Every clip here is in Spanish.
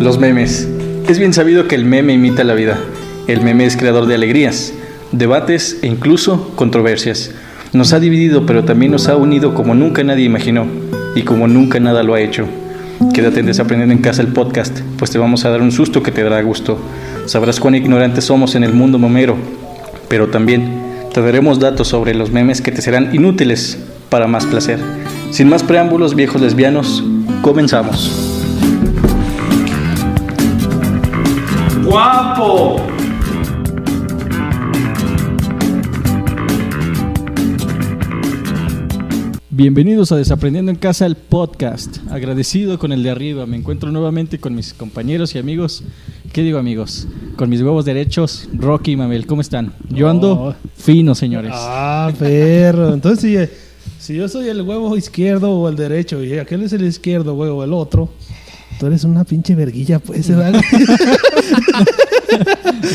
Los memes. Es bien sabido que el meme imita la vida. El meme es creador de alegrías, debates e incluso controversias. Nos ha dividido, pero también nos ha unido como nunca nadie imaginó y como nunca nada lo ha hecho. Quédate en Desaprendiendo en Casa el podcast, pues te vamos a dar un susto que te dará gusto. Sabrás cuán ignorantes somos en el mundo momero, pero también te daremos datos sobre los memes que te serán inútiles para más placer. Sin más preámbulos, viejos lesbianos, comenzamos. ¡Guapo! Bienvenidos a Desaprendiendo en Casa, el podcast. Agradecido con el de arriba. Me encuentro nuevamente con mis compañeros y amigos. ¿Qué digo amigos? Con mis huevos derechos, Rocky y Mabel. ¿Cómo están? Yo ando Oh. fino, señores. Ah, perro. Entonces, si, si yo soy el huevo izquierdo o el derecho y aquel es el izquierdo, güey, o el otro, tú eres una pinche verguilla, pues, ¿verdad?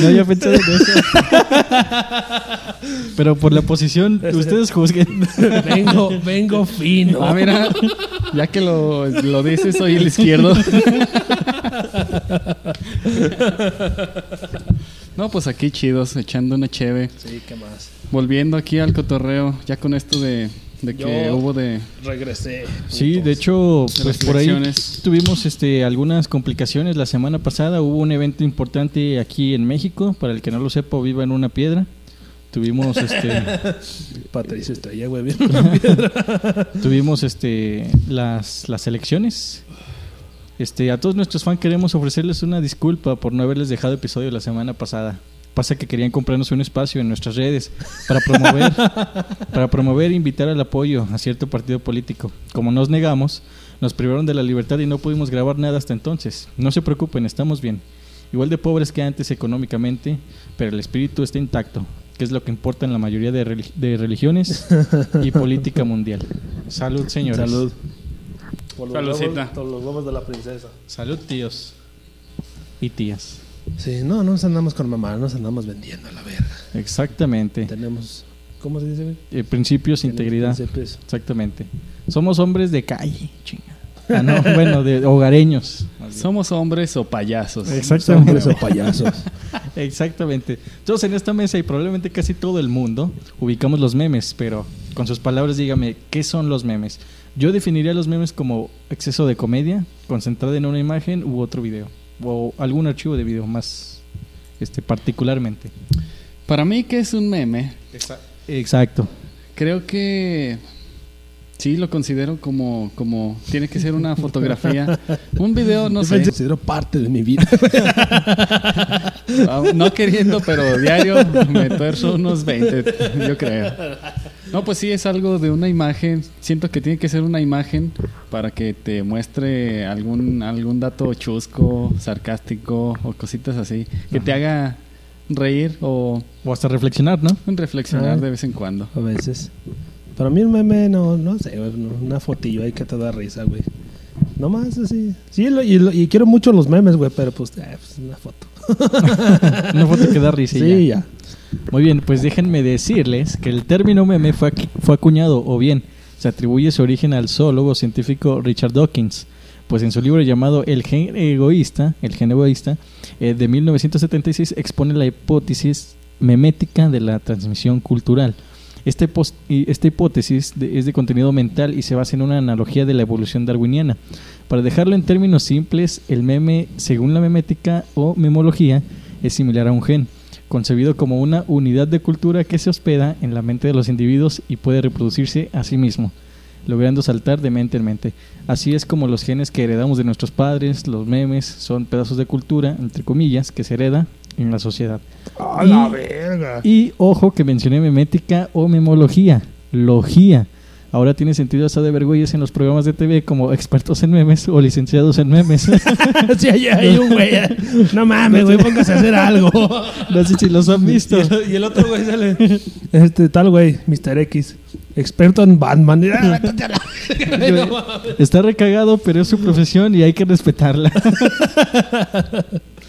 No había pensado en eso. Pero por la posición, ustedes juzguen. vengo, vengo fino. Ah, mira, ya que lo, lo dices, soy el izquierdo. No, pues aquí chidos, echando una cheve. Sí, ¿qué más? Volviendo aquí al cotorreo, ya con esto de, de que Yo- hubo de... Regresé. Sí, de hecho, pues por ahí tuvimos este, algunas complicaciones la semana pasada. Hubo un evento importante aquí en México. Para el que no lo sepa, viva en una piedra. Tuvimos este, Patricio Estrella, güey, bien. tuvimos este, las, las elecciones. Este, a todos nuestros fans queremos ofrecerles una disculpa por no haberles dejado episodio la semana pasada. Pasa que querían comprarnos un espacio en nuestras redes para promover, para promover e invitar al apoyo a cierto partido político. Como nos negamos, nos privaron de la libertad y no pudimos grabar nada hasta entonces. No se preocupen, estamos bien. Igual de pobres que antes económicamente, pero el espíritu está intacto, que es lo que importa en la mayoría de, relig- de religiones y política mundial. Salud, señores. Salud. Por los, Saludcita. huevos, por los huevos de la princesa. Salud, tíos y tías. Sí, no, no nos andamos con mamá, nos andamos vendiendo a la verga. Exactamente. Tenemos, ¿cómo se dice? Eh, principios, Tenemos integridad. principios. Exactamente. Somos hombres de calle, chinga. Ah, no, bueno, de hogareños. ¿Somos hombres o payasos? Exactamente. Hombres o payasos. Exactamente. Entonces, en esta mesa y probablemente casi todo el mundo ubicamos los memes, pero con sus palabras dígame, ¿qué son los memes? Yo definiría los memes como exceso de comedia concentrada en una imagen u otro video o algún archivo de video más este particularmente. Para mí, ¿qué es un meme? Exacto. Creo que sí lo considero como, como tiene que ser una fotografía. Un video, no Yo sé, considero parte de mi vida. ah, no queriendo, pero diario me tuerzo unos 20, yo creo. No, pues sí, es algo de una imagen. Siento que tiene que ser una imagen para que te muestre algún, algún dato chusco, sarcástico o cositas así. Que te haga reír o O hasta reflexionar, ¿no? reflexionar Ah. de vez en cuando. A veces. Para mí un meme, no, no sé, una fotillo ahí que te da risa, güey. Nomás así. Sí, lo- y, lo- y quiero mucho los memes, güey, pero pues, eh, pues una foto. Una foto que da risa. y Sí, ya. ya. Muy bien, pues déjenme decirles que el término meme fue, fue acuñado o bien se atribuye su origen al zoólogo científico Richard Dawkins, pues en su libro llamado El gen egoísta, el gen egoísta, eh, de 1976 expone la hipótesis memética de la transmisión cultural. Este esta hipótesis es de contenido mental y se basa en una analogía de la evolución darwiniana. Para dejarlo en términos simples, el meme, según la memética o memología, es similar a un gen, concebido como una unidad de cultura que se hospeda en la mente de los individuos y puede reproducirse a sí mismo, logrando saltar de mente en mente. Así es como los genes que heredamos de nuestros padres, los memes, son pedazos de cultura, entre comillas, que se hereda en la sociedad. ¡A Y- la verga! Y ojo que mencioné memética o memología, logía. Ahora tiene sentido hasta de vergüenza en los programas de TV como expertos en memes o licenciados en memes. sí, hay, hay un güey. eh. No mames, güey, póngase a hacer algo. no sé si los han visto. Y el, y el otro güey sale. Este tal güey, Mr. X. Experto en Batman. Ah. Está recagado, pero es su profesión y hay que respetarla.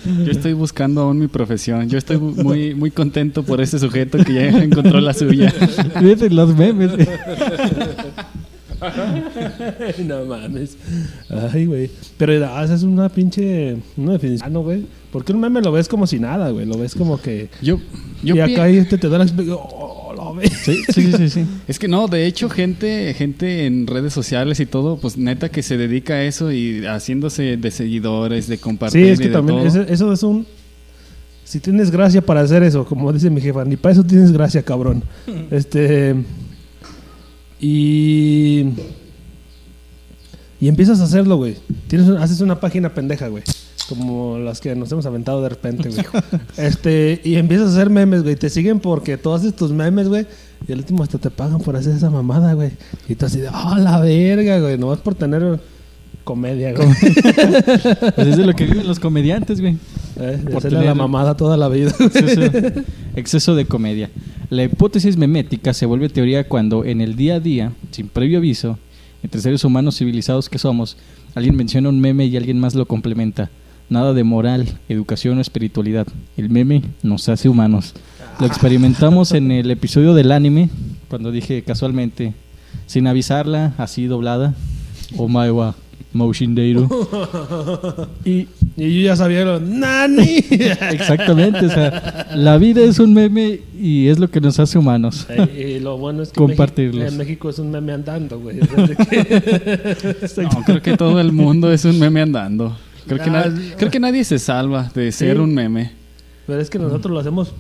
Yo estoy buscando aún mi profesión. Yo estoy muy, muy contento por ese sujeto que ya encontró la suya. Fíjate los memes. no mames. Ay, güey. Pero ah, esa es una pinche. Una definición, no, güey. Porque un meme lo ves como si nada, güey. Lo ves como que. Yo, yo y acá te, te da la. Oh, lo ves. Sí, sí, sí, sí. Es que no, de hecho, gente, gente en redes sociales y todo, pues neta que se dedica a eso y haciéndose de seguidores, de compartir Sí, es que y de también. todo. Eso, eso es un. Si tienes gracia para hacer eso, como dice mi jefa, ni para eso tienes gracia, cabrón. este. Y. Y empiezas a hacerlo, güey. Tienes, haces una página pendeja, güey. Como las que nos hemos aventado de repente, güey. este, y empiezas a hacer memes, güey. Te siguen porque tú haces tus memes, güey. Y al último hasta te pagan por hacer esa mamada, güey. Y tú así de, oh, la verga, güey. Nomás por tener comedia, güey. Pues es de lo que viven los comediantes, güey. Eh, Por tener- la mamada toda la vida. Exceso, exceso de comedia. La hipótesis memética se vuelve teoría cuando en el día a día, sin previo aviso, entre seres humanos civilizados que somos, alguien menciona un meme y alguien más lo complementa. Nada de moral, educación o espiritualidad. El meme nos hace humanos. Lo experimentamos en el episodio del anime, cuando dije casualmente, sin avisarla, así doblada, oh my wa, motion. Y y yo ya sabía lo, ¡Nani! Exactamente, o sea, la vida es un meme y es lo que nos hace humanos. Eh, y lo bueno es que Compartirlos. México, en México es un meme andando, güey. Que- No, creo que todo el mundo es un meme andando. Creo que, Ah, na- creo que nadie se salva de ser Sí. un meme. Pero es que nosotros lo hacemos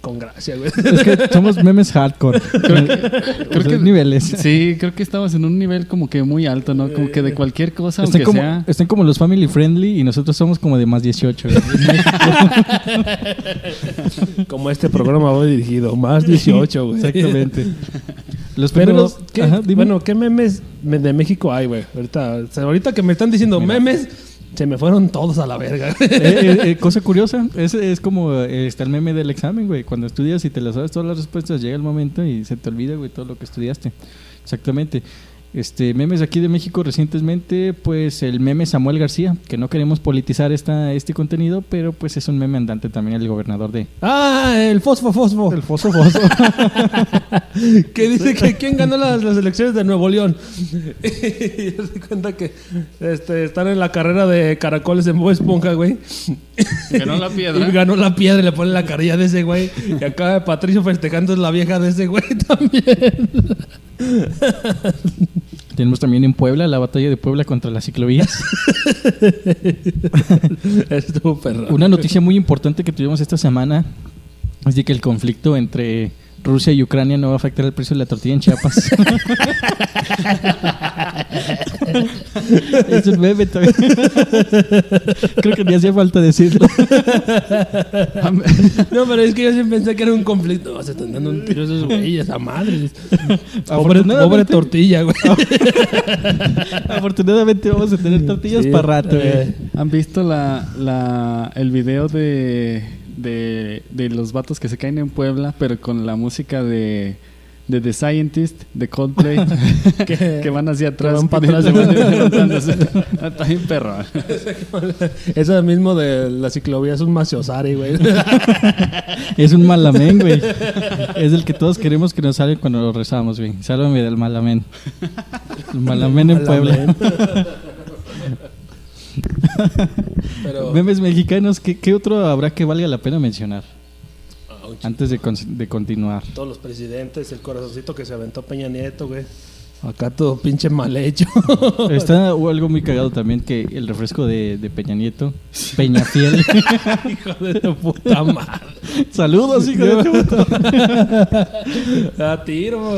con gracia, güey. Es que somos memes hardcore. Creo que, creo que- niveles. Sí, creo que estamos en un nivel como que muy alto, ¿no? Como que de cualquier cosa, Están aunque como, sea. están como los family friendly y nosotros somos como de más 18. güey. Como este programa va dirigido, más 18, güey. Exactamente. Los Pero, primeros... ¿qué, Ajá, dime. bueno, ¿qué memes me- de México hay, güey? Ahorita, o sea, ahorita que me están diciendo memes, se me fueron todos a la verga. Eh, eh, eh, cosa curiosa, es, es como eh, está el meme del examen, güey. Cuando estudias y te las sabes todas las respuestas, llega el momento y se te olvida, güey, todo lo que estudiaste. Exactamente. Este, memes aquí de México recientemente, pues el meme Samuel García, que no queremos politizar esta, este contenido, pero pues es un meme andante también el gobernador de... ah, el fosfo fosfo. El foso foso. que dice que quién ganó las, las elecciones de Nuevo León. y se cuenta que este, están en la carrera de caracoles en Bob Esponja, güey. Ganó la piedra. Y ganó la piedra y le ponen la carilla de ese güey. Y acá Patricio festejando es la vieja de ese güey también. Tenemos también en Puebla la batalla de Puebla contra las ciclovías. Estuvo perro. Una noticia muy importante que tuvimos esta semana es de que el conflicto entre Rusia y Ucrania no va a afectar el precio de la tortilla en Chiapas. es un meme también. Creo que ni hacía falta decirlo. No, pero es que yo siempre pensé que era un conflicto. Se están dando un tiro esos güeyes a madres. Pobre, tortilla, güey. Afortunadamente vamos a tener tortillas Sí, para rato. güey. eh, ¿Han visto la, la, el video de, de, de los vatos que se caen en Puebla, pero con la música de, de The Scientist, de Coldplay, que, que van hacia atrás? van para atrás. levantándose. Está bien perro. Eso mismo de la ciclovía es un maciosari, güey. Es un malamén, güey. Es el que todos queremos que nos salga cuando lo rezamos, güey. Sálvame del malamén. El malamén en Puebla. Pero, Memes mexicanos, ¿qué, qué otro habrá que valga la pena mencionar? Antes de, con- de continuar. todos los presidentes, el corazoncito que se aventó Peña Nieto, güey. Acá todo pinche mal hecho. Está algo muy cagado también que el refresco de, de Peña Nieto, Peña Fiel. Hijo de tu puta madre. Saludos, hijo de tu puta. A tiro,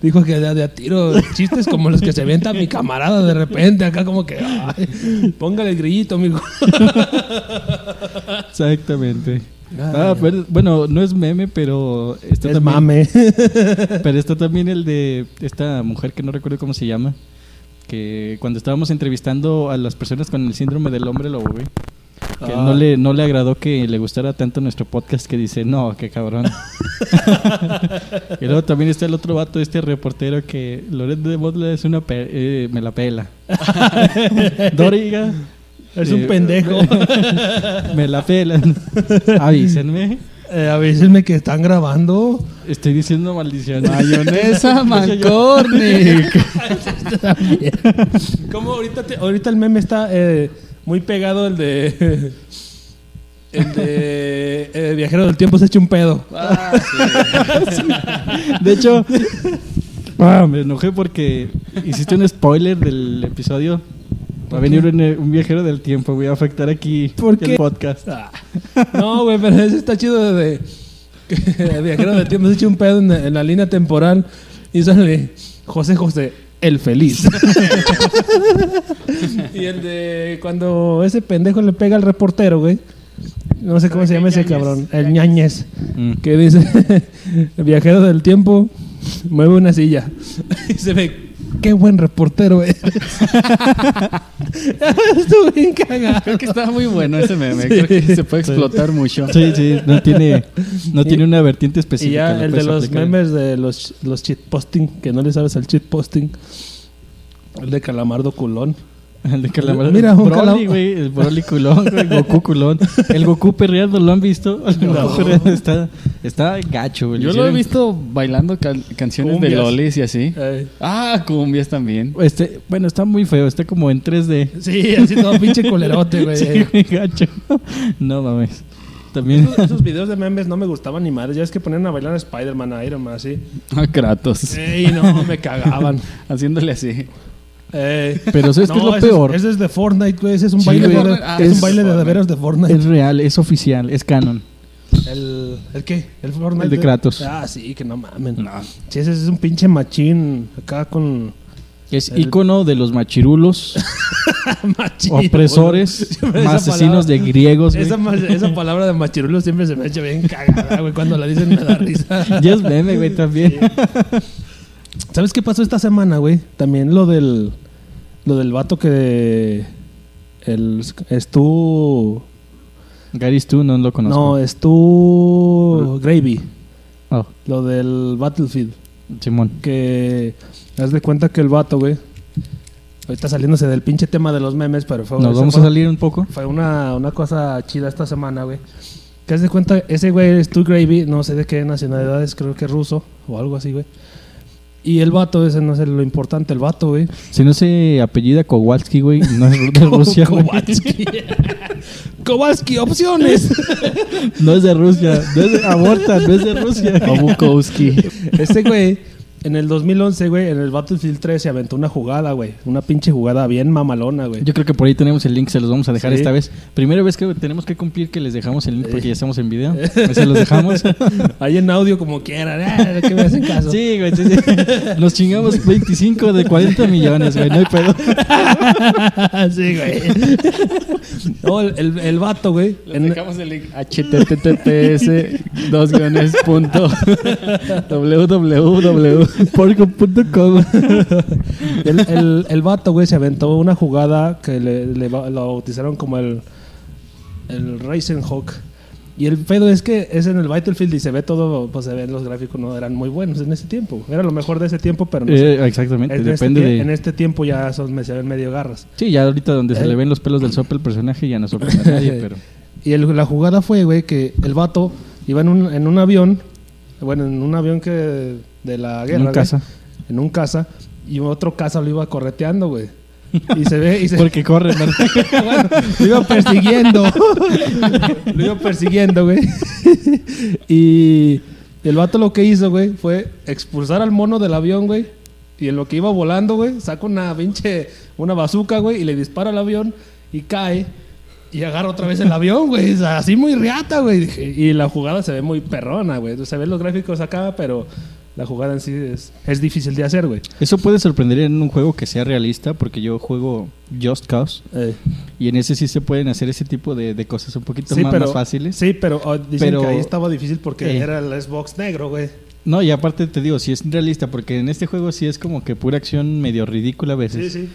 dijo que de, de a tiro, chistes como los que se avienta mi camarada de repente, acá como que, ay, póngale el grillito, amigo. Exactamente. Ay. Ah, pero- bueno, no es meme, pero está Es también, mame. Pero está también el de esta mujer que no recuerdo cómo se llama. Que cuando estábamos entrevistando a las personas con el síndrome del hombre lobo, güey. Que Ah. no, le, no le agradó que le gustara tanto nuestro podcast que dice, no, qué cabrón. y luego también está el otro vato, este reportero que Loret de Mola es una... pe- eh, me la pela. Doriga. Es un pendejo. Me, me la pelan. Avísenme. Eh, avísenme que están grabando. Estoy diciendo maldiciones. Mayonesa McCormick. ¿Cómo ahorita, te- ahorita el meme está eh, muy pegado el de... El de eh, Viajero del Tiempo se echa un pedo. Ah, sí. De hecho, ah, me enojé porque hiciste un spoiler del episodio. Va a venir un, un viajero del tiempo, voy a afectar aquí ¿Por el qué? podcast. Ah. No, güey, pero ese está chido de, el Viajero del Tiempo se echa un pedo en, en la línea temporal y sale José José, el feliz. y el de cuando ese pendejo le pega al reportero, güey. No sé cómo se llama ese cabrón. El ñañez. Mm. Que dice, el viajero del tiempo mueve una silla. y se ve, qué buen reportero eres. Estuvo bien cagado. Creo que está muy bueno ese meme. Sí. Creo que se puede explotar mucho. Sí, sí, no tiene, no tiene una vertiente Y específica. ya la el de los aplicar. memes de los, los cheat posting, que no le sabes al cheat posting. El de Calamardo Culón. El de Calamardo. Mira, un Broly, güey. El Broly culón, güey. Goku culón. El Goku perreando, ¿lo han visto? El No. Goku perreando está, está gacho, güey. Yo lo he visto bailando can- canciones de Cumbias. lolis y así. Ah, cumbias también. Este, bueno, está muy feo. Está como en 3D. sí, así todo pinche colerote, güey. Sí, güey, gacho. No mames. También. Esos, esos videos de memes no me gustaban ni madre. Ya es que ponían a bailar a Spider-Man, a Iron Man, así. Ah, Kratos. Ey, no, me cagaban. Haciéndole así. Eh, Pero ¿sabes qué es lo ese peor? Ese es de Fortnite, güey. Ese es un Sí, baile, güey. de, Ah, es un baile de de Fortnite. veras de Fortnite. Es real, es oficial, es canon. El, ¿El qué? ¿El Fortnite? El de Kratos. Ah, sí, que no mamen. No. Sí, ese es un pinche machín acá con... Es El- ícono de los machirulos, machín. opresores, asesinos de griegos. Esa, ma- esa palabra de machirulo siempre se me echa bien cagada, güey. Cuando la dicen me da risa. Ya es meme, güey, también. ¿Sabes qué pasó esta semana, güey? También lo del... Lo del vato que... El, es tú... Gary Stu no lo conozco. No, es tú... Gravy. Oh, Lo del Battlefield. Simón. Que... Haz de cuenta que el vato, güey... Ahorita saliéndose del pinche tema de los memes, pero fue... Nos vamos a salir un poco. Fue una, una cosa chida esta semana, güey. Que haz de cuenta, ese güey es Stu Gravy, no sé de qué nacionalidad es, creo que es ruso o algo así, güey. Y el vato, ese no es lo importante, el vato, güey. Si no se apellida Kowalski, güey, no es de Rusia, güey. Kowalski. Kowalski, opciones. No es de Rusia, no es de aborta, no es de Rusia. Bukowski. Este güey, en el 2011, güey, en el Battlefield 3 se aventó una jugada, güey. Una pinche jugada bien mamalona, güey. Yo creo que por ahí tenemos el link, se los vamos a dejar Sí. esta vez. Primera vez que tenemos que cumplir que les dejamos el link porque ya estamos en video. Pues se los dejamos. Ahí en audio como quieran, eh, que me hacen caso. Sí, güey, sí, sí. Nos chingamos 25 de 40 millones, güey, no hay pedo. sí, güey. No, el, el, el vato, güey. Les en- dejamos el link https dos guiones punto www Porco.com. El, el, el vato, güey, se aventó una jugada que le, lo bautizaron como el, el Racing Hawk. Y el pedo es que es en el Battlefield y se ve todo, pues se ven los gráficos, no eran muy buenos en ese tiempo. Era lo mejor de ese tiempo, pero no sé. Eh, exactamente, En, este, depende tie- en este tiempo ya son, me se ven medio garras. Sí, ya ahorita donde se le ven los pelos del sope el personaje ya no sorprende a nadie, pero... Y el- la jugada fue, güey, que el vato iba en un, en un avión, bueno, en un avión que de la guerra. En un caza. En un casa, y otro casa lo iba correteando, güey. Y se ve, y se, Porque corre, ¿verdad? bueno, lo iba persiguiendo. lo iba persiguiendo, güey. y el vato lo que hizo, güey, fue expulsar al mono del avión, güey. Y en lo que iba volando, güey, saca una pinche, una bazooka, güey, y le dispara al avión y cae. Y agarra otra vez el avión, güey. Así muy riata, güey. Y la jugada se ve muy perrona, güey. Se ven los gráficos acá, pero la jugada en sí es, es difícil de hacer, güey. Eso puede sorprender en un juego que sea realista, porque yo juego Just Cause, Eh, y en ese sí se pueden hacer ese tipo de, de cosas un poquito sí, más, pero, más fáciles. Sí, pero oh, dicen Pero- que ahí estaba difícil porque Eh. era el Xbox negro, güey. No, y aparte te digo, si es realista, porque en este juego sí es como que pura acción medio ridícula a veces. Sí, sí.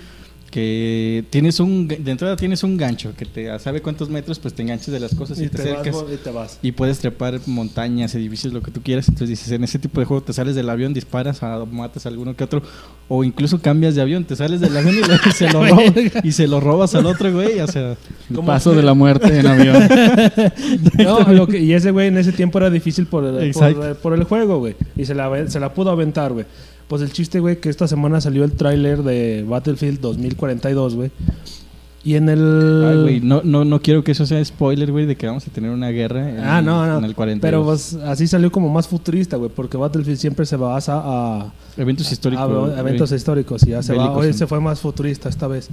Que tienes un de entrada tienes un gancho que te sabe cuántos metros, pues te enganchas de las cosas y, Y te, te, vas, acercas y te vas. y puedes trepar montañas, edificios, lo que tú quieras. Entonces dices, en ese tipo de juego te sales del avión, disparas, a, matas a alguno que otro, o incluso cambias de avión, te sales del avión y, se lo robas, y se lo robas al otro güey, o sea, El ¿Cómo? paso de la muerte en avión. No, lo que- y ese güey en ese tiempo era difícil por el, por el juego, güey. Y se la, se la pudo aventar, güey. Pues el chiste, güey, que esta semana salió el tráiler de Battlefield 2042, güey. Y en el... ay, güey, no, no, no quiero que eso sea spoiler, güey, de que vamos a tener una guerra en, Ah, no, no. en el 42. Pero pues así salió como más futurista, güey, porque Battlefield siempre se basa a, eventos históricos. a eventos históricos y ya se va. Hoy se fue más futurista esta vez.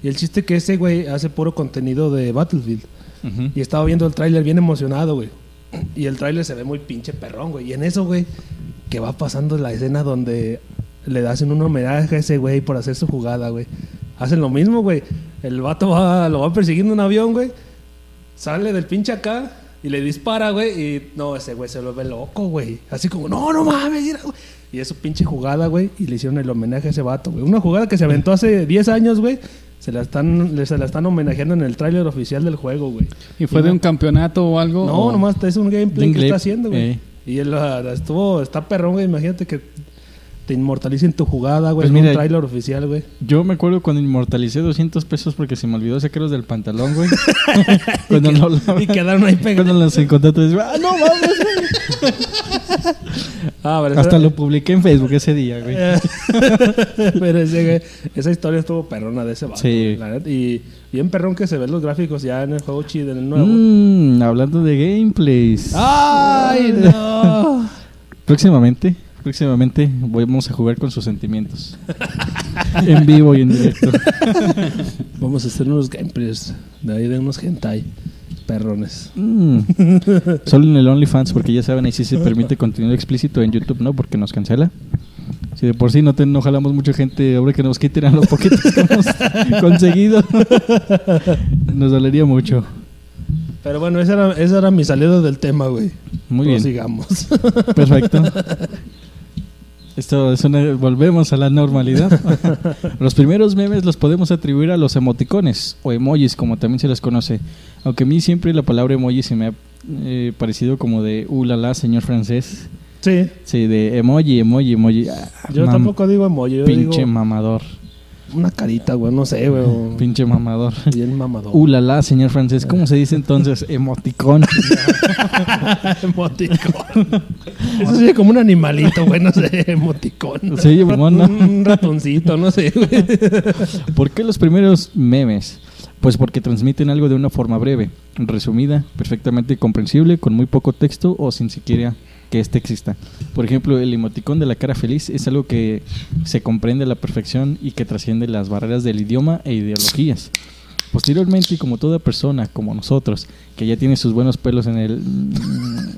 Y el chiste que ese güey hace puro contenido de Battlefield. Ujú. Y estaba viendo el tráiler bien emocionado, güey. Y el tráiler se ve muy pinche perrón, güey. Y en eso, güey, que va pasando la escena donde le hacen un homenaje a ese güey por hacer su jugada, güey. Hacen lo mismo, güey. El vato va, lo va persiguiendo un avión, güey. Sale del pinche acá y le dispara, güey. Y no, ese güey se lo ve loco, güey. Así como, no, no mames, mira, güey. Y es su pinche jugada, güey. Y le hicieron el homenaje a ese vato, güey. Una jugada que se aventó hace 10 años, güey. Se la están, se la están homenajeando en el tráiler oficial del juego, güey. ¿Y fue de un campeonato o algo? No, o- nomás es un gameplay que está haciendo, güey. eh. Y él ah, estuvo, está perrón. Imagínate que te inmortalicen tu jugada, güey, Pues en mira, un tráiler oficial, güey. Yo me acuerdo cuando inmortalicé 200 pesos porque se me olvidó sacarlos del pantalón, güey. cuando, no, Y quedaron ahí pegados. cuando los encontré, te dices, ah, no mames, güey. Ah, pero Hasta lo publiqué en Facebook ese día, güey. pero ese, güey, esa historia estuvo perrona de ese vato. Sí. la neta. Y bien perrón que se ven los gráficos ya en el juego chido, en el nuevo. Mm, hablando de gameplays. ¡Ay, no! Próximamente, próximamente vamos a jugar con sus sentimientos. en vivo y en directo. Vamos a hacer unos gameplays de ahí de unos hentai perrones. Mm. Solo en el OnlyFans, porque ya saben, ahí sí se permite contenido explícito en YouTube, ¿no? Porque nos cancela. Si de por sí no, te, no jalamos mucha gente, ahora que nos quiten a los poquitos que hemos conseguido, nos dolería mucho. Pero bueno, ese era, ese era mi salido del tema, güey. Muy bien. Sigamos. Perfecto. Esto es una- volvemos a la normalidad. los primeros memes los podemos atribuir a los emoticones o emojis, como también se les conoce. Aunque a mí siempre la palabra emoji se me ha eh, parecido como de uh la la, señor francés. sí. Sí, de emoji, emoji, emoji. Ah, Yo tampoco digo emoji, yo Pinche digo mamador. Una carita, güey, no sé, güey. Pinche mamador. Bien mamador. Uh la la, señor francés. ¿Cómo se dice entonces? Emoticón. emoticón. Eso sería como un animalito, güey, no sé, emoticón. Se oye mamón, ¿no? Un, un ratoncito, no sé, güey. ¿Por qué los primeros memes? Pues porque transmiten algo de una forma breve, resumida, perfectamente comprensible, con muy poco texto o sin siquiera que este exista. Por ejemplo, el emoticón de la cara feliz es algo que se comprende a la perfección y que trasciende las barreras del idioma e ideologías. Posteriormente, y como toda persona, como nosotros, que ya tiene sus buenos pelos en el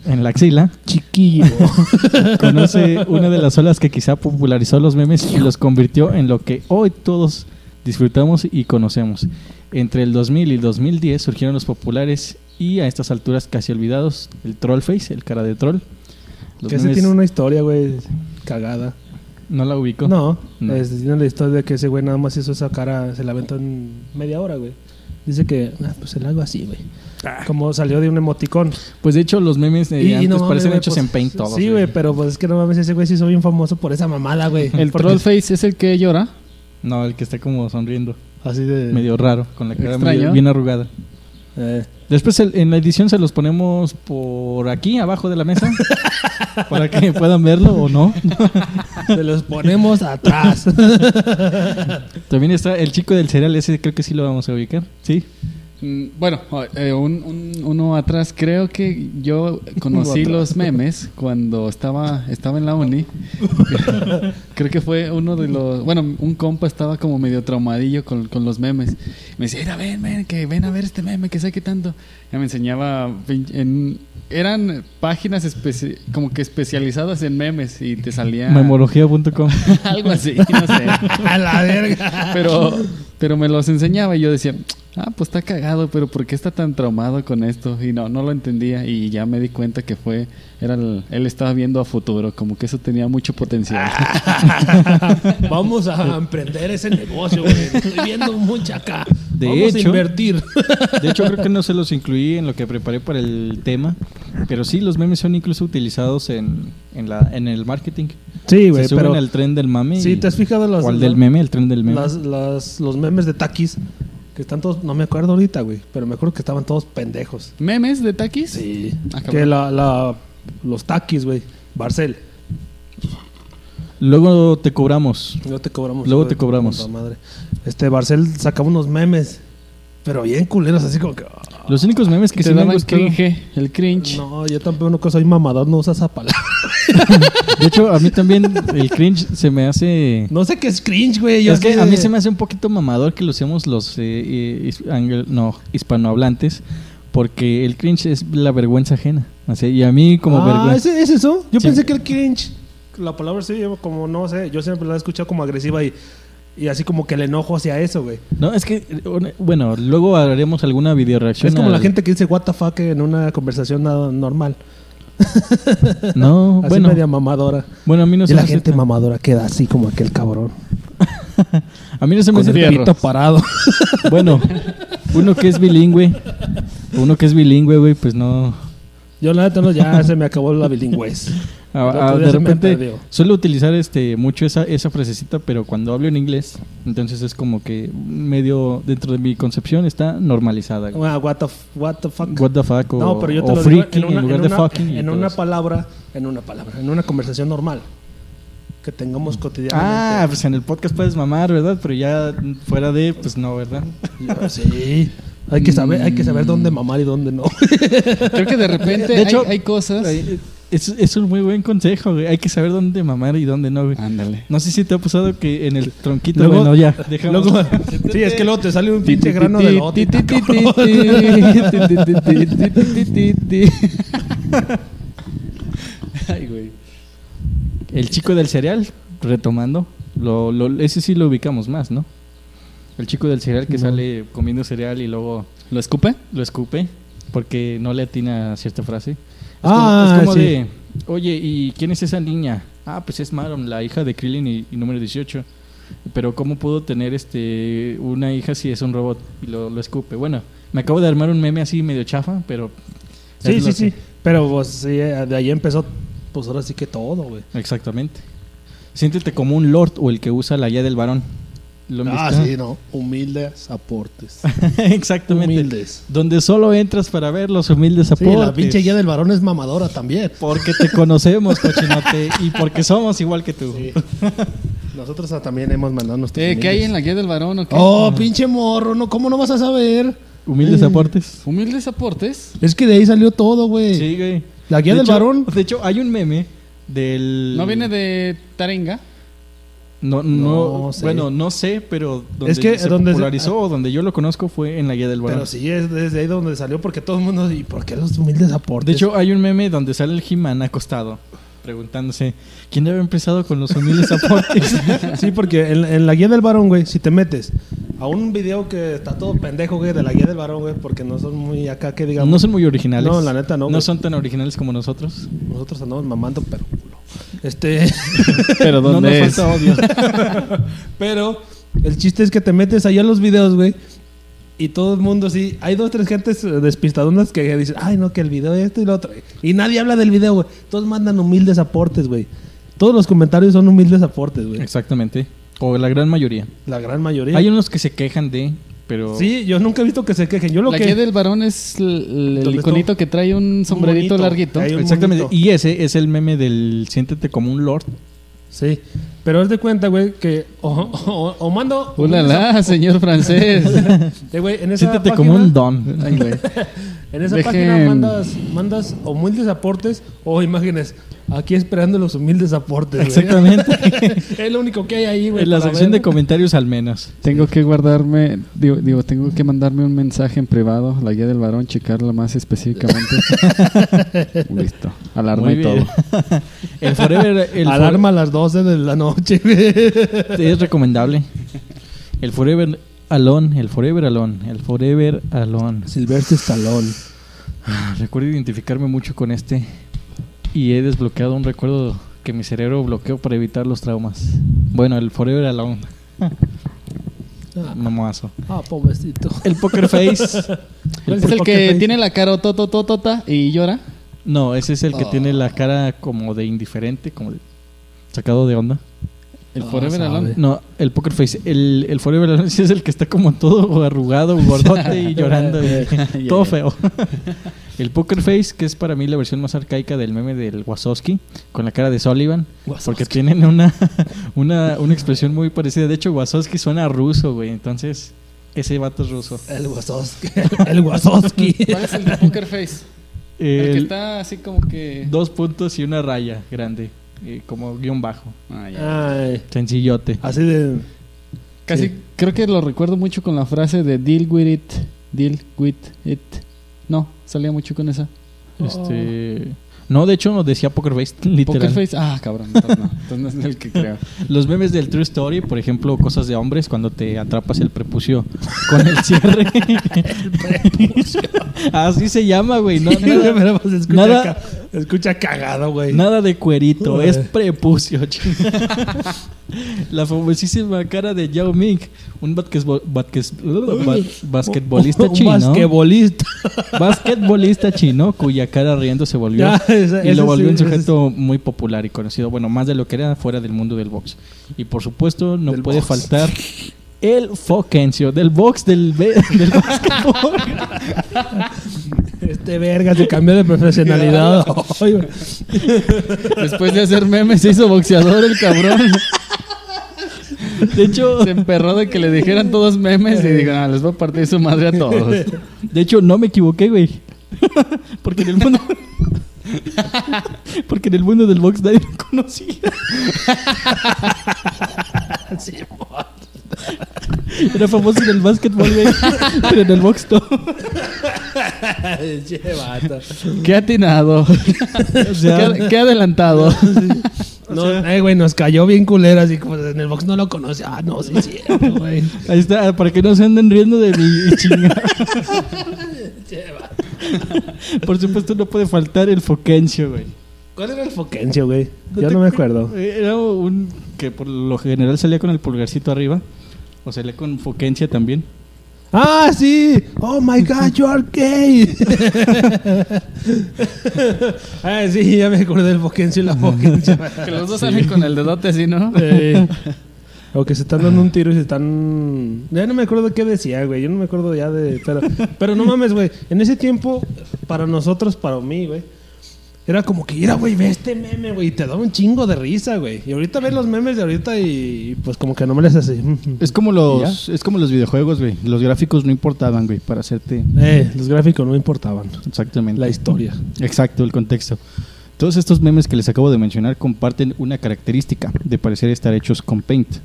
en la axila, Chiquillo. conoce una de las olas que quizá popularizó los memes y los convirtió en lo que hoy todos disfrutamos y conocemos. Entre el 2000 y el 2010 surgieron los populares y a estas alturas casi olvidados el trollface, el cara de troll. Que ese memes- tiene una historia, güey, cagada. No la ubico. No, No. este, tiene la historia de que ese güey nada más hizo esa cara, se la aventó en media hora, güey. Dice que, ah, pues se la hago así, güey. Como salió de un emoticón. Pues de hecho los memes de y antes no mames, parecen güey, hechos pues, en Paint todos. Sí, güey, pero pues es que no mames, ese güey sí soy bien famoso por esa mamada, güey. ¿El Porque- trollface es el que llora? No, el que está como sonriendo, Así de... medio raro, con la cara Extraño. medio- bien arrugada. eh, Después el- en la edición se los ponemos por aquí, abajo de la mesa, para que puedan verlo o no. se los ponemos atrás. También está el chico del cereal, ese creo que sí lo vamos a ubicar. Sí. Mm, Bueno, eh, un- un- uno atrás, creo que yo conocí los memes cuando estaba, estaba en la uni. creo que fue uno de los... Bueno, un compa estaba como medio traumadillo con, con los memes. Me decía, mira, ven, ven, que ven a ver este meme, que sé qué tanto. Ya me enseñaba... En, eran páginas especi- como que especializadas en memes y te salía... Memología.com. algo así, no sé. A la verga. Pero, pero me los enseñaba y yo decía, ah, pues está cagado, pero ¿por qué está tan traumado con esto? Y no, no lo entendía y ya me di cuenta que fue, era el- él estaba viendo a futuro, como que eso tenía mucho potencial. Vamos a emprender ese negocio, güey. Estoy viendo mucha acá. De Vamos a hecho- invertir. De hecho, creo que no se los incluí en lo que preparé para el tema. Pero sí, los memes son incluso utilizados en, en, la, en el marketing. Sí, se suben al tren del mame. Sí, y- ¿te has fijado las, o al del meme, el tren del meme. las- las- los memes de Takis? Que están todos, no me acuerdo ahorita, güey. Pero me acuerdo que estaban todos pendejos. ¿Memes de Takis? Sí. Ah, que la, la, los Takis, güey. Barcel. Luego te cobramos. Luego te cobramos. Luego te cobramos. Madre. Este Barcel sacaba unos memes. Pero bien culeros, así como que. ah, Los únicos memes que Que sí te me han daban gustado. cringe, el cringe. No, yo tampoco no soy mamador, no usa esa palabra. De hecho, a mí también el cringe se me hace... No sé qué es cringe, güey. yo es que a mí se me hace un poquito mamador que lo usemos los eh, eh, his- anglo- no, hispanohablantes. Porque el cringe es la vergüenza ajena. Así, y a mí como Ah, vergüenza... ¿es, es eso? Yo Sí. pensé que el cringe, la palabra sí, como no sé, yo siempre la he escuchado como agresiva y, y así como que el enojo hacia eso, güey. No, es que, bueno, luego haremos alguna video reacción. Es como la gente que dice what the fuck en una conversación nada normal. No, Así bueno, media mamadora. bueno, a mí no y se la me gente mamadora queda así como aquel cabrón. A mí no se me hace pito parado. Bueno, uno que es bilingüe, uno que es bilingüe, güey, pues no. Yo la neta no, ya se me acabó la bilingüez. A- de repente suelo utilizar este mucho esa, esa frasecita, pero cuando hablo en inglés, entonces es como que medio dentro de mi concepción está normalizada. güey. Ah, what, the, what the fuck. What the fuck o, no, pero yo te lo digo en, una, en lugar en de una- fucking. en una eso. palabra, en una palabra, en una conversación normal que tengamos cotidianamente. Ah, pues en el podcast puedes mamar, ¿verdad? Pero ya fuera de, pues no, ¿verdad? Yo- sí. Hay que saber, hay que saber dónde mamar y dónde no. Creo que de repente De hecho, hay, hay cosas. Ay, Es, es un muy buen consejo, güey. Hay que saber dónde mamar y dónde no, güey. Ándale. No sé si te ha pasado que en el tronquito, Luego- bueno, ya, dejamos. Luego- sí, es que luego te sale un pinche grano de lote. Ay, güey. El chico del cereal, retomando, lo, lo- ese sí lo ubicamos más, ¿no? El chico del cereal que No. sale comiendo cereal y luego ¿Lo escupe? lo escupe porque no le atina a cierta frase. Es Ah, como, es como sí. de, oye, ¿y quién es esa niña? Ah, pues es Maron, la hija de Krillin y, y número 18. Pero ¿cómo puedo tener este una hija si es un robot? Y lo, lo escupe. Bueno, me acabo de armar un meme así medio chafa, pero... Sí, sí, sí. Pero pues sí, de ahí empezó, pues ahora sí que todo, güey. Exactamente. Siéntete como un lord o el que usa la ya del varón. ¿Lo han Ah, visto? sí, no. Humildes aportes. Exactamente. Humildes. Donde solo entras para ver los humildes Sí, aportes. la pinche guía del varón es mamadora también. Porque te conocemos, cochinote, y porque somos igual que tú. Sí. Nosotros también hemos mandado nuestros Eh, ¿Qué hay en la guía del varón o qué? Oh, pinche morro, no, ¿cómo no vas a saber? Humildes Eh. aportes. Humildes aportes. Es que de ahí salió todo, güey. Sí, güey. La guía De del hecho- varón. De hecho, hay un meme del. ¿No viene de Tarenga? No, no, No sé. bueno, no sé, pero donde Es que se donde popularizó o donde yo lo conozco fue en la guía del varón. Pero sí, es desde ahí donde salió porque todo el mundo... ¿Y por qué los humildes aportes? De hecho, hay un meme donde sale el He-Man acostado, preguntándose: ¿quién debe haber empezado con los humildes aportes? Sí, porque en, en la guía del varón, güey, si te metes a un video que está todo pendejo, güey, de la guía del varón, güey, porque no son muy acá que digamos. no son muy originales. No, la neta no, No güey. son tan originales como nosotros. Nosotros andamos mamando, pero culo. Este. Pero No ¿dónde nos es? falta odio. pero el chiste es que te metes ahí a los videos, güey. Y todo el mundo así. Hay dos, tres gentes eh, despistadonas que dicen, ay, no, que el video esto y lo otro. Y nadie habla del video, güey. Todos mandan humildes aportes, güey. Todos los comentarios son humildes aportes, güey. Exactamente. O la gran mayoría. La gran mayoría. Hay unos que se quejan de, pero... Sí, yo nunca he visto que se quejen. Yo lo la que. guía del varón es el, el ¿Dónde iconito que trae un sombrerito larguito. Un Exactamente. monito. Y ese es el meme del siéntete como un lord. Sí. Pero haz de cuenta, güey, que. O, o- o mando. ¡Ulala, señor francés! Eh, güey, en esa Siéntete página, como un don. Ay, güey. En esa Dejen- página mandas, mandas humildes aportes o imágenes. Aquí esperando los humildes aportes. güey. Exactamente. es lo único que hay ahí, güey. en la sección ver. de comentarios al menos. Tengo que guardarme, digo, digo, tengo que mandarme un mensaje en privado, la guía del varón, checarla más específicamente. Listo, alarma y todo. El Forever... El Alarma a las 12 de la noche, es recomendable. El Forever Alone, el Forever Alone, el Forever Alone. Silvestre Stallone. Recuerdo identificarme mucho con este y he desbloqueado un recuerdo que mi cerebro bloqueó para evitar los traumas. Bueno, el Forever Alone. Ah, Mamazo. ah, pobrecito. El Poker Face. ¿Es el que tiene la cara totototota y llora? No, ese es el que Oh. tiene la cara como de indiferente, como de sacado de onda. El Ah, Forever. Alone. No, el Poker Face. El, el Forever Alone sí es el que está como todo arrugado, gordote y llorando. y- todo feo. el Poker Face, que es para mí la versión más arcaica del meme del Wasowski, con la cara de Sullivan. Wazowski. Porque tienen una, una, una expresión muy parecida. De hecho, Wasowski suena ruso, güey. Entonces, ese vato es ruso. El Wazowski. El Wazowski. ¿Cuál es el de Poker Face? El, que está así como que... Dos puntos y una raya grande, eh, como guion bajo. Ah, ya. Ay, Sencillote. así de. Casi sí. creo que lo recuerdo mucho con la frase de deal with it, deal with it. No, salía mucho con esa. Este. No, de hecho, decía Poker Face, literal. Poker Face, ah, cabrón, entonces no, entonces no es el que creo. Los memes del True Story, por ejemplo, cosas de hombres, cuando te atrapas el prepucio con el cierre. Así se llama, güey. No, nada, pues, nada- escucha cagado, güey. nada de cuerito, es prepucio. La famosísima cara de Yao Ming, un basquetbol- basquetbolista Un chino. basquetbolista. Basquetbolista chino cuya cara riendo se volvió Ya, esa- y lo volvió sí, un sujeto muy popular y conocido, bueno, más de lo que era fuera del mundo del box. Y por supuesto no Del puede box. faltar el Fokencio, del box del, del básquetbol. Este verga se cambió de profesionalidad. Ay, güey. Después de hacer memes se hizo boxeador el cabrón. De hecho, Se emperró de que le dijeran todos memes y digo, ah, les voy a partir su madre a todos. de hecho no me equivoqué, güey. Porque en el mundo Porque en el mundo del box nadie lo conocía. Era famoso en el básquetbol, güey. Pero en el box no. Che, vato. Qué atinado. O sea, Qué, qué adelantado. No, eh, güey, nos cayó bien culera, así como en el box no lo conoce. Ah, no, sí, sí, güey. Ahí está, para que no se anden riendo de mi chingada. Por supuesto, no puede faltar el Foquencio, güey. ¿Cuál era el Foquencio, güey? Yo no me acuerdo. Era un que por lo general salía con el pulgarcito arriba. O salía con Foquencia también. ¡Ah, sí! ¡Oh, my God, you are gay! ah, sí, ya me acordé del Foquencio y la Foquencio. Que los dos salen con el dedote así, ¿no? Eh, o que se están dando un tiro y se están... Ya no me acuerdo qué decía, güey. Yo no me acuerdo ya de... Pero, pero no mames, güey. En ese tiempo, para nosotros, para mí, güey. Era como que, mira, güey, ve este meme, güey. Te da un chingo de risa, güey. Y ahorita ves los memes de ahorita y pues como que no me les hace... Es como los, es como los videojuegos, güey. Los gráficos no importaban, güey, para hacerte Eh, los gráficos no importaban. exactamente La historia. Exacto, el contexto. Todos estos memes que les acabo de mencionar comparten una característica de parecer estar hechos con Paint.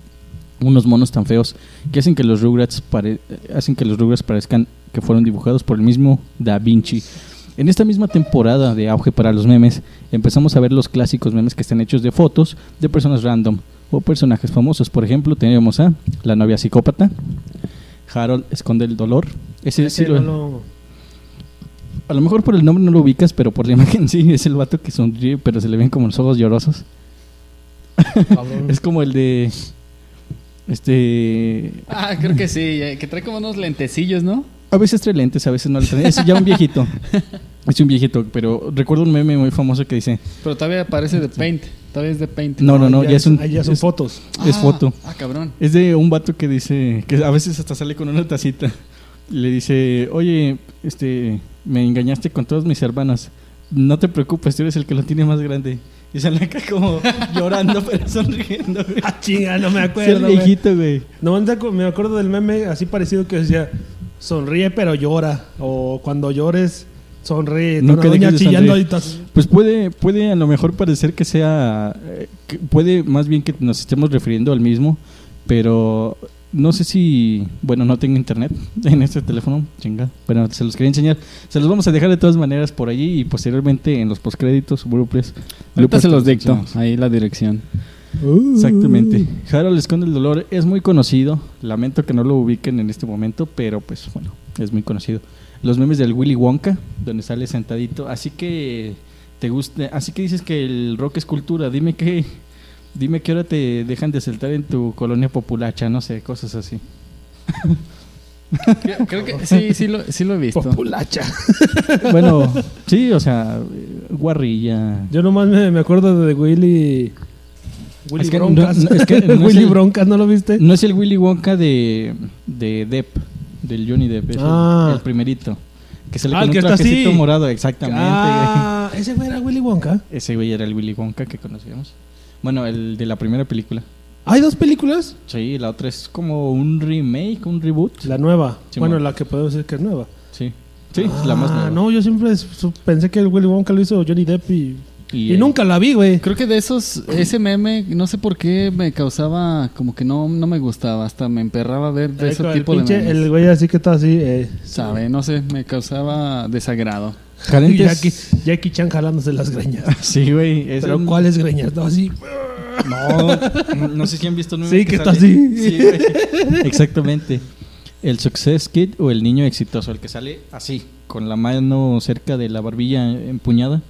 Unos monos tan feos que hacen que los Rugrats pare- hacen que los Rugrats parezcan que fueron dibujados por el mismo Da Vinci. En esta misma temporada de auge para los memes, empezamos a ver los clásicos memes que están hechos de fotos de personas random o personajes famosos. Por ejemplo, teníamos a la novia psicópata, Harold esconde el dolor. Ese, sí lo- a lo mejor por el nombre no lo ubicas, pero por la imagen sí, es el vato que sonríe, pero se le ven como los ojos llorosos. Es como el de. Este. Ah, creo que sí. Que trae como unos lentecillos, ¿no? A veces trae lentes, a veces no le trae. Es ya un viejito. Es un viejito, pero recuerdo un meme muy famoso que dice: Pero todavía parece de Paint. Todavía es de Paint. No, no, no, ya, es un. ahí ya son es, fotos. es Ah, foto. Ah, cabrón. Es de un vato que dice. Que a veces hasta sale con una tacita. Y le dice: Oye, este. Me engañaste con todas mis hermanas. No te preocupes, tú eres el que lo tiene más grande. Y sale acá como llorando, pero sonriendo, güey. Ah, chinga, no me Es el acuerdo. güey. viejito, güey. No, me acuerdo del meme así parecido que decía, sonríe pero llora. O cuando llores, sonríe. No Una que doña chillando y tas- Pues puede, puede a lo mejor parecer que sea, eh, que puede más bien que nos estemos refiriendo al mismo, pero no sé si, bueno, no tengo internet en este teléfono, chinga, pero se los quería enseñar. Se los vamos a dejar de todas maneras por allí y posteriormente en los postcréditos, bloopers. Ahorita bloopers se los dicto. Ahí la dirección. Exactamente. Harold esconde el dolor es muy conocido. Lamento que no lo ubiquen en este momento, pero pues bueno, es muy conocido. Los memes del Willy Wonka, donde sale sentadito. Así que te gusta, así que dices que el rock es cultura. Dime qué, dime qué hora te dejan de saltar en tu colonia populacha, no sé, cosas así. Creo, creo que sí, sí lo, sí lo he visto. Populacha. Bueno, sí, o sea, guarrilla. Yo nomás me, me acuerdo de Willy. Willy Es que Broncas. no- es que no es Willy el- Broncas, ¿no lo viste? No es el Willy Wonka de, de Depp, del Johnny Depp, es Ah. el, primerito. Que sale Ah, con el que está trajecito así. morado, exactamente. Ah, ese güey era Willy Wonka. Ese güey era el Willy Wonka que conocíamos. Bueno, el de la primera película. ¿Hay dos películas? Sí, la otra es como un remake, un reboot. La nueva. Sí, bueno, la que podemos decir que es nueva. Sí, sí, es la más Ah, nueva. No, yo siempre pensé que el Willy Wonka lo hizo Johnny Depp y, y, eh, nunca la vi, güey. Creo que de esos, ese meme, no sé por qué me causaba como que no, no me gustaba, hasta me emperraba ver de Eh, ese el tipo de memes. El güey así que está así. Eh, Sabe, no sé, me causaba desagrado. Jackie, Jackie Chan jalándose las greñas. Sí, güey. Pero un- ¿cuáles greñas? No, así. No, no sé si han visto un meme Sí, que está sale- así. Sí, güey. Exactamente. El Success Kid o el niño exitoso, el que sale así, con la mano cerca de la barbilla empuñada.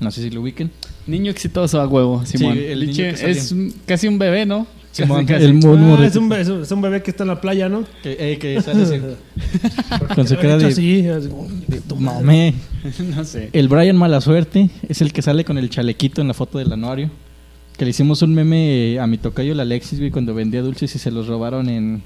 No sé si lo ubiquen. Niño exitoso a huevo, Simón. el niño que es un- casi un bebé, ¿no? Simón, Casi, casi. el Ah, es, un, es bebé que está en la playa, ¿no? Que, eh, que sale así, con su cara de... así, así, tu No, me... no sé. El Brian Malasuerte es el que sale con el chalequito en la foto del anuario. Que le hicimos un meme a mi tocayo, el Alexis, güey, cuando vendía dulces y se los robaron en,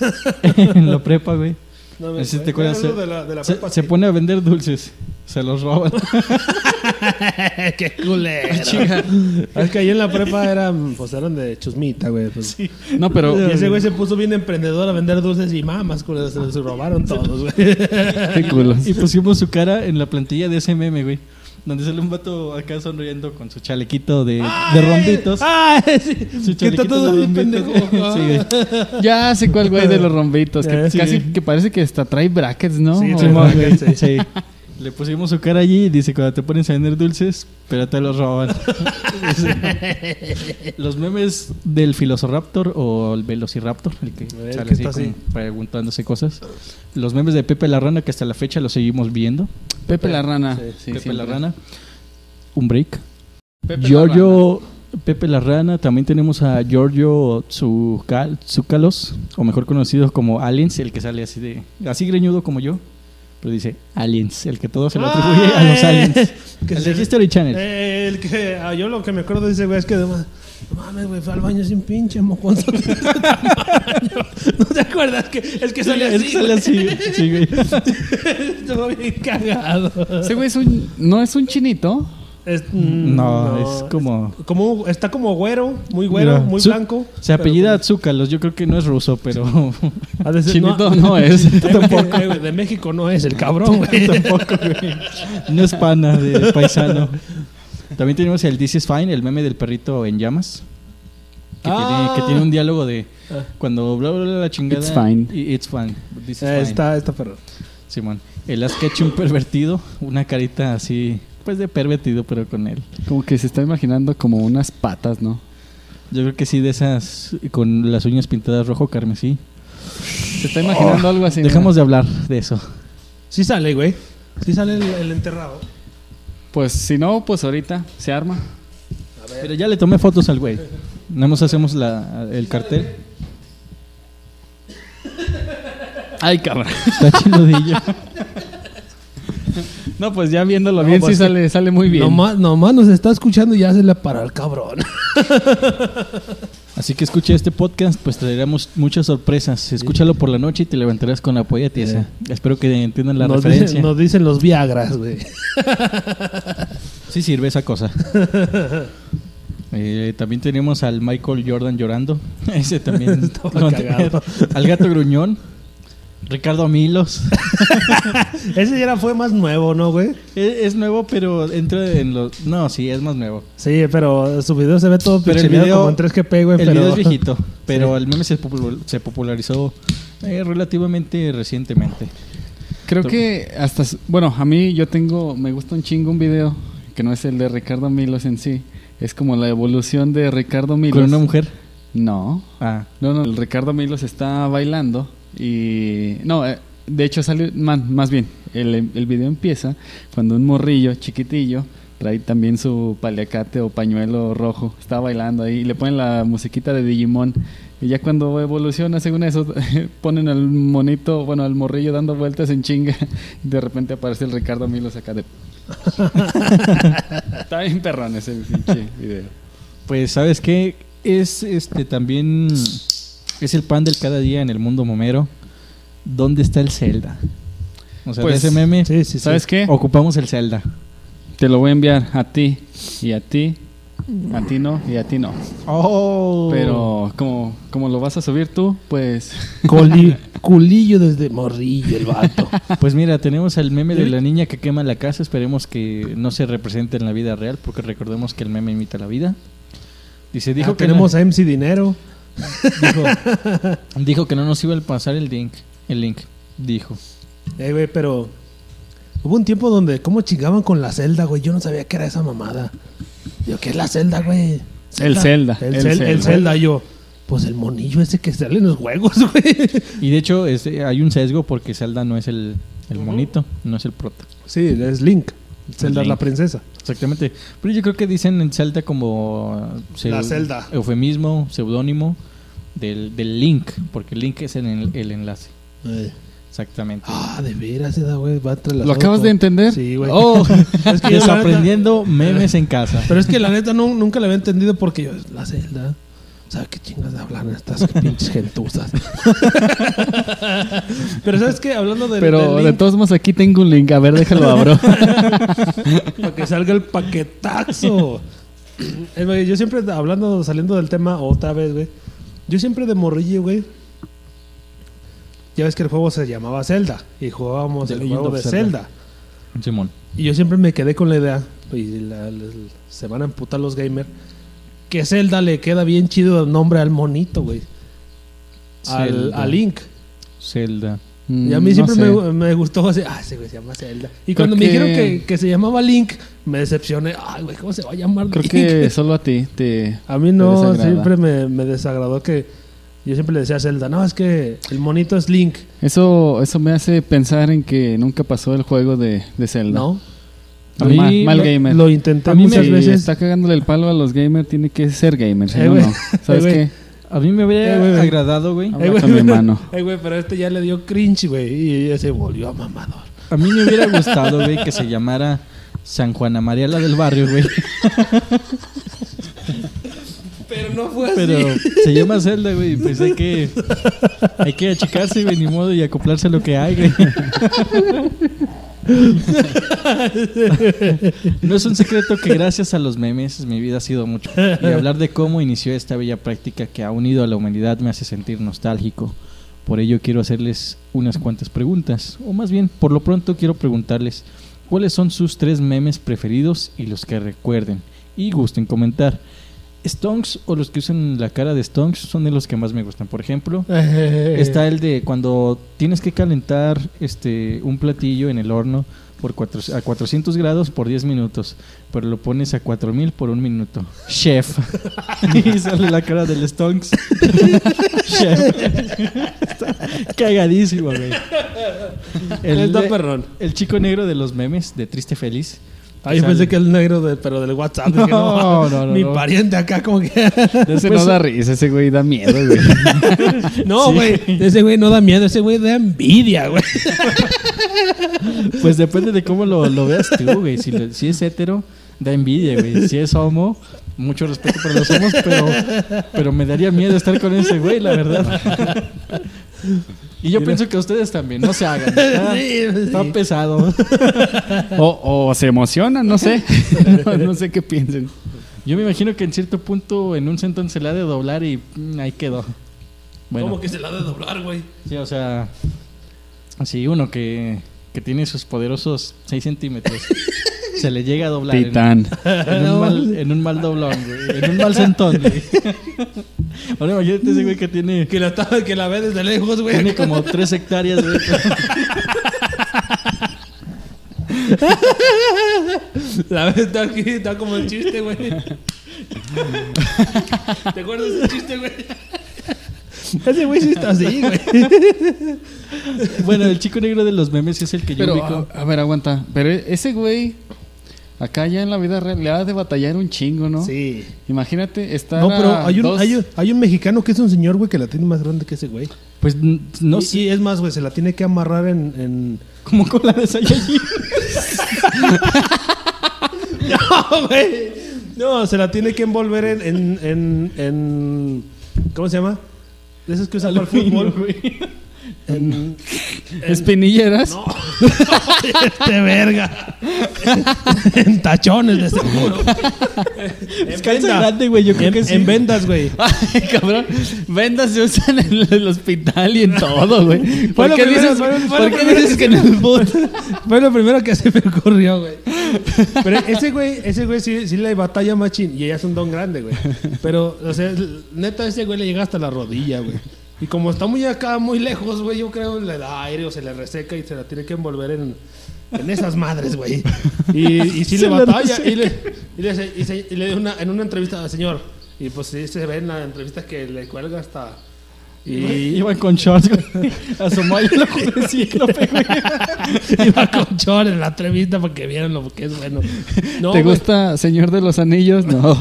en la prepa, güey. No sé si te acuerdas, se- de la, de la Se, prepa, se sí. pone a vender dulces, se los roban. Qué culero. es que ahí en la prepa eran, pues eran de chusmita, güey. pues. No, pero Y ese güey se puso bien emprendedor a vender dulces y mamas, culeros, se los robaron todos, güey. qué culos. y pusimos su cara en la plantilla de ese meme, güey. Donde sale un vato acá sonriendo con su chalequito de, de rombitos. ¡Ah! Sí. Su Que está chalequito todo de bien rombitos. pendejo. Sí, güey. Ya sé cuál güey de los rombitos. Que Eh, sí. casi que parece que hasta trae brackets, ¿no? Sí, güey. sí. Le pusimos su cara allí y dice, cuando te pones a vender dulces, pero te los roban. los memes del Filosoraptor o el Velociraptor, el que El sale que así, preguntándose cosas. Los memes de Pepe la Rana, que hasta la fecha los seguimos viendo. Pepe la rana. Sí, Sí, Pepe la. Rana. Un break. Pepe la Giorgio, Pepe la Rana. También tenemos a Giorgio Tsukalos, o mejor conocido como Aliens, el que sale así de... Así greñudo como yo. Pero dice Aliens, el que todo se lo atribuye a los Ah, aliens. eh, que el se- de History Channel. Eh, el que, ah, yo lo que me acuerdo de ese güey es que además, no mames, güey, fue al baño sin pinche moconzo. ¿No te acuerdas? que El que sale El así. que sale así, sí, güey. Estuvo bien cagado. Ese güey es un, no es un chinito. Es- mm, No, es como... como- Está como güero, muy güero, Mira, muy blanco. Se apellida Tsúcalos, yo creo que no es ruso, pero Chinito no es. Tampoco. De México no es el cabrón, güey. tampoco, güey. No es pana de paisano. También tenemos el This is Fine, el meme del perrito en llamas. Que, Ah. tiene, que tiene un diálogo de Ah. cuando bla bla bla la chingada. It's fine. y It's fine. This is Eh, fine. Está, está perro. Simón. El sketch un pervertido, una carita así, pues de pervertido, pero con él. Como que se está imaginando como unas patas, ¿no? Yo creo que sí, de esas con las uñas pintadas rojo carmesí. Se está imaginando algo así. Dejamos de hablar de eso. Sí sale, güey. Sí sale el, el enterrado. Pues si no, pues ahorita se arma. Pero ya le tomé fotos al güey. Nada más hacemos la, el cartel. Ay, cabrón. Está chiludillo. No, pues ya viéndolo No, bien, pues sí sale, sale muy bien. Nomás, nomás nos está escuchando y ya se le para el cabrón. Así que escucha este podcast, pues traeremos muchas sorpresas. Escúchalo por la noche y te levantarás con la polla tiesa. Espero que entiendan la nos, referencia. dicen, nos dicen los Viagras, güey. Sí sirve esa cosa. Eh, también tenemos al Michael Jordan llorando. Ese también. Al gato gruñón. Ricardo Milos. Ese ya era- fue más nuevo, ¿no, güey? es, es nuevo, pero entra en los... No, sí, es más nuevo. Sí, pero su video se ve todo Pero el video, como en 3GP, güey. el pero... video es viejito, pero el meme se, popul- se popularizó eh, relativamente recientemente. Creo que hasta... Bueno, a mí yo tengo... Me gusta un chingo un video, que no es el de Ricardo Milos en sí, Es como la evolución de Ricardo Milos. ¿Con una mujer? No. Ah, No, no, el Ricardo Milos está bailando y... No, eh, de hecho sale... man- más bien, el, el video empieza cuando un morrillo chiquitillo trae también su paliacate o pañuelo rojo. Está bailando ahí y le ponen la musiquita de Digimon. Y ya cuando evoluciona, según eso, ponen al monito, bueno, al morrillo dando vueltas en chinga. Y de repente aparece el Ricardo Milos acá de... está bien perrón ese pinche video. pues ¿sabes qué? Es este también es el pan del cada día en el mundo momero. ¿Dónde está el Zelda? O sea, Pues, de ese meme Sí, sí, sí. ¿Sabes qué? ocupamos el Zelda. Te lo voy a enviar a ti y a ti, a ti no y a ti no. Oh. Pero como, como lo vas a subir tú, pues Coli- culillo desde morrillo el vato. Pues mira, tenemos el meme de la niña que quema la casa. Esperemos que no se represente en la vida real, porque recordemos que el meme imita la vida. Dice, dijo, Dijo que, tenemos a MC Dinero. Dijo, dijo que no nos iba a pasar el link. El link, dijo. Eh, güey, pero hubo un tiempo donde cómo chingaban con la celda, güey. Yo no sabía que era esa mamada. Yo, ¿qué es la celda, güey? El Zelda, El, el Zelda. el yo. Pues el monillo ese que sale en los juegos, güey. Y de hecho este, hay un sesgo porque Zelda no es el, el monito, no es el prota. Sí, es Link. Zelda es la princesa. Exactamente. Pero yo creo que dicen en Zelda como... uh, La Zelda. Eufemismo, seudónimo del, del link, porque el link es el, el enlace. Exactamente. Ah, de veras, esa, güey. Va entrelazado ¿lo acabas de entender? Sí, güey. Oh, Es que yo, la neta- desaprendiendo memes en casa. Pero es que la neta no, nunca la había entendido porque yo, la celda. ¿Sabes qué chingas hablan estas pinches gentuzas? Pero ¿sabes qué? Hablando del, Pero del de link, todos modos aquí tengo un link, a ver, déjalo abro. para que salga el paquetazo. Eh, yo siempre, hablando, saliendo del tema otra vez, güey. Yo siempre de morrillo, güey. Ya ves que el juego se llamaba Zelda. Y jugábamos The el Legend juego de Zelda. Zelda. Simón. Y yo siempre me quedé con la idea, y la- la- se van a emputar los gamers, que Zelda le queda bien chido el nombre al monito, güey. Al, Zelda. a Link. Zelda. Y a mí Mm, siempre no sé. me, me gustó así, ah, ese güey se llama Zelda. Y Creo cuando me que- dijeron que, que se llamaba Link, me decepcioné. Ay, güey, ¿cómo se va a llamar Creo Link? que solo a ti te... A mí no, siempre me, me desagradó que yo siempre le decía a Zelda, no, es que el monito es Link. Eso, eso me hace pensar en que nunca pasó el juego de, de Zelda. ¿No? A Mal- mí mal lo- gamer. Lo intenté A mí muchas veces. está cagándole el palo a los gamers, tiene que ser gamer, si Eh, no, güey. no. ¿Sabes Eh, güey. qué? A mí me hubiera Eh, güey, güey. agradado, güey. Ah, Aguanta mi mano. Ay, güey, pero este ya le dio cringe, güey. Y ella se volvió a mamador. A mí me hubiera gustado, güey, que se llamara San Juana María la del barrio, güey. Pero no fue así. Pero se llama Zelda, güey. Pues hay que, hay que achicarse, güey, ni modo, y acoplarse a lo que hay, güey. No es un secreto que gracias a los memes mi vida ha sido mucho. Y hablar de cómo inició esta bella práctica que ha unido a la humanidad me hace sentir nostálgico. Por ello quiero hacerles unas cuantas preguntas. O más bien, por lo pronto quiero preguntarles cuáles son sus tres memes preferidos y los que recuerden. Y gusten comentar. Stonks o los que usan la cara de Stonks son de los que más me gustan. Por ejemplo, Está el de cuando tienes que calentar este un platillo en el horno por cuatro- a 400 grados por 10 minutos, pero lo pones a 4000 por un minuto. Chef. y sale la cara del Stonks. Chef. Está cagadísimo, güey. El, perrón. el chico negro de los memes de Triste Feliz. Ah, yo Sale- pensé que el negro, de, pero del WhatsApp. Dije, No, no, no, Mi no. pariente acá, como que. Ese Pues- no da risa, ese güey da miedo, güey. no, Sí. güey. Ese güey no da miedo, ese güey da envidia, güey. Pues depende de cómo lo, lo veas tú, güey. Si, lo- si es hetero, da envidia, güey. Si es homo, mucho respeto para los homos, pero, pero me daría miedo estar con ese güey, la verdad. Y yo pienso que ustedes también, no se hagan. Está, Sí, está sí. pesado. O, o se emocionan, no sé. No, no sé qué piensen. Yo me imagino que en cierto punto en un centón se la ha de doblar y mm, ahí quedó. Bueno, ¿Cómo que se la ha de doblar, güey? sí, o sea, sí, uno que, que tiene sus poderosos 6 centímetros. Se le llega a doblar. en- Titán. En un, mal, en un mal doblón, güey. En un mal sentón, güey. Ahora imagínate ese güey que tiene, Que la, que la ve desde lejos, güey. tiene como tres hectáreas, güey. La ve está aquí, está como el chiste, güey. ¿Te acuerdas de ese chiste, güey? Ese güey sí está así, güey. Bueno, el chico negro de los memes es el que yo Pero, ubico. a, a ver, aguanta. Pero ese güey, acá ya en la vida real, le ha de batallar un chingo, ¿no? Sí. Imagínate estar No, pero hay un, dos- hay, un, hay un mexicano que es un señor, güey, que la tiene más grande que ese güey. Pues no sé. y es más, güey, se la tiene que amarrar en... en... Como con la de Saiyajin. No, güey. No, se la tiene que envolver en... en, en, en- ¿Cómo se llama? De esas que usan para el fútbol. güey. En, espinilleras. No. este verga. en tachones, de seguro. Es calza grande, güey. Yo creo En, que sí. en vendas, güey. Ay, cabrón. Vendas se usan en el hospital y en todo, güey. ¿Por Fue lo qué primero, dices, fue- fue ¿por lo qué primero dices que- que en el boot? Fue lo primero que se me ocurrió, güey. Pero ese güey, ese güey sí, sí le batalla machín. Y ella es un don grande, güey. Pero, o sea, neta, ese güey le llega hasta la rodilla, güey. Y como está muy acá, muy lejos, güey, yo creo le da aire o se le reseca y se la tiene que envolver en, en esas madres, güey. Y, y sí le la batalla. Y le, y le, y se- y le dio una, en una entrevista, señor. Y pues sí se ve en la entrevista que le cuelga hasta. Y Iban con shorts, güey. Asomó ahí güey. iba con chor en la entrevista para que vieran lo que es bueno. No, ¿Te güey. gusta Señor de los Anillos? No.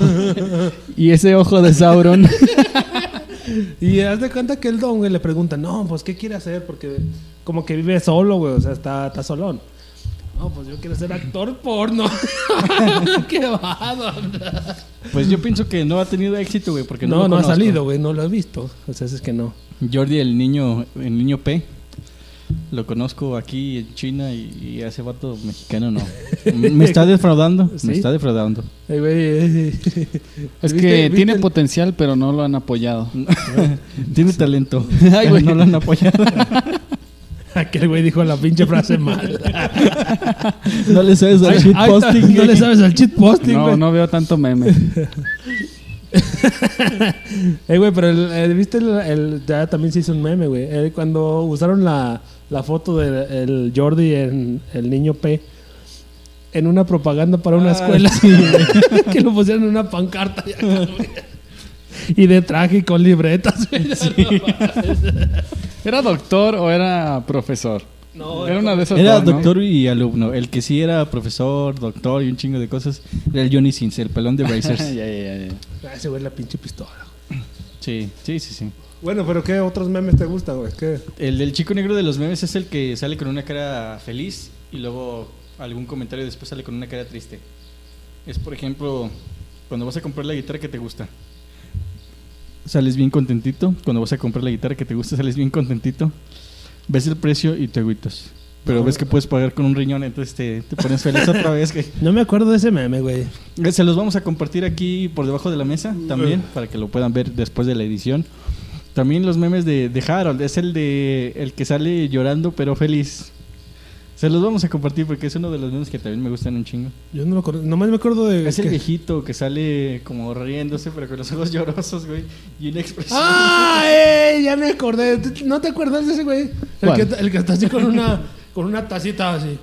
¿Y ese ojo de Sauron? Y haz de cuenta que el don, güey, le pregunta, no, pues, ¿qué quiere hacer? Porque como que vive solo, güey, o sea, está, está solón. No, pues yo quiero ser actor porno. ¡Qué don? Pues yo pienso que no ha tenido éxito, güey, porque no No, lo no ha conozco. salido, güey, no lo he visto. O sea, es que no. Jordi, el niño, el niño P. Lo conozco aquí en China y, y a ese vato mexicano no. Me está defraudando. ¿Sí? Me está defraudando. Eh, güey, eh, Es ¿viste- que viste tiene el- potencial, pero no lo han apoyado. Tiene talento. Ay, güey. no lo han apoyado. Aquel güey dijo la pinche frase mal. No le sabes al ay, posting. no le sabes al cheat posting, No, no veo tanto meme. Eh, güey, pero el, el- viste el, el- ya también se hizo un meme, güey. Eh, cuando usaron la, la foto del el Jordi en el niño P en una propaganda para una Ah, escuela sí, que lo pusieron en una pancarta y, acá, güey. Y de traje y con libretas, güey. ¿Era doctor o era profesor? No, era una de esas Era dos, ¿no? doctor y alumno. El que sí era profesor, doctor y un chingo de cosas era el Johnny Sins, el pelón de Brazers. ya, ya, ya. Ah, ese güey es la pinche pistola. Sí, sí, sí, sí. Bueno, pero ¿qué otros memes te gustan, güey? ¿Qué? El del chico negro de los memes es el que sale con una cara feliz y luego algún comentario después sale con una cara triste. Es, por ejemplo, cuando vas a comprar la guitarra que te gusta. Sales bien contentito. Cuando vas a comprar la guitarra que te gusta, sales bien contentito. Ves el precio y te agüitas. Pero ves que puedes pagar con un riñón, entonces te, te pones feliz otra vez. que- No me acuerdo de ese meme, güey. Eh, Se los vamos a compartir aquí por debajo de la mesa también, para que lo puedan ver después de la edición. También los memes de, de Harold, es el de el que sale llorando pero feliz. Se los vamos a compartir porque es uno de los memes que también me gustan un chingo. Yo no lo acuerdo. Nomás me acuerdo de. Es el viejito que sale como riéndose pero con los ojos llorosos, güey, y una expresión. ¡Ah! ¡Eh! Ya me acordé. ¿No te acuerdas de ese güey? El que, el que está así con una, con una tacita así.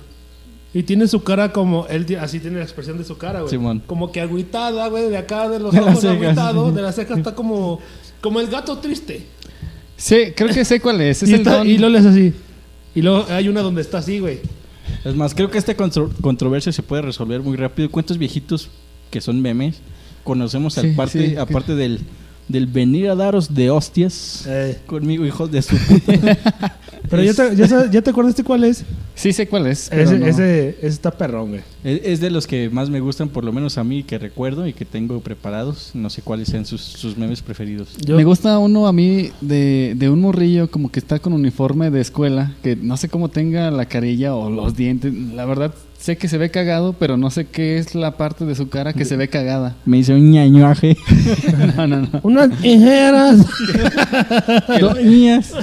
Y tiene su cara como. Él así tiene la expresión de su cara, güey. Simón. Como que agüitada, güey, de acá, de los ojos cejas. agüitado. De las cejas está como. Como el gato triste. Sí, creo que sé cuál es. Es y, el está- don- y le hace así. Y luego hay una donde está así, güey. Es más, creo que esta contro- controversia se puede resolver muy rápido. ¿Cuántos viejitos que son memes conocemos Sí, aparte, sí. aparte del, del venir a daros de hostias Eh, conmigo, hijos de su puta? pero ya te, ya, sabes- ya te acordaste cuál es. Sí sé cuál es. Ese, no. ese, ese está perrón, güey. Es, es de los que más me gustan, por lo menos a mí, que recuerdo y que tengo preparados. No sé cuáles sean sus, sus memes preferidos. Yo- Me gusta uno a mí de, de un morrillo como que está con uniforme de escuela, que no sé cómo tenga la carilla o los dientes. La verdad, sé que se ve cagado, pero no sé qué es la parte de su cara que se ve cagada. Me hizo un ñañuaje. No, no, no. Unas tijeras. Doñas.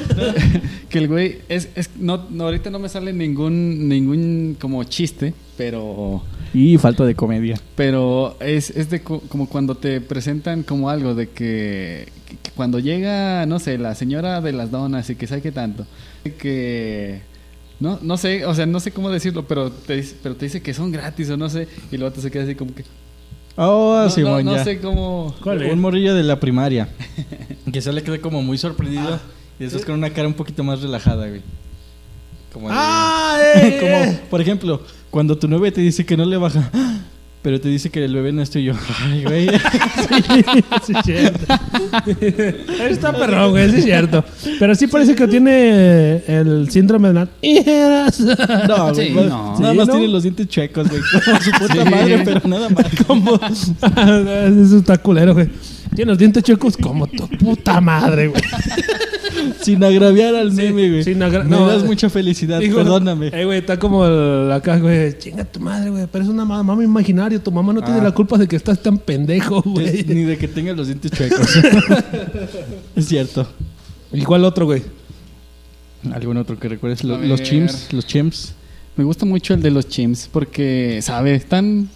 Que el güey es, es no, no, ahorita no me sale ningún ningún como chiste, pero Y falta de comedia. pero es, es de co- como cuando te presentan como algo de que, que cuando llega, no sé, la señora de las donas y que sabe qué tanto, que no no sé, o sea, no sé cómo decirlo, pero te dice, pero te dice que son gratis o no sé y luego te se queda así como que Oh, No, Simón, no, no ya. sé cómo. ¿Cuál es? Un morrillo de la primaria. que se le queda como muy sorprendido. Ah. Y después con una cara un poquito más relajada, güey. Como de- ¡Ah! eh, como, eh! por ejemplo, cuando tu novia te dice que no le baja, pero te dice que el bebé no es tuyo. Ay, güey. sí, es cierto. Está perrón, güey, sí es cierto. Pero sí parece que tiene el síndrome de hijeras. No, güey. Sí, pues, no. Nada Sí, más ¿no? tiene los dientes chuecos, güey. Como su puta Sí. madre, pero nada más. Como... Eso está culero, güey. Tiene los dientes chuecos como tu puta madre, güey. Sin agraviar al meme, güey. sin agra- Me no, das eh, mucha felicidad, Digo, perdóname. Eh, güey, está como acá, güey. Chinga tu madre, güey. Pero es una ma- mamá imaginario. Tu mamá no tiene Ah. la culpa de que estás tan pendejo, güey. Es- Ni de que tenga los dientes chuecos. es cierto. ¿Y cuál otro, güey? ¿Algún otro que recuerdes? Lo- los chimps, los chimps. Me gusta mucho el de los chimps porque, ¿sabe? Están.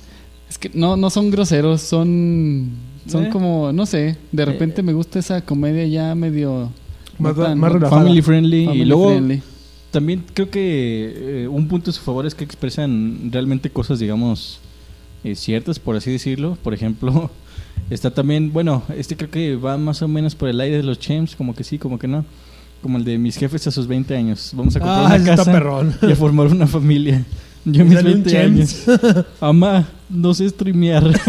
Es que no, no son groseros, son. Son Eh. como, no sé, de repente me gusta esa comedia ya medio. Más- tan- más relajada. Family friendly. family y luego friendly. también creo que eh, un punto a su favor es que expresan realmente cosas, digamos, eh, ciertas, por así decirlo. Por ejemplo, está también, bueno, este creo que va más o menos por el aire de los chimps, como que sí, como que no. Como el de mis jefes a sus 20 años. Vamos a comprar Ah, una casa perrón. y a formar una familia. Yo mis sale un 20 Chems. años. Amá, no sé streamear.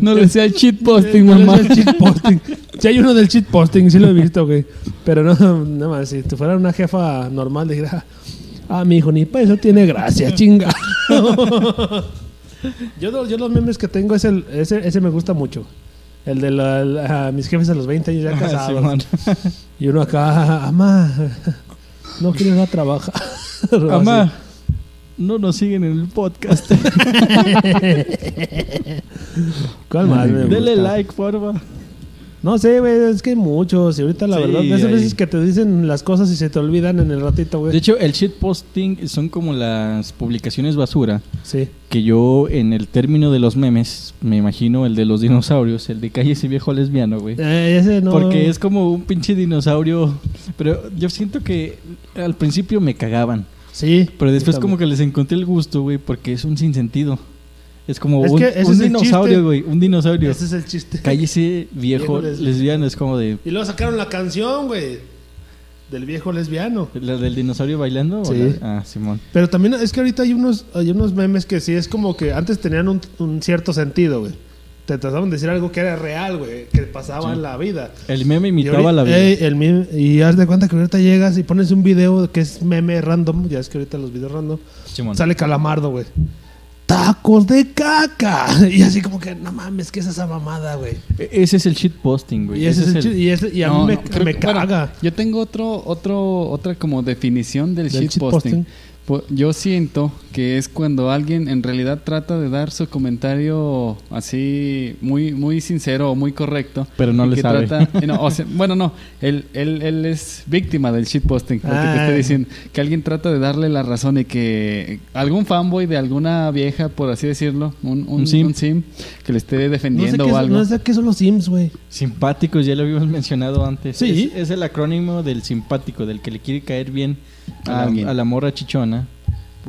No le sea cheat posting, No, mamá. el cheat posting. Sí hay uno del cheat posting, sí lo he visto, güey. Pero no, nada más, si tú fuera una jefa normal, dijera, ah, mi hijo, ni para eso tiene gracia, chinga. yo, yo los memes que tengo, es el, ese, ese me gusta mucho. El de la- la- mis jefes a los 20 años ya casados. Y uno acá, amá, no quiero ir a trabajar. Amá, no nos siguen en el podcast. ¿Cuál más Dele like, porfa. No sé, güey, es que hay muchos. Y ahorita la Sí, verdad, esas hay. veces que te dicen las cosas y se te olvidan en el ratito, güey. De hecho, el shitposting son como las publicaciones basura. Sí. Que yo, en el término de los memes, me imagino el de los dinosaurios, el de calle ese viejo lesbiano, güey. Eh, ese no. Porque es como un pinche dinosaurio. Pero yo siento que al principio me cagaban. Sí. Pero después como que les encontré el gusto, güey, porque es un sinsentido. Es como Es un, que dinosaurio, güey, un dinosaurio. Ese es el chiste. Cállese viejo Viejo lesbiano. es como de... Y luego sacaron la canción, güey. Del viejo lesbiano. ¿La del dinosaurio bailando? o Sí. la- Ah, Simón. Pero también es que ahorita hay unos, hay unos memes que sí es como que antes tenían un, un cierto sentido, güey. Te trataban de decir algo que era real, güey. Que pasaba Sí. en la vida. El meme imitaba ahorita- la vida. Ey, el meme- y haz de cuenta que ahorita llegas y pones un video que es meme random. Ya es que ahorita los videos random. Simón. Sale calamardo, güey. Tacos de caca. Y así como que, no mames, ¿qué es esa mamada, güey? E- Ese es el shitposting, güey. Y, ese es el y, ese- y a No, mí me, no, creo me que- bueno, caga. yo tengo otro, otro, otra como definición del, Del shitposting. shitposting. Yo siento que es cuando alguien en realidad trata de dar su comentario así muy muy sincero o muy correcto. Pero no le sabe. trata- y no, o sea, bueno, no, él, él, él es víctima del shitposting. Lo que te Ah. estoy diciendo, que alguien trata de darle la razón y que algún fanboy de alguna vieja, por así decirlo, un, un, Un simp. un simp, que le esté No sé, defendiendo o algo. no sé qué son los Sims, güey. Simpáticos, ya lo habíamos mencionado antes. Sí. Es, es el acrónimo del simpático, del que le quiere caer bien a, A la, a la morra chichona.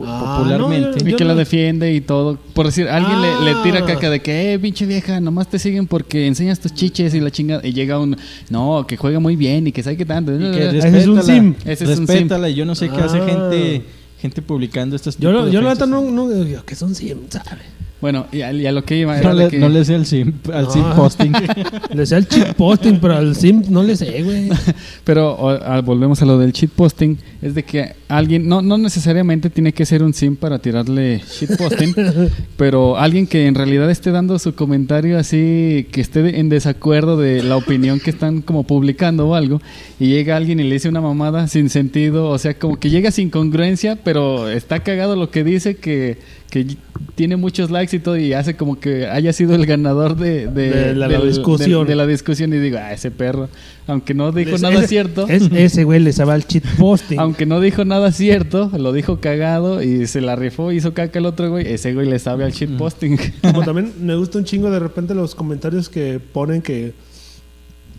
Ah, popularmente. no, Y Yo que la no- defiende y todo. Por decir, alguien le, le tira Ah. caca de que, eh, pinche vieja, nomás te siguen porque enseñas tus chiches y la chingada. Y llega un, no, que juega muy bien y que sabe tanto. Y que Ese es un sim. Ese es un sim. respétala, y yo no sé qué hace Ah. gente gente publicando estas Yo, lo- de yo la neta no, no, yo, que son Sims, ¿sabes? Bueno, y a, y a lo que iba No era de le, que- no le sé al sim, al No. sim posting. Le sé al cheat posting, pero al Sim no le sé, güey. Pero o- a- volvemos a lo del shitposting. Es de que alguien, no, no necesariamente tiene que ser un sim para tirarle shitposting, pero alguien que en realidad esté dando su comentario así, que esté de- en desacuerdo de la opinión que están como publicando o algo, y llega alguien y le dice una mamada sin sentido, o sea, como que llega sin congruencia, pero está cagado lo que dice, que, que tiene muchos likes y todo, y hace como que haya sido el ganador de, de, De la- discusión. de- de la discusión, y digo, ah, ese perro, aunque no dijo Es- nada ese- cierto. Es, ese güey le sabe al cheat posting. Aunque no dijo nada cierto, lo dijo cagado y se la rifó, hizo caca el otro güey. Ese güey le sabe al shitposting. Como también me gusta un chingo de repente los comentarios que ponen que.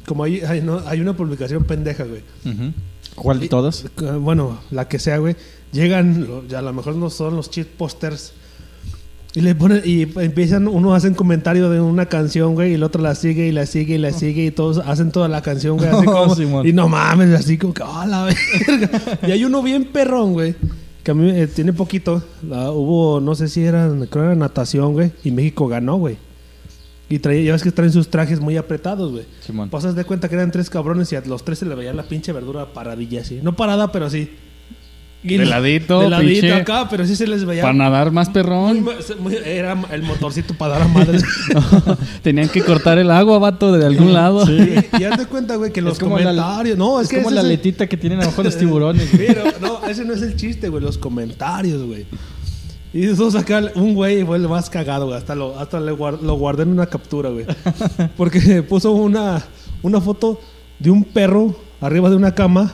Como hay, hay, no, hay una publicación pendeja, güey. ¿Cuál de todas? Bueno, la que sea, güey. Llegan, ya a lo mejor no son los cheat posters. Y le ponen, y empiezan, uno hacen comentario de una canción, güey, y el otro la sigue y la sigue y la sigue y todos hacen toda la canción, güey, así como, Simón. y no mames, así como que, ¡ah, la verga! y hay uno bien perrón, güey, que a mí eh, tiene poquito, la- hubo, no sé si era, creo era natación, güey, y México ganó, güey. Y traía, ya ves que traen sus trajes muy apretados, güey. Simón. Pasas de cuenta que eran tres cabrones y a los tres se le veía la pinche verdura paradilla así. No parada, pero sí. De no- ladito, De ladito pinche. acá, pero sí se les veía. Para nadar más perrón. muy- era el motorcito para dar a madres. Tenían que cortar el agua, vato, de algún lado. y, y haz de cuenta, güey, que los como la- comentarios. no, es, Es, que como la el- letita que tienen abajo los tiburones. Pero, no, ese no es el chiste, güey. Los comentarios, güey. Y eso saca un güey, fue el más cagado, güey. Hasta, lo, hasta le lo guardé en una captura, güey. Porque puso una, una foto de un perro arriba de una cama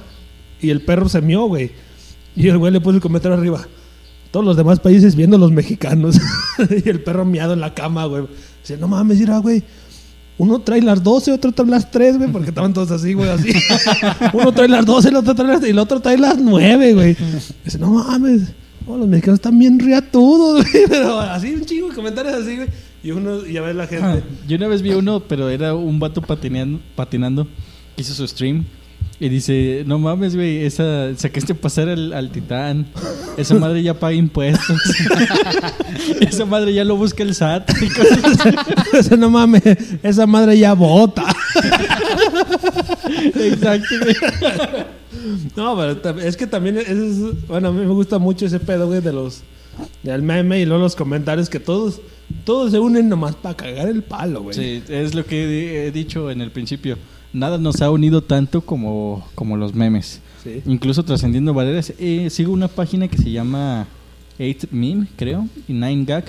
y el perro se mió, güey. Y el güey le puso el comentario arriba. Todos los demás países viendo a los mexicanos. y el perro miado en la cama, güey. Dice, no mames, mira, güey. Uno trae las 12, otro trae las 3, güey, porque estaban todos así, güey, así. Uno trae las 12, el otro trae las y el otro trae las 9, güey. Dice, no mames. Oh, los mexicanos están bien riatudos, güey. Pero así, un chingo de comentarios así, güey. Y uno, y a ver la Ah, gente. Yo una vez vi uno, pero era un vato patineando, patinando, hizo su stream. Y dice, no mames, güey, esa, sacaste pasar al, al titán. Esa madre ya paga impuestos. esa madre ya lo busca el SAT. Esa no mames, esa madre ya vota. Exacto, güey. No, pero es que también es, es- bueno, a mí me gusta mucho ese pedo, güey, de los del meme y luego los comentarios que todos todos se unen nomás para cagar el palo, güey. Sí, es lo que he dicho en el principio. Nada nos ha unido tanto como, como los memes. Sí. Incluso trascendiendo barreras. Eh, sigo una página que se llama 8meme, creo, y 9gag.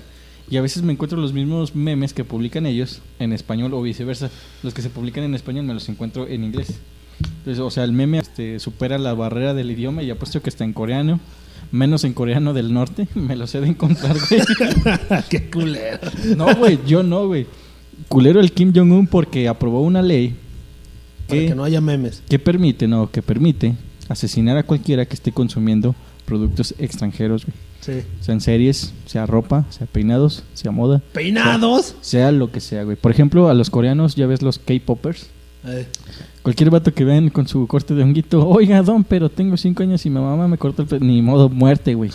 Y a veces me encuentro los mismos memes que publican ellos en español o viceversa. Los que se publican en español me los encuentro en inglés. Entonces, o sea, el meme este, supera la barrera del idioma y apuesto que está en coreano. Menos en coreano del norte. Me los he de encontrar, güey. Qué culero. No, güey, yo no, güey. Culero el Kim Jong-un porque aprobó una ley Para que, no haya memes. que permite, no, que permite asesinar a cualquiera que esté consumiendo productos extranjeros, güey. Sí. Sean series, sea ropa, sea peinados, sea moda, Peinados. sea lo que sea, güey. Por ejemplo, a los coreanos ya ves los K-popers. Cualquier vato que ven con su corte de honguito, oiga, don, pero tengo cinco años y mi mamá me cortó el pelo. Ni modo, muerte, güey.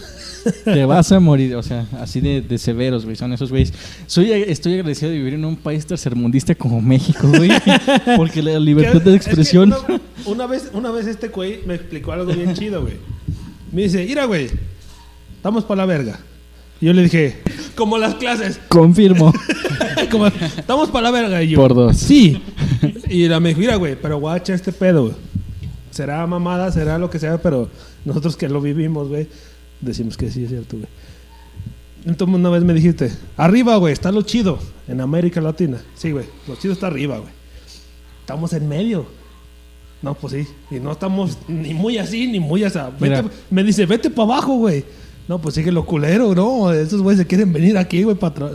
Te vas a morir, o sea, así de, de severos, güey, son esos güeyes. Soy, estoy agradecido de vivir en un país tercermundista como México, güey, porque la libertad de es que expresión... una, una vez, una vez este güey me explicó algo bien chido, güey. Me dice, mira, güey, estamos para la verga. Y yo le dije, como las clases, Confirmo. como, estamos para la verga. Y yo, Por dos. Sí. Y la me dijo, mira, güey, pero guacha este pedo, güey. Será mamada, será lo que sea, pero nosotros que lo vivimos, güey, decimos que sí es cierto, güey. Entonces una vez me dijiste, arriba, güey, está lo chido en América Latina. Sí, güey, lo chido está arriba, güey. Estamos en medio. No, pues sí. Y no estamos ni muy así, ni muy así. Vete- me dice, vete para abajo, güey. No, pues sigue lo culero, ¿no? Esos güeyes se quieren venir aquí, güey, para atrás.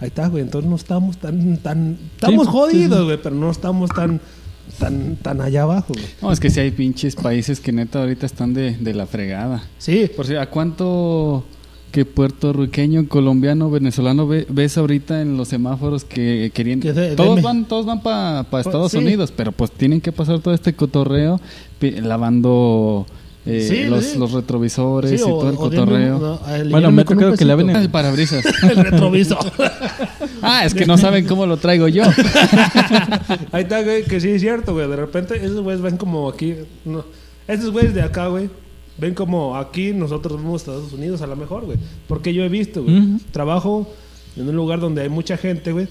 Ahí está, güey. Entonces no estamos tan, tan... Estamos Sí, jodidos, sí. güey, pero no estamos tan, tan, tan allá abajo, güey. No, es que sí hay pinches países que neta ahorita están de, de la fregada. Sí. Por si, ¿a cuánto que puertorriqueño, colombiano, venezolano ve- ves ahorita en los semáforos que querían... Que de- todos deme. van todos van para Estados sí. Unidos, pero pues tienen que pasar todo este cotorreo lavando eh, Sí, los, sí. los retrovisores Sí, y todo el o cotorreo. un- no, Bueno, me tocado que laven pesito. El parabrisas. el retrovisor. ah, es que no saben cómo lo traigo yo. Ahí está, güey, que sí es cierto, güey. De repente esos güeyes ven como aquí. No, esos güeyes de acá, güey, ven como aquí nosotros vemos Estados Unidos a lo mejor, güey. Porque yo he visto, güey. Trabajo en un lugar donde hay mucha gente, güey.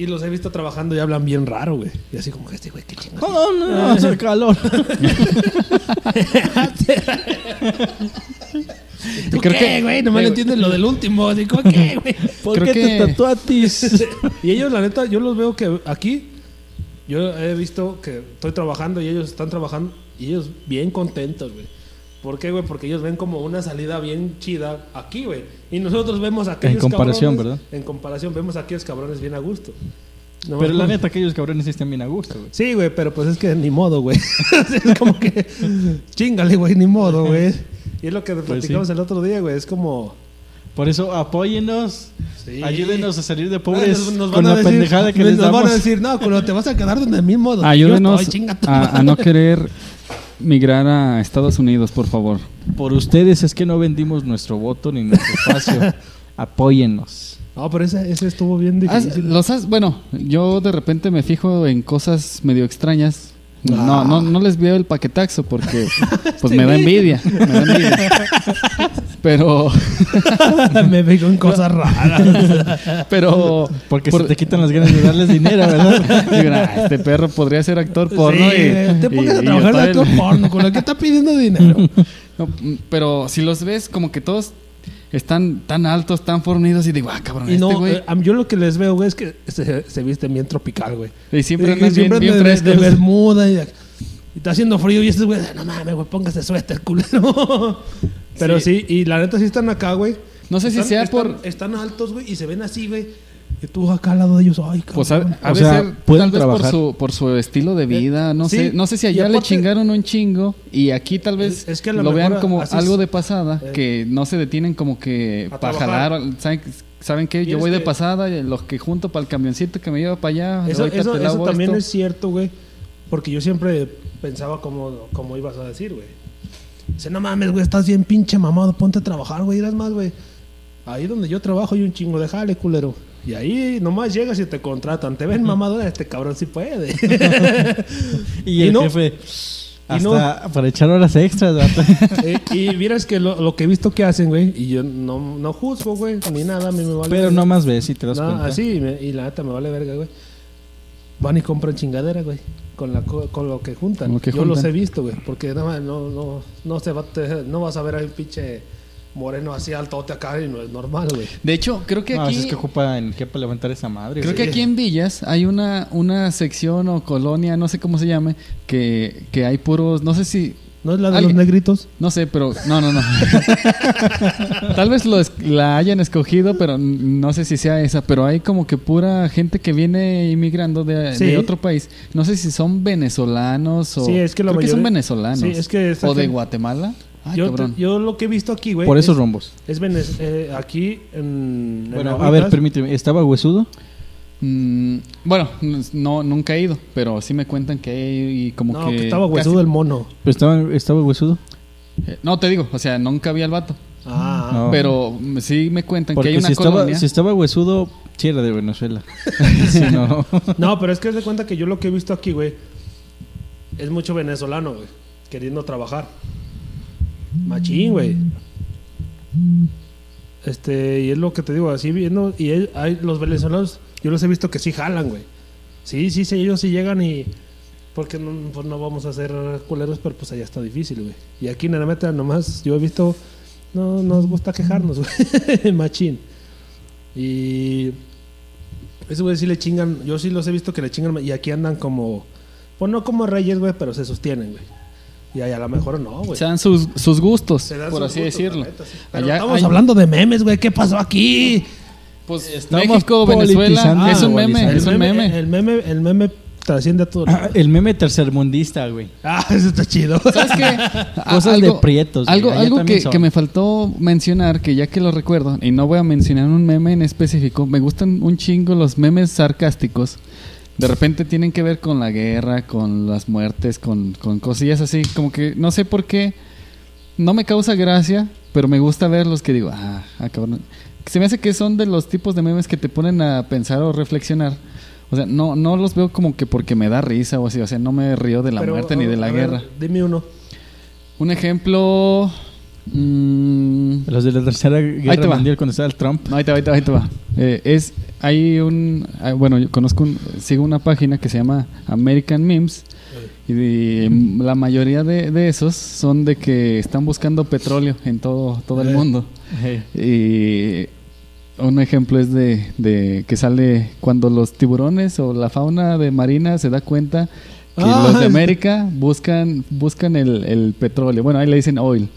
Y los he visto trabajando y hablan bien raro, güey. Y así como, este güey, qué chingados. No, no, no, hace calor. ¿Tú creo qué, que- güey? Nomás eh, entiendes lo del último. Digo, ¿qué, güey? ¿Por Creo qué que- te tatuatis? y ellos, la neta, yo los veo que aquí, yo he visto que estoy trabajando y ellos están trabajando y ellos bien contentos, güey. ¿Por qué, güey? Porque ellos ven como una salida bien chida aquí, güey. Y nosotros vemos a aquellos comparación, cabrones- ¿verdad? En comparación, vemos a aquellos cabrones bien a gusto. No, Pero la pues- neta, aquellos cabrones sí están bien a gusto, güey. Sí, güey, pero pues es que ni modo, güey. es como que chingale, güey, ni modo, güey. Y es lo que platicamos sí. el otro día, güey. Es como Por eso apóyennos, Sí. ayúdenos a salir de pobres nos- nos con van a la decir- pendejada que nos les van damos. a decir, no, te vas a quedar donde mismo. Donde Ayúdenos estoy, a, madre". a no querer migrar a Estados Unidos, por favor. Por ustedes es que no vendimos nuestro voto ni nuestro espacio. Apóyennos. No, pero ese, ese estuvo bien Has- difícil. los has- bueno, yo de repente me fijo en cosas medio extrañas. No, Ah. no, no les veo el paquetaxo porque pues me da envidia. Me da envidia. Pero, Me veo en cosas raras. pero Porque por- se te quitan las ganas de darles dinero, ¿verdad? digo, "Ah, este perro podría ser actor porno Sí, y, te y- pongas y a trabajar de actor porno, con la que está pidiendo dinero. No, pero si los ves como que todos están tan altos, tan fornidos y digo, ah, cabrón, Y este no, güey. eh, yo lo que les veo, güey, es que se, se visten bien tropical, güey. y siempre Y andan bien, siempre bien andan de, frescos. de bermuda y, y está haciendo frío y este güey, no mames, güey, póngase suéter, culero. Pero sí. y la neta sí están acá, güey. No sé si Están- sea están- por... Están altos, güey, y se ven así, güey. Y tú acá al lado de ellos, ay, cabrón. Pues ha, ha O de sea, tal vez por trabajar. su, por su estilo de vida, no sí, sé, no sé si allá le chingaron un chingo y aquí tal vez Es- es que a lo lo, vean como algo de pasada, Eh. que no se detienen como que A para jalar, ¿saben, ¿saben qué? Yo voy de que- pasada, los que junto para el camioncito que me lleva para allá, Eso, eso, eso también esto. es cierto, güey. Porque yo siempre pensaba como, como ibas a decir, güey. Dice, no mames, güey, estás bien pinche mamado, ponte a trabajar, güey, irás más, güey. Ahí donde yo trabajo hay un chingo de jale, culero. Y ahí nomás llegas y te contratan. Te ven mamado, este cabrón sí puede. Y, Y el no- jefe, y hasta para echar horas extras. Eh, y miras que lo, lo que he visto que hacen, güey, y yo no, no juzgo, güey, ni nada, a mí me vale. Pero no más ves si te das No, cuenta. así, y, me- y la neta me vale verga, güey. Van y compran chingadera, güey. Con, la, co- con lo que juntan. Con lo que Yo los he visto, güey. Porque nada más no, no, no, se va, te- no vas a ver a un pinche moreno así altote acá y no es normal, güey. De hecho, creo que No, aquí es que ocupa energía para levantar esa madre. Creo que aquí en Villas hay una, una sección o colonia, no sé cómo se llame, que, que hay puros, no sé si, ¿No es la de Alguien- los negritos? no sé, pero no, no, no. Tal vez lo es- la hayan escogido, pero no sé si sea esa, pero hay como que pura gente que viene inmigrando de, Sí. de otro país. No sé si son venezolanos o... Sí, es que la creo que son mayoría- venezolanos. Sí, es que o de Guatemala. Ay, yo, te- yo lo que he visto aquí, güey. Por esos es- rombos. Es Venez- eh, aquí en. en Bueno, a ver, permíteme. ¿Estaba huesudo? Mm, bueno, no, nunca he ido, pero sí me cuentan que hay como No, que... que estaba casi- huesudo el mono. ¿Pero estaba, estaba huesudo? Eh, No, te digo, o sea, nunca vi al vato. Ah, No. Pero sí me cuentan que hay una si estaba, colonia. si estaba huesudo, sí era de Venezuela. Sí, no. No, pero es que de cuenta que yo lo que he visto aquí, güey, es mucho venezolano, güey, queriendo trabajar. Machín, güey. Este, y es lo que te digo, así viendo, y hay, los venezolanos, yo los he visto que sí jalan, güey. Sí, sí, sí, ellos sí llegan y... Porque no, pues no vamos a ser culeros, pero pues allá está difícil, güey. Y aquí en la nomás, yo he visto, no nos gusta quejarnos, güey. Machín. Y... Esos güey sí le chingan, yo sí los he visto que le chingan y aquí andan como, pues no como reyes, güey, pero se sostienen, güey. Y ahí a lo mejor no, güey. Se dan sus, sus gustos, Se dan por sus así gustos, decirlo. la neta, sí. Pero Allá estamos hay- hablando de memes, güey, ¿qué pasó aquí? Pues Estamos México, Venezuela, politizando, es un globalizando. meme, es un meme. El meme, el meme trasciende a todo. Ah, el meme tercermundista, güey. Ah, eso está chido. ¿Sabes qué? Cosas de prietos, güey. Algo, Allá algo también que, son. que me faltó mencionar, que ya que lo recuerdo, y no voy a mencionar un meme en específico, me gustan un chingo los memes sarcásticos. De repente tienen que ver con la guerra, con las muertes, con, con cosillas así. Como que no sé por qué, no me causa gracia, pero me gusta ver los que digo, ah, ah, cabrón. Se me hace que son de los tipos de memes que te ponen a pensar o reflexionar. O sea, no, no los veo como que porque me da risa o así. O sea, no me río de la Pero, muerte ni de la ver, guerra. Dime uno. Un ejemplo. Mm, Los de la tercera guerra mundial cuando estaba el Trump. no, ahí te va, ahí te va, ahí te va. Eh, es, hay un. ah, bueno, yo conozco un. Sigo una página que se llama American Memes. Y de- la mayoría de, de esos son de que están buscando petróleo en todo, todo el Eh. mundo. Y un ejemplo es de, de que sale cuando los tiburones o la fauna de marina se da cuenta que Ah, los de América buscan buscan el, el petróleo. Bueno, ahí le dicen oil.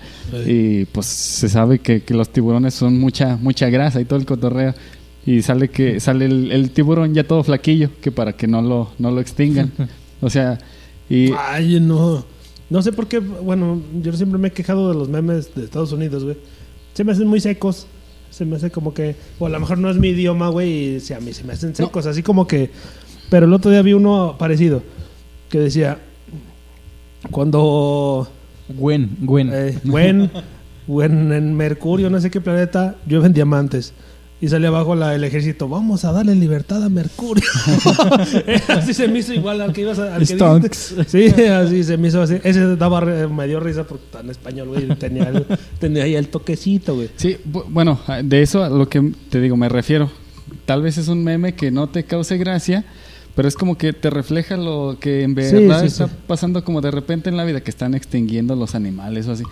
Y pues se sabe que, que los tiburones son mucha mucha grasa y todo el cotorreo. Y sale que sale el, el tiburón ya todo flaquillo, que para que no lo, no lo extingan. O sea, y Ay, no. No sé por qué, bueno, yo siempre me he quejado de los memes de Estados Unidos, güey. Se me hacen muy secos. Se me hace como que. O a lo mejor no es mi idioma, güey, y si a mí se me hacen secos, así como que. Pero el otro día vi uno parecido que decía. Cuando. Gwen, Gwen. Eh, Gwen, Gwen en Mercurio, no sé qué planeta, llueven diamantes. Y sale abajo la, el ejército, vamos a darle libertad a Mercurio. así se me hizo igual al que ibas a... Al que. Sí, así se me hizo así. Ese daba, me dio risa porque en español, güey. Tenía, el- tenía ahí el toquecito, güey. Sí, bu- bueno, de eso a lo que te digo, me refiero. Tal vez es un meme que no te cause gracia, pero es como que te refleja lo que en verdad sí, está sí. pasando como de repente en la vida, que están extinguiendo los animales o así.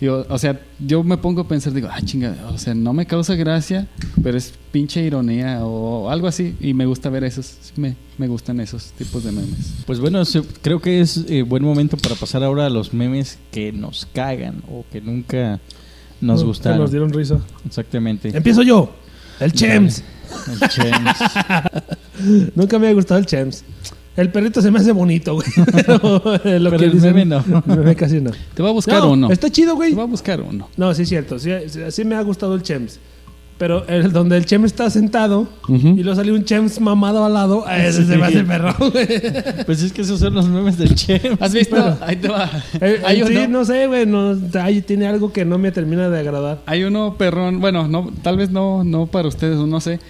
Y, o, o sea, yo me pongo a pensar, digo, ah, chinga, o sea, no me causa gracia, pero es pinche ironía o algo así. Y me gusta ver esos, sí, me, me gustan esos tipos de memes. Pues bueno, creo que es eh, buen momento para pasar ahora a los memes que nos cagan o que nunca nos Que gustaron. Nos dieron risa. Exactamente. Empiezo yo. El Chems. El Chems. Nunca me ha gustado el Chems. El perrito se me hace bonito, güey. Pero, lo Pero que el dicen- meme no. el meme casi no. Te voy a buscar No, uno. Está chido, güey. Te voy a buscar uno. No, sí es cierto. Sí, sí, sí me ha gustado el Chems. Pero el donde el Chems está sentado Ujú. y luego sale un Chems mamado al lado, a ese se me hace perro. Pues es que esos son los memes del Chems. ¿Has visto? Ahí te va. Eh, Hay sí, uno- no sé, güey. No, ahí tiene algo que no me termina de agradar. Hay uno perrón, bueno, no, tal vez no, no para ustedes, no sé,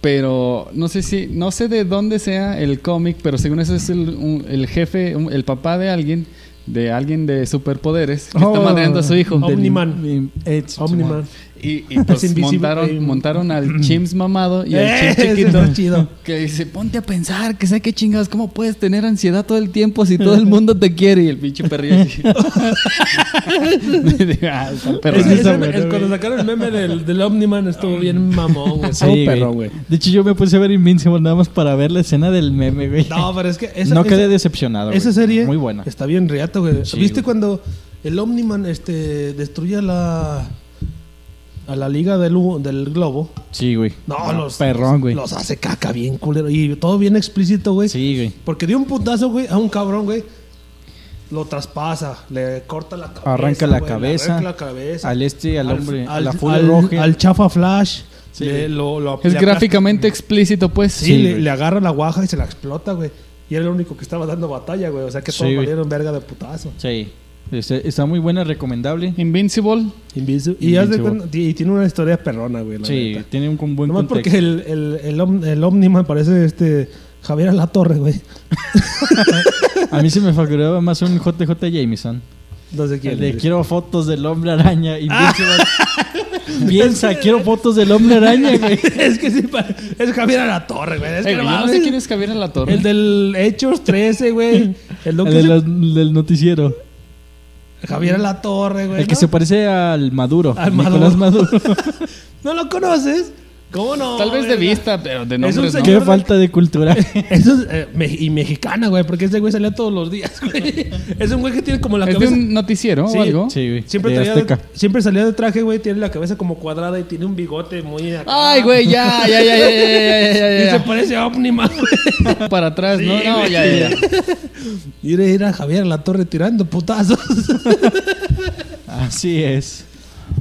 pero no sé si, no sé de dónde sea el cómic, pero según eso es el, un- el jefe, un- el papá de alguien, de alguien de superpoderes que está Oh. madreando a su hijo. Omniman. Eh, Omniman. Y, y pues Es invisible. montaron, montaron al Chims mamado y al Eh, Chims chiquito. chido. Que dice, ponte a pensar, que sé qué chingados, ¿cómo puedes tener ansiedad todo el tiempo si todo el mundo te quiere? Y el pinche perrillo así. "Ah, está perrón". Ese- ese- Está el- bueno, cuando sacaron el meme del, del Omniman estuvo bien mamón, güey. Sí, perrón, güey. De hecho, yo me puse a ver Invincible nada más para ver la escena del meme, güey. No, pero es que esa, no quedé esa- decepcionado. esa serie Muy buena. está bien riata, güey. Sí, ¿Viste güey. cuando el Omniman este, destruye a la, a la liga del, del globo? Sí, güey. No, los, Perrón, güey. los hace caca bien culero. Y todo bien explícito, güey. Sí, güey. Porque dio un putazo, güey, a un cabrón, güey. Lo traspasa, le corta la cabeza. Arranca la güey, cabeza. arranca la cabeza. Al este, al, hombre, al, la full al- roja. al chafa flash. Sí, le- lo, lo- Es le gráficamente explícito, pues. Sí, Sí, le, le agarra la guaja y se la explota, güey. Y era el único que estaba dando batalla, güey. O sea que Sí, todos valieron verga de putazo. Sí. Este- está muy buena, recomendable. Invincible. Invincible. Y, de Invincible. cuenta- y tiene una historia perrona, güey. la Sí, neta. tiene un, un buen Nomás contexto. porque el, el, el, Om- el Omniman parece este Javier Alatorre, güey. A mí se me figuraba más un JJ Jameson. No sé quién El de es. quiero fotos del hombre araña. Invincible. Piensa, quiero fotos del hombre araña, güey. es que sí, es Javier Alatorre, güey. Es Ey, que yo no no mames. sé quién es Javier La Torre. El del Hechos 13, güey. El El de se- los- del noticiero. Javier Alatorre, güey. El que ¿no? se parece al Maduro. Al Nicolás Maduro. ¿No lo conoces? ¿Cómo no? Tal vez de verga? vista, pero de Es un nombres no. señor- Qué falta de cultura. Eso es, eh, me- y mexicana, güey, porque ese güey salía todos los días, güey. Es un güey que tiene como la ¿Es de cabeza. un noticiero Sí. o algo? Sí, güey. Siempre, de traía de- siempre salía de traje, güey, tiene la cabeza como cuadrada y tiene un bigote muy acá. Ay, güey, ya, ya, ya, ya, ya, ya, ya, Y ya, se parece a Omniman, güey. Para atrás, ¿no? Sí, No, güey. ya, ya, ya. Y era ir a Javier a la torre tirando putazos. Así es.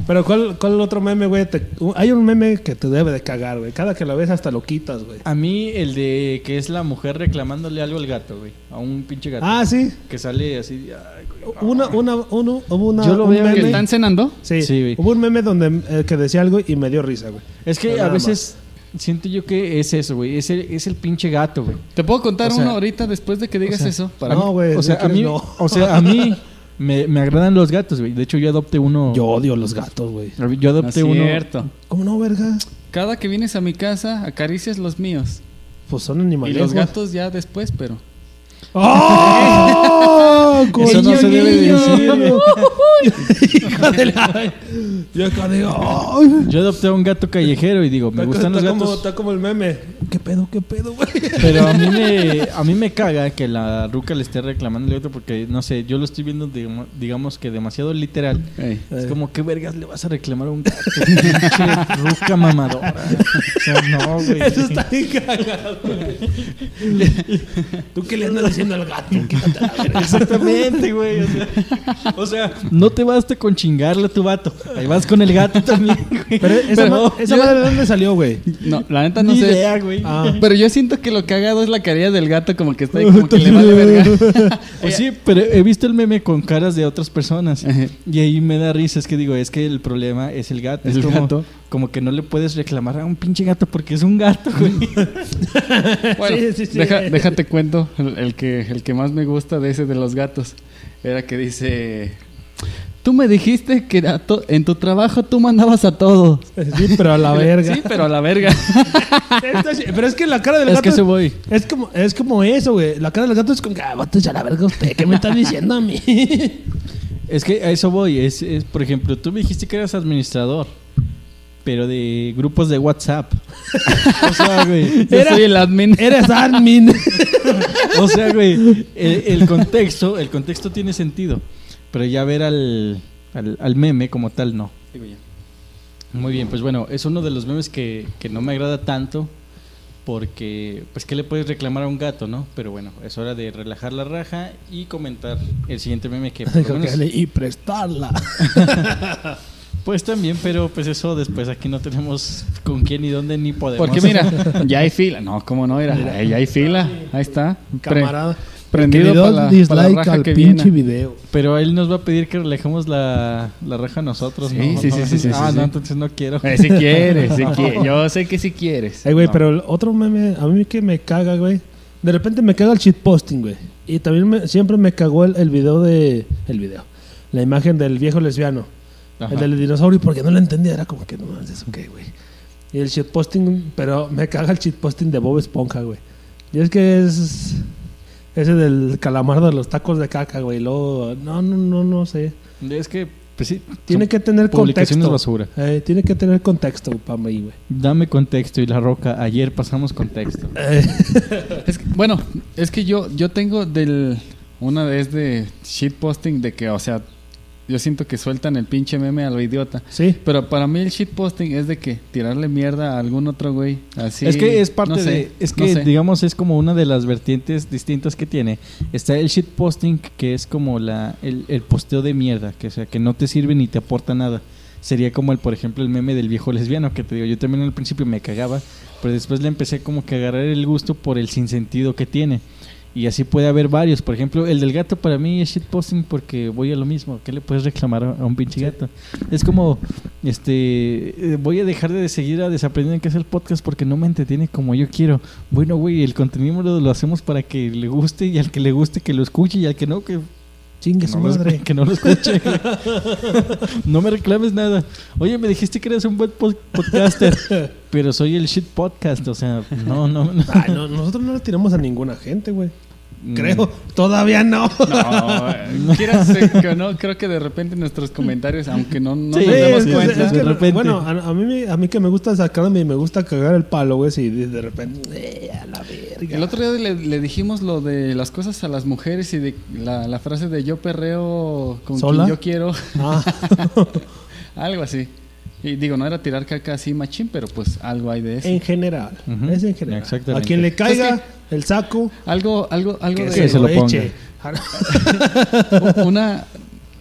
Pero ¿cuál, cuál otro meme, güey? Te- hay un meme que te debe de cagar, güey. Cada que lo ves hasta lo quitas, güey. A mí el de que es la mujer reclamándole algo al gato, güey. A un pinche gato. Ah, sí. Que sale así. ay, güey, no. Una, una, uno, hubo una, Yo lo un veo ¿Que meme. están cenando? Sí, Sí, güey. hubo un meme donde eh, que decía algo y me dio risa, güey. Es que Pero a veces siento yo que es eso, güey. Es el, es el pinche gato, güey. ¿Te puedo contar O sea, uno ahorita después de que digas o sea, eso? No, mí- güey, O sea, a mí, no. o sea, a mí me, me agradan los gatos, güey. De hecho, yo adopté uno. Yo odio los gatos, güey. Yo No adopté es uno. cierto. ¿Cómo no, verga? Cada que vienes a mi casa, acaricias los míos. Pues son Y animales. los gatos ya después, pero... ¡Oh! Eso no se debe decir. Hija de la... Yo digo... ¡ay! Yo adopté a un gato callejero y digo, me Está- gustan los está como, gatos. está como el meme. ¿Qué pedo, qué pedo, güey? Pero a mí me, a mí me caga que la ruca le esté reclamando al gato porque, no sé, yo lo estoy viendo, digamos, digamos que demasiado literal. Ey. Es como, ¿qué vergas le vas a reclamar a un gato? Ruca mamadora. O sea, no, güey. Eso está bien cagado, güey. ¿Tú qué le andas diciendo al gato? Quítate la verga. Exactamente, güey. O sea, o sea, no te basta con chingarle a tu vato. Ahí vas con el gato también, güey. Pero esa, Pero ma- esa yo- madre de dónde salió, güey? No, la neta no Ni sé. idea, güey. Ah. Pero yo siento que lo cagado es la carilla del gato como que está ahí como que le vale verga. Pues sí, pero he visto el meme con caras de otras personas. Ajá. Y ahí me da risa. Es que digo, es que el problema es el gato. Es Es el como, gato. como que no le puedes reclamar a un pinche gato porque es un gato, güey. Bueno, Sí, sí, sí. deja- déjate cuento el, el que, el que más me gusta de ese de los gatos. Era que dice... Tú me dijiste que en tu trabajo tú mandabas a todos. Sí, pero a la verga. Sí, pero a la verga. Pero es que la cara del es gato que se voy. es como, es como eso, güey. La cara del gato es como, ah, a la verga usted. ¿Qué me está diciendo a mí? Es que a eso voy. Es, es, por ejemplo, tú me dijiste que eras administrador. Pero de grupos de WhatsApp. o sea, güey. Yo Era- soy el admin. Eres admin. O sea, güey, el, el contexto, el contexto tiene sentido, pero ya ver al, al, al meme como tal, no. Muy bien, pues bueno, es uno de los memes que, que no me agrada tanto porque, pues, ¿qué le puedes reclamar a un gato, no? Pero bueno, es hora de relajar la raja y comentar el siguiente meme que... por menos- y prestarla. pues también, pero pues eso después aquí no tenemos con quién ni dónde ni podemos. Porque mira, ya hay fila. No, ¿cómo no? Era, ya hay fila. Ahí está. Camarada. Prendido para la, para la dislike raja al que pinche viene. video. Pero él nos va a pedir que relajemos la, la raja nosotros, Sí, ¿no? sí, sí, No, sí, sí, Ah, sí, no, sí. entonces no quiero. Eh, si quieres, si quieres. Yo sé que si quieres. Eh, güey, No. pero el otro meme, a mí que me caga, güey. De repente me caga el shitposting, güey. Y también me- siempre me cagó el, el video de. El video. La imagen del viejo lesbiano. Ajá. El del dinosaurio, porque no lo entendía. Era como que no mames, ¿eso qué, güey? Y el shitposting, pero me caga el shitposting de Bob Esponja, güey. Y es que es. Ese del calamardo de los tacos de caca, güey. Luego, no, no, no, no sé. Es que, pues sí. Tiene que tener publicaciones contexto. basura. Eh, tiene que tener contexto para mí, güey. Dame contexto y la roca. Ayer pasamos contexto. Eh, Es que- bueno, es que yo, yo tengo del. Una vez de shitposting de que, o sea, yo siento que sueltan el pinche meme a lo idiota. sí. Pero para mí el shitposting es de que tirarle mierda a algún otro güey. Así. es que es parte no sé, de. Es no que, sé. digamos, es como una de las vertientes distintas que tiene. Está el shitposting, que es como la, el, el posteo de mierda, que, o sea, que no te sirve ni te aporta nada. Sería como, el, por ejemplo, el meme del viejo lesbiano, que te digo, yo también al principio me cagaba, pero después le empecé como que a agarrar el gusto por el sinsentido que tiene. Y así puede haber varios. Por ejemplo, el del gato para mí es shitposting porque voy a lo mismo. ¿Qué le puedes reclamar a un pinche gato? Es como, este, eh, voy a dejar de seguir a Desaprendiendo que es el podcast porque no me entretiene como yo quiero. Bueno, güey, el contenido lo, lo hacemos para que le guste y al que le guste que lo escuche y al que no, que, Chingue su no, madre. que no lo escuche. no me reclames nada. Oye, me dijiste que eres un buen pod- podcaster, pero soy el shit podcast, o sea, no, no. no. Ay, no, nosotros no le tiramos a ninguna gente, güey. Mm. Creo. Todavía no. No, eh, quieras eh, que no, creo que de repente nuestros comentarios, aunque no, no Sí, nos Sí, demos es cuenta. es que, de repente. Bueno, a, a mí, me- a mí que me gusta sacarme y me gusta cagar el palo, güey. Si de, repente. Eh, a la verga. El otro día le, le dijimos lo de las cosas a las mujeres y de la, la frase de yo perreo con ¿Sola? quien yo quiero, Ah, algo así. Y digo, no era tirar caca así machín, pero pues algo hay de eso. en general. Es en general. Exactamente. A quien le caiga el saco, Algo, algo, algo que de se, lo eche. una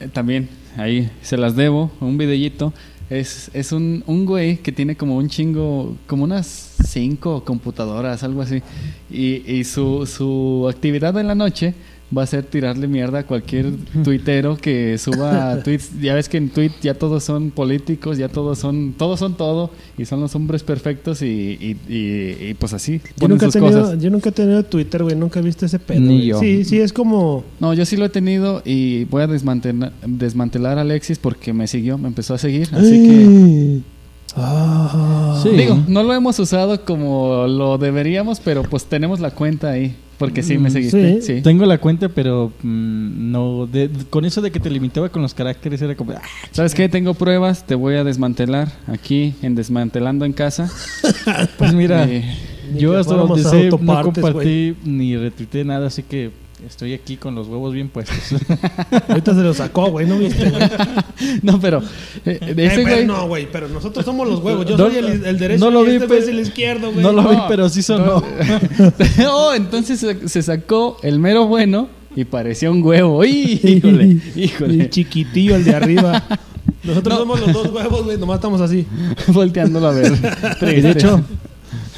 eh, también ahí se las debo un videíto. Es, es un, un güey que tiene como un chingo como unas cinco computadoras algo así. Y, y su, su actividad en la noche va a ser tirarle mierda a cualquier tuitero que suba tweets ya ves que en tweet ya todos son políticos ya todos son todos son todo y son los hombres perfectos y, y, y- y pues así Yo nunca, he sus tenido, cosas yo nunca he tenido Twitter, güey. Nunca he visto ese pedo. Ni yo. Sí, sí, es como. No, yo sí lo he tenido y voy a desmantelar, desmantelar a Alexis porque me siguió, me empezó a seguir. Así que. Ah. Sí. digo, no lo hemos usado como lo deberíamos, pero pues tenemos la cuenta ahí. Porque sí me Mm, seguiste. sí. Sí. Tengo la cuenta, pero mm, no. de- con eso de que te limitaba con los caracteres, era como. ah, ¿Sabes qué? Tengo pruebas, te voy a desmantelar aquí en Desmantelando en Casa. pues mira, Eh, Ni Yo hasta donde sé no compartí ni retuiteé nada, así que estoy aquí con los huevos bien puestos. Ahorita se lo sacó, güey, ¿no viste, güey? No, pero eh, Eh, ese pero güey. no, güey, pero nosotros somos los huevos. Yo No, soy el, el derecho no lo y vi, este güey pero- es el izquierdo, güey. no lo vi, No. pero sí sonó. oh, entonces se, sacó el mero bueno y parecía un huevo. ¡Ih, Híjole, híjole. El chiquitillo, el de arriba. Nosotros No. somos los dos huevos, güey, nomás estamos así. Volteándolo a ver. De hecho,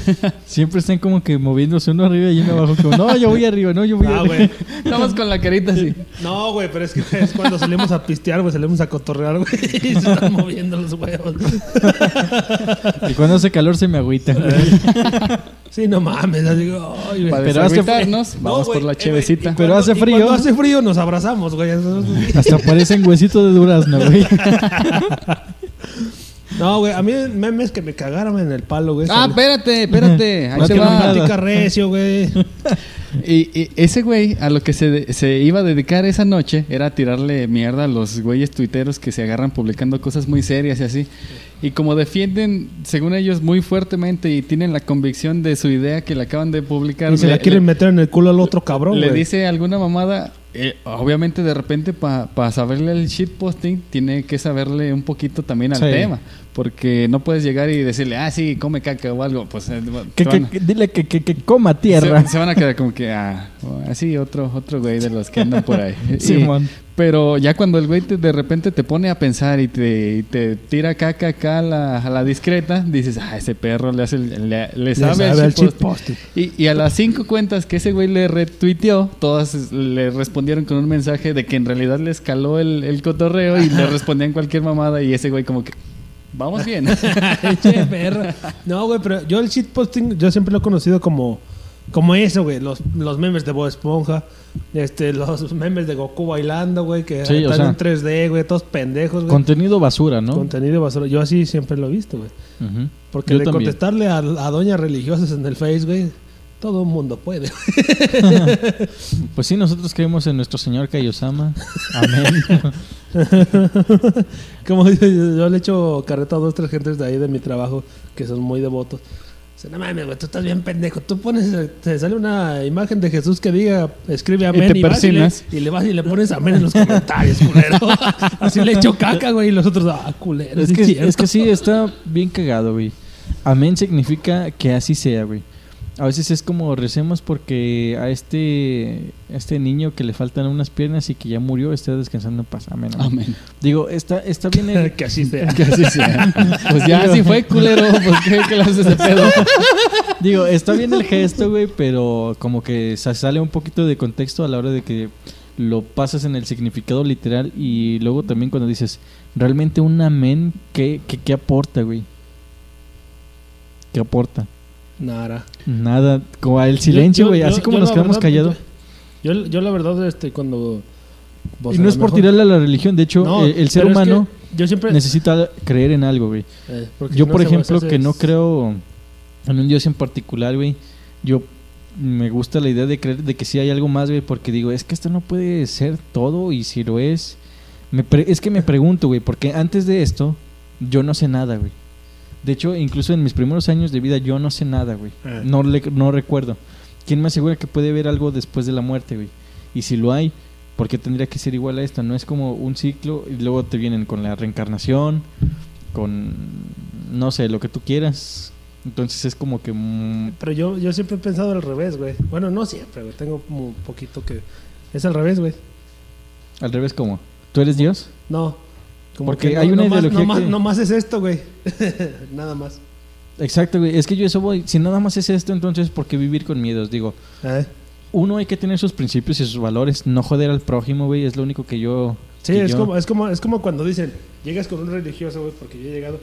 siempre están como que moviéndose uno arriba y uno abajo. Como, no, yo voy arriba, no, yo voy Ah, arriba. güey. Estamos con la carita así. No, güey, pero es que es cuando salimos a pistear, güey, salimos a cotorrear, güey, y se están moviendo los huevos. Y cuando hace calor se me agüita. güey. Sí, no mames, así, ay, güey. Para Pero hace- No, vamos por la eh, chevecita. Pero hace frío. Cuando hace frío nos abrazamos, güey. Hasta parecen huesitos de durazno, güey. No, güey, a mí memes que me cagaron en el palo, güey. Ah, espérate, espérate. Ahí no va. Platica recio, güey. Y, y ese güey a lo que se, se iba a dedicar esa noche era a tirarle mierda a los güeyes tuiteros que se agarran publicando cosas muy serias y así. Y como defienden, según ellos, muy fuertemente y tienen la convicción de su idea que le acaban de publicar, Y se le- la quieren le- meter en el culo al otro cabrón, le güey. dice alguna mamada, eh, obviamente de repente para saberle el shitposting tiene que saberle un poquito también al Sí. tema, porque no puedes llegar y decirle, ah, sí, come caca o algo, pues eh, Que, que- van a- que- dile que, que, que coma tierra. Se, se van a quedar como que, ah, así otro, otro güey de los que andan por ahí. Simón. pero ya cuando el güey te- de repente te pone a pensar y te, y te tira caca acá a la, a la discreta, dices, ah, ese perro le hace el- le, le sabe, sabe al al shitposting". Y, y a las cinco cuentas que ese güey le retuiteó, todas le respondieron con un mensaje de que en realidad le escaló el, el cotorreo y le respondían cualquier mamada y ese güey como que, vamos bien. Che, perro. No, güey, pero yo el shitposting, yo siempre lo he conocido como, como eso, güey. Los, los memes de Bob Esponja, este, los memes de Goku bailando, güey, que Sí, o están sea, en 3D, güey, todos pendejos, güey. Contenido basura, ¿no? Contenido basura. Yo así siempre lo he visto, güey. Porque Yo de también. contestarle a, a doñas religiosas en el Face, güey, todo el mundo puede. Pues sí, nosotros creemos en nuestro Señor Kaiosama. Amén. Como dice, yo, yo le echo carreta a dos, tres gentes de ahí de mi trabajo que son muy devotos. Dice, no mames, güey, tú estás bien pendejo. Tú pones, te sale una imagen de Jesús que diga, escribe amén te vas y, le, y le vas y le pones amén en los comentarios, culero. Así le echo caca, güey, y los otros, ah, culero. es, sí que, es que sí, está bien cagado, güey. Amén significa que así sea, güey. A veces es como recemos porque a este, a este niño que le faltan unas piernas y que ya murió está descansando en paz. Amén. amén. Amén. Digo, está, está bien el, que así sea. Que así sea. Pues ya así fue, culero. Pues qué clases de pedo. Digo, está bien el gesto, güey, pero como que se sale un poquito de contexto a la hora de que lo pasas en el significado literal y luego también cuando dices, realmente un amén, ¿qué, qué, qué aporta, güey? ¿Qué aporta? Nada. Nada, como el silencio, güey, así como yo nos quedamos verdad, callados. Yo, yo la verdad, este, cuando... Y no es por mejor- tirarle a la religión, de hecho, No, eh, el ser pero es que humano yo siempre... necesita creer en algo, güey. eh, Yo, no por ejemplo, que no creo en un Dios en particular, güey. Yo me gusta la idea de creer de que sí hay algo más, güey, porque digo, es que esto no puede ser todo y si lo es... Me pre- es que me pregunto, güey, porque antes de esto yo no sé nada, güey. De hecho, incluso en mis primeros años de vida yo no sé nada, güey. Eh. No, le- no recuerdo. ¿Quién me asegura que puede haber algo después de la muerte, güey? Y si lo hay, ¿por qué tendría que ser igual a esto? No es como un ciclo y luego te vienen con la reencarnación, con, no sé, lo que tú quieras. Entonces es como que... mm, Pero yo, yo siempre he pensado al revés, güey. Bueno, no siempre, güey. Tengo como un poquito que... Es al revés, güey. al revés, como, ¿tú eres Dios? No. Como Porque que hay una nomás, ideología nomás, que- nomás es esto, güey. Nada más. Exacto, güey. Es que yo eso voy. Si nada más es esto, entonces, ¿por qué vivir con miedos? Digo, ¿Eh? uno hay que tener sus principios y sus valores. No joder al prójimo, güey. Es lo único que yo... Sí, que es yo- como, es, como, es como cuando dicen, llegas con un religioso, güey, porque yo he llegado.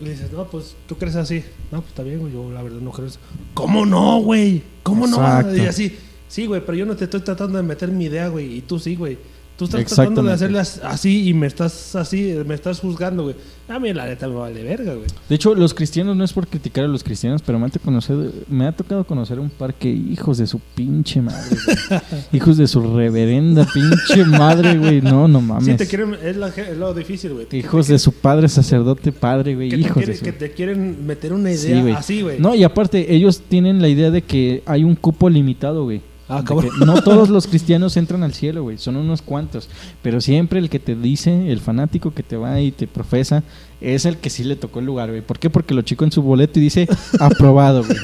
Le dices, no, pues, ¿tú crees así? No, pues está bien, güey, yo la verdad no creo eso. ¿Cómo no, güey? ¿Cómo no? Y así, sí, güey, pero yo no te estoy tratando de meter mi idea, güey, y tú sí, güey. Tú estás tratando de hacerlas así y me estás así, me estás juzgando, güey. A mí la neta me vale verga, güey. De hecho, los cristianos no es por criticar a los cristianos, pero me ha, conocer, me ha tocado conocer un par que hijos de su pinche madre, güey. hijos de su reverenda pinche madre, güey. No, no mames. Sí, te quieren, es, la- es lo difícil, güey. Hijos te de su padre sacerdote padre, güey. que te, Hijos quiere- de su... que te quieren meter una Sí, idea güey. así, güey. No, y aparte, ellos tienen la idea de que hay un cupo limitado, güey. Ah, no todos los cristianos entran al cielo, güey. Son unos cuantos. Pero siempre el que te dice, el fanático que te va y te profesa, es el que sí le tocó el lugar, güey. ¿Por qué? Porque lo chico en su boleto y dice aprobado, güey.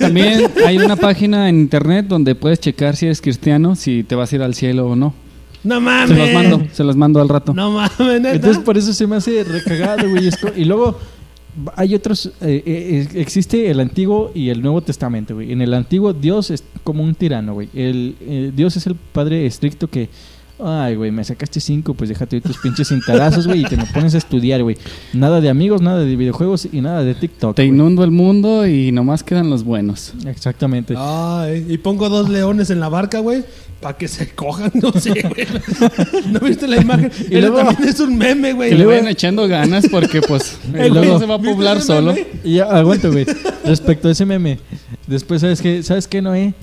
También hay una página en internet donde puedes checar si eres cristiano, si te vas a ir al cielo o no. No mames. Se los mando, se los mando al rato. No mames, neta. Entonces por eso se me hace recagado, güey. esto. Y luego hay otros, eh, eh, existe el Antiguo y el Nuevo Testamento, güey. En el Antiguo Dios es como un tirano, güey. El, eh, Dios es el Padre estricto que, ay, güey, me sacaste cinco, pues déjate tus pinches cintarazos, güey, y te me pones a estudiar, güey. Nada de amigos, nada de videojuegos y nada de TikTok. Te güey. inundo el mundo y nomás quedan los buenos. Exactamente. Ay, y pongo dos leones en la barca, güey, para que se cojan, no sé, güey. ¿No viste la imagen? Y Y luego- también es un meme, güey. Que le vayan echando ganas porque pues Eh, el güey, mundo se va a ¿viste poblar solo. meme? Y ya, aguanta, güey. Respecto a ese meme. Después, ¿sabes qué? ¿Sabes qué, Noé?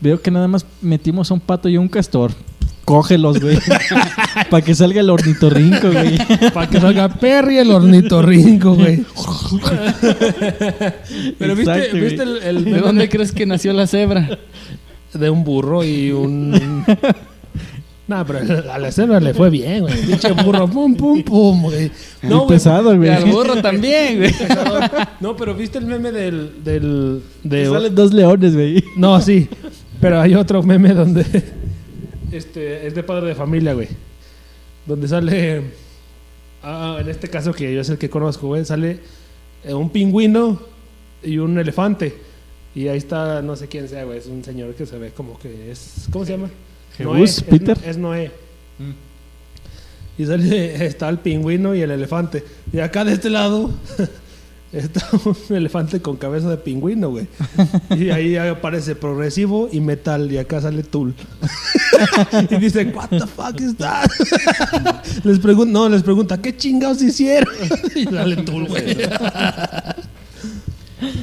Veo que nada más metimos a un pato y a un castor. Cógelos, güey. Para que salga el ornitorrinco, güey. Para que salga Perry el ornitorrinco, güey. Pero viste, Exacto, viste el, el ¿De dónde crees que nació la cebra? de un burro y un. No, pero a la cebra le fue bien, güey. Pinche burro, pum, pum, pum, güey. Muy No, güey, pesado, Y güey. al burro también, güey. No, pero viste el meme del. del de, Salen dos leones, güey. No, sí. Pero hay otro meme donde. Este. Es de padre de familia, güey. Donde sale. Ah, en este caso que yo es el que conozco, güey. Sale eh, un pingüino y un elefante. Y ahí está, no sé quién sea, güey. Es un señor que se ve como que es. ¿Cómo se llama? Jesús, Noé, es- Peter. Es, Noé. Y sale, está el pingüino y el elefante. Y acá de este lado está un elefante con cabeza de pingüino, güey. Y ahí aparece progresivo y metal. Y acá sale Tool. y dice, ¿What the fuck is that? les pregunta, no, les pregunta, ¿qué chingados hicieron? y sale Tool, güey.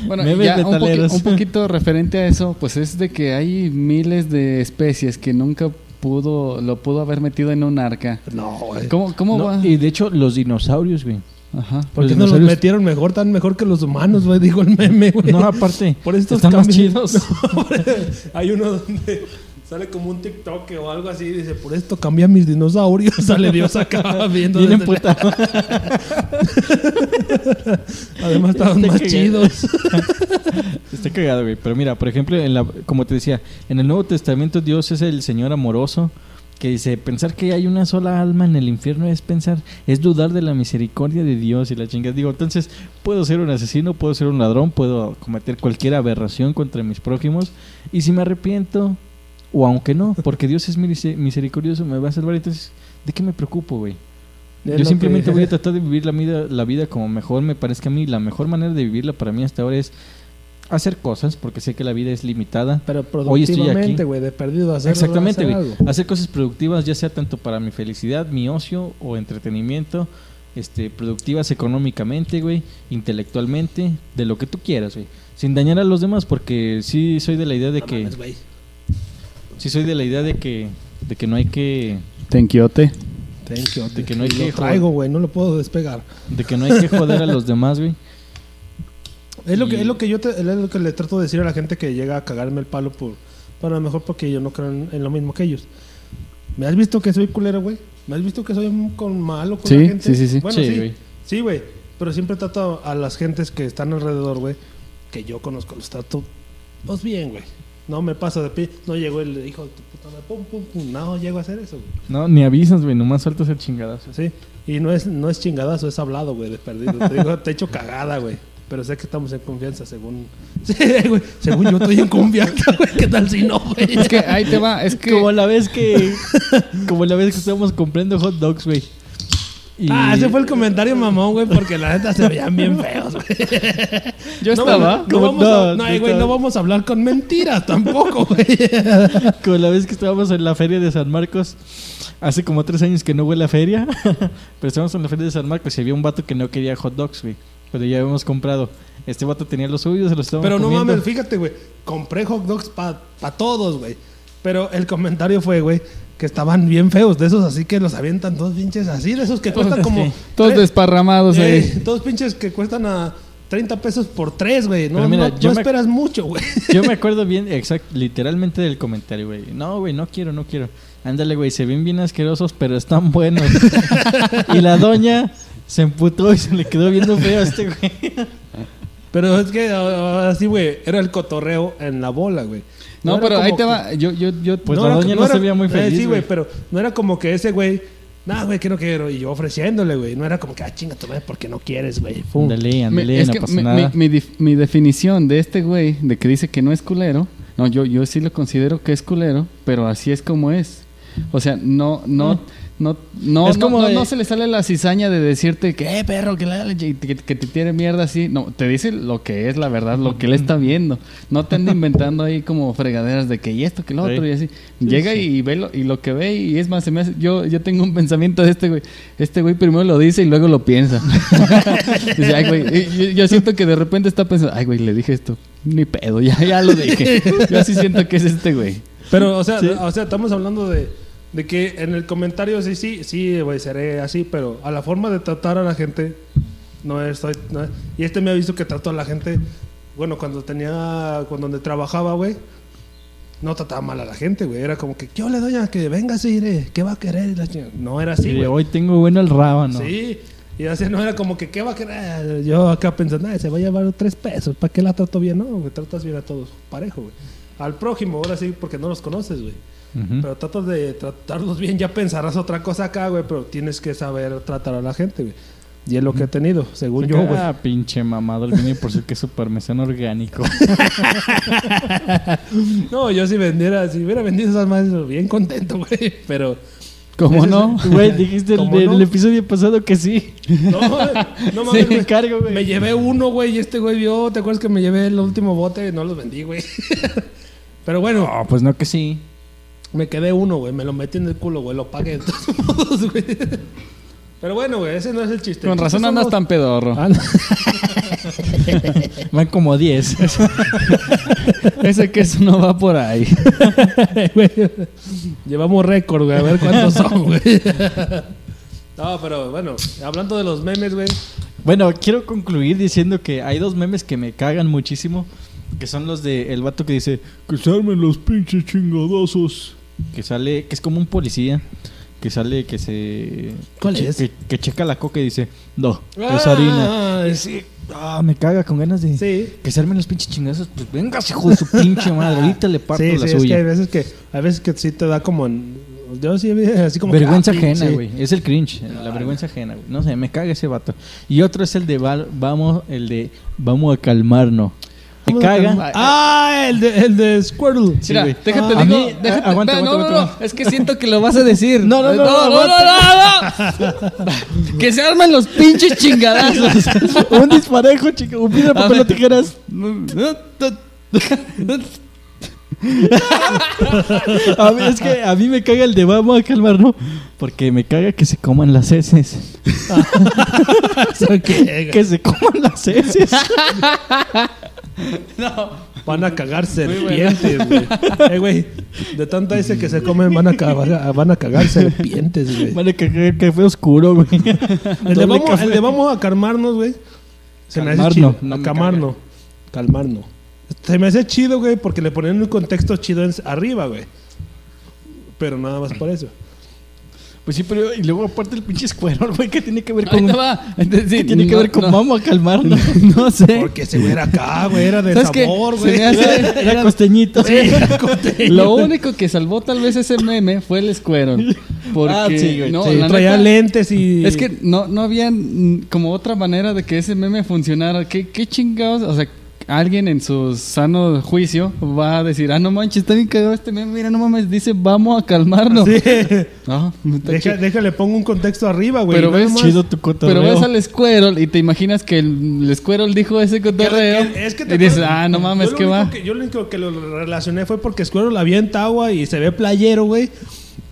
Bueno, ya un, poquito referente a eso, pues es de que hay miles de especies que nunca pudo, lo pudo haber metido en un arca. No, güey. ¿Cómo, cómo No, va? y de hecho, los dinosaurios, güey. Ajá. ¿Por qué no los metieron mejor, tan mejor que los humanos, güey? Dijo el meme, güey. No, aparte, Por estos están más chidos. Hay uno donde sale como un TikTok o algo así y dice, por esto cambié a mis dinosaurios. Sale Dios acá viendo. Bien la- Además estaban Está más cagado. chidos. Está cagado, güey. Pero mira, por ejemplo, en la, como te decía, en el Nuevo Testamento Dios es el Señor amoroso que dice, pensar que hay una sola alma en el infierno es pensar, es dudar de la misericordia de Dios y la chingada. Digo, entonces, puedo ser un asesino, puedo ser un ladrón, puedo cometer cualquier aberración contra mis prójimos y si me arrepiento, o aunque no, porque Dios es mise- misericordioso, me va a salvar, entonces, ¿de qué me preocupo, güey? Yo simplemente que- voy a tratar de vivir la vida, la vida como mejor me parezca a mí. La mejor manera de vivirla para mí hasta ahora es hacer cosas, porque sé que la vida es limitada. Pero productivamente, güey, de perdido hacer Exactamente, hacer güey. algo. Hacer cosas productivas, ya sea tanto para mi felicidad, mi ocio o entretenimiento, este, productivas económicamente, güey, intelectualmente, de lo que tú quieras, güey. Sin dañar a los demás, porque sí soy de la idea de No que, mames, sí soy de la idea de que, de que no hay que, Tenquiote. You. De que no hay Lo que traigo, güey, no lo puedo despegar. de que no hay que joder a los demás, güey. Es lo que, es lo que yo te- es lo que le trato de decir a la gente que llega a cagarme el palo por. Bueno, a lo mejor porque yo no creo en, en lo mismo que ellos. ¿Me has visto que soy culero, güey? ¿Me has visto que soy con malo con Sí, la gente? sí, sí, sí. Bueno, Sí, sí, güey. sí, güey. Pero siempre trato a las gentes que están alrededor, güey, que yo conozco, los trato, pues bien, güey. No me pasa de pie, no llegó el hijo de tu puta madre, pum, pum, pum. No llego a hacer eso, güey. No, ni avisas, güey, nomás sueltas el chingadazo. Sí. Y no es, no es chingadazo, es hablado, güey, de perdido. Te digo, te echo cagada, güey. Pero sé que estamos en confianza, según. Sí, güey. Según yo estoy en confianza, güey. ¿Qué tal si no, güey? Es que ahí te va, es que Como la vez que. como la vez que estábamos comprando hot dogs, güey. Y- Ah, ese fue el comentario mamón, güey, porque la neta se veían bien feos, güey. Yo No, estaba. No, vamos a, no, no, no güey, estaba. no vamos a hablar con mentiras tampoco, güey. Como la vez que estábamos en la feria de San Marcos, hace como tres años que no huele a feria, pero estábamos en la feria de San Marcos y había un vato que no quería hot dogs, güey. Pero ya habíamos comprado. Este vato tenía los suyos, se los estábamos Pero no comiendo. mames, fíjate, güey. Compré hot dogs para todos, güey. Pero el comentario fue, güey, que estaban bien feos. De esos así que los avientan todos pinches así. De esos que cuestan como... Todos tres- desparramados Eh, ahí. todos pinches que cuestan a 30 pesos por tres, güey. No, mira, no- yo no me- esperas mucho, güey. Yo me acuerdo bien, exacto, literalmente del comentario, güey. No, güey, no quiero, no quiero. Ándale, güey, se ven bien asquerosos, pero están buenos. y la doña se emputó y se le quedó viendo feo a este güey. Pero es que así, güey, era el cotorreo en la bola, güey. No, pero ahí te va. Yo, yo, yo. Pues la era- doña no se era- veía muy eh, feliz, sí, güey, pero no era como que ese güey, nah, güey, que no quiero. Y yo ofreciéndole, güey. No era como que, ah, chinga tu porque no quieres, güey. Ándale, Me- ándale, es no que pasa mi, nada. mi- mi definición de este güey, de que dice que no es culero, no, yo, yo sí lo considero que es culero, pero así es como es. O sea, no, no, no, no, Es no, como no, de- no se le sale la cizaña de decirte que, eh, perro, que, la- que, que- te tiene mierda así. No, te dice lo que es la verdad, lo que él está viendo. No te anda inventando ahí como fregaderas de que y esto, que lo otro, Sí. y así. Llega y ve lo, y lo que ve, y es más, se me hace, yo, yo tengo un pensamiento de este güey. Este güey primero lo dice y luego lo piensa. Dice, ay, güey. Yo, yo siento que de repente está pensando, ay, güey, le dije esto. Ni pedo, ya, ya lo dije. Yo así siento que es este güey. Pero, o sea, Sí. o sea, estamos hablando de, de que en el comentario sí, sí, sí, güey, seré así, pero a la forma de tratar a la gente, no estoy. no es- y este me ha visto que trato a la gente, bueno, cuando tenía, cuando donde trabajaba, güey, no trataba mal a la gente, güey. Era como que, ¿qué le doña? Que venga así, iré, ¿qué va a querer? No era así, güey. hoy tengo bueno el rábano. Sí. Y así no era como que, ¿qué va a querer? Yo acá pensando, "Ay, se va a llevar tres pesos. ¿Para qué la trato bien? No, güey, tratas bien a todos, parejo, güey. Al prójimo, ahora sí, porque no los conoces, güey. Pero tratas de tratarlos bien, ya pensarás otra cosa acá, güey, pero tienes que saber tratar a la gente, güey. Y es lo que he tenido, según yo, güey. Ah, pinche mamado, el viene por su queso parmesano orgánico. No, yo si vendiera, si hubiera vendido esas madres, bien contento, güey. Pero, ¿Cómo no? Güey, dijiste el, ¿Cómo del no? episodio pasado que sí. no, no mames, Sí, güey. Me llevé uno, güey, y este güey vio, ¿te acuerdas que me llevé el último bote? No los vendí, güey. Pero bueno, No, pues no que sí. Me quedé uno, güey, me lo metí en el culo, güey, lo pagué de todos modos, güey. Pero bueno, güey, ese no es el chiste. Con razón andas tan pedorro. Ah, no. Van como 10. Ese queso no va por ahí. Llevamos récord, güey, a ver cuántos son, güey. No, pero bueno, hablando de los memes, güey. Bueno, quiero concluir diciendo que hay dos memes que me cagan muchísimo. Que son los de el vato que dice que se armen los pinches chingadazos. Que sale, que es como un policía. Que sale, que se. ¿Cuál que, es? Que, que checa la coca y dice, no, es Ah, harina. ah, Sí, ah, me caga con ganas de. Sí. Que se armen los pinches chingazos. Pues venga, hijo de su pinche madre. Ahorita le parto Sí, la sí, es que suya. hay veces que, hay veces que sí te da como. Yo sí, así como vergüenza que, ah, ajena, sí. güey. Es el cringe, la vergüenza ajena, güey. No sé, me caga ese vato. Y otro es el de val- vamos, el de vamos a calmarnos. Me ¿Cómo se caga. Ah, el de, el de Squirtle. Sí, Mira, güey. déjate Ah, digo, mí- déjate- ah, aguanta, no, aguanta, no, aguanta. no, es que siento que lo vas a decir. No, no, no, no, no, no, no. Que se arman los pinches chingadazos. un disparejo, chico. Un piedra, papel o tijeras. A mí, es que a mí me caga el de vamos a calmarnos. Porque me caga que se coman las heces. que se coman las heces. Van a cagar serpientes, güey. Eh, güey, de tanta ese que se comen van a, cagar, van a cagar serpientes, güey. Van a cagar café oscuro, güey. El de, vamos, café. el de vamos a calmarnos, güey. Se me hace Calmarnos, chido. no me calmarnos. Calmarnos. Se me hace chido, güey, porque le ponen un contexto chido en- arriba, güey. Pero nada más por eso. Pues sí, pero y luego aparte el pinche escuero, güey, que tiene que ver con. Entonces, sí, ¿Qué tiene que ver con no. vamos a calmarnos? No sé. Porque se era acá, güey, era de ¿Sabes qué? sabor, Se güey. Era costeñito. Sí, era costeño. Lo único que salvó tal vez ese meme fue el. Porque Ah, sí, güey, no, Sí, la traía neta, lentes y. Es que no, no había como otra manera de que ese meme funcionara. ¿Qué, qué chingados? O sea, alguien en su sano juicio va a decir, ah, no manches, está bien cagado este meme, mira, no mames, dice, vamos a calmarnos. Sí. No, está Deja, déjale, pongo un contexto arriba, güey. Pero No ves, Chido tu cotorreo. Pero ves al Squirrel y te imaginas que el, el Squirrel dijo ese cotorreo. Que- es que te y dices, ah, no mames, ¿qué va? que- yo lo único que lo relacioné fue porque Squirrel avienta agua y se ve playero, güey.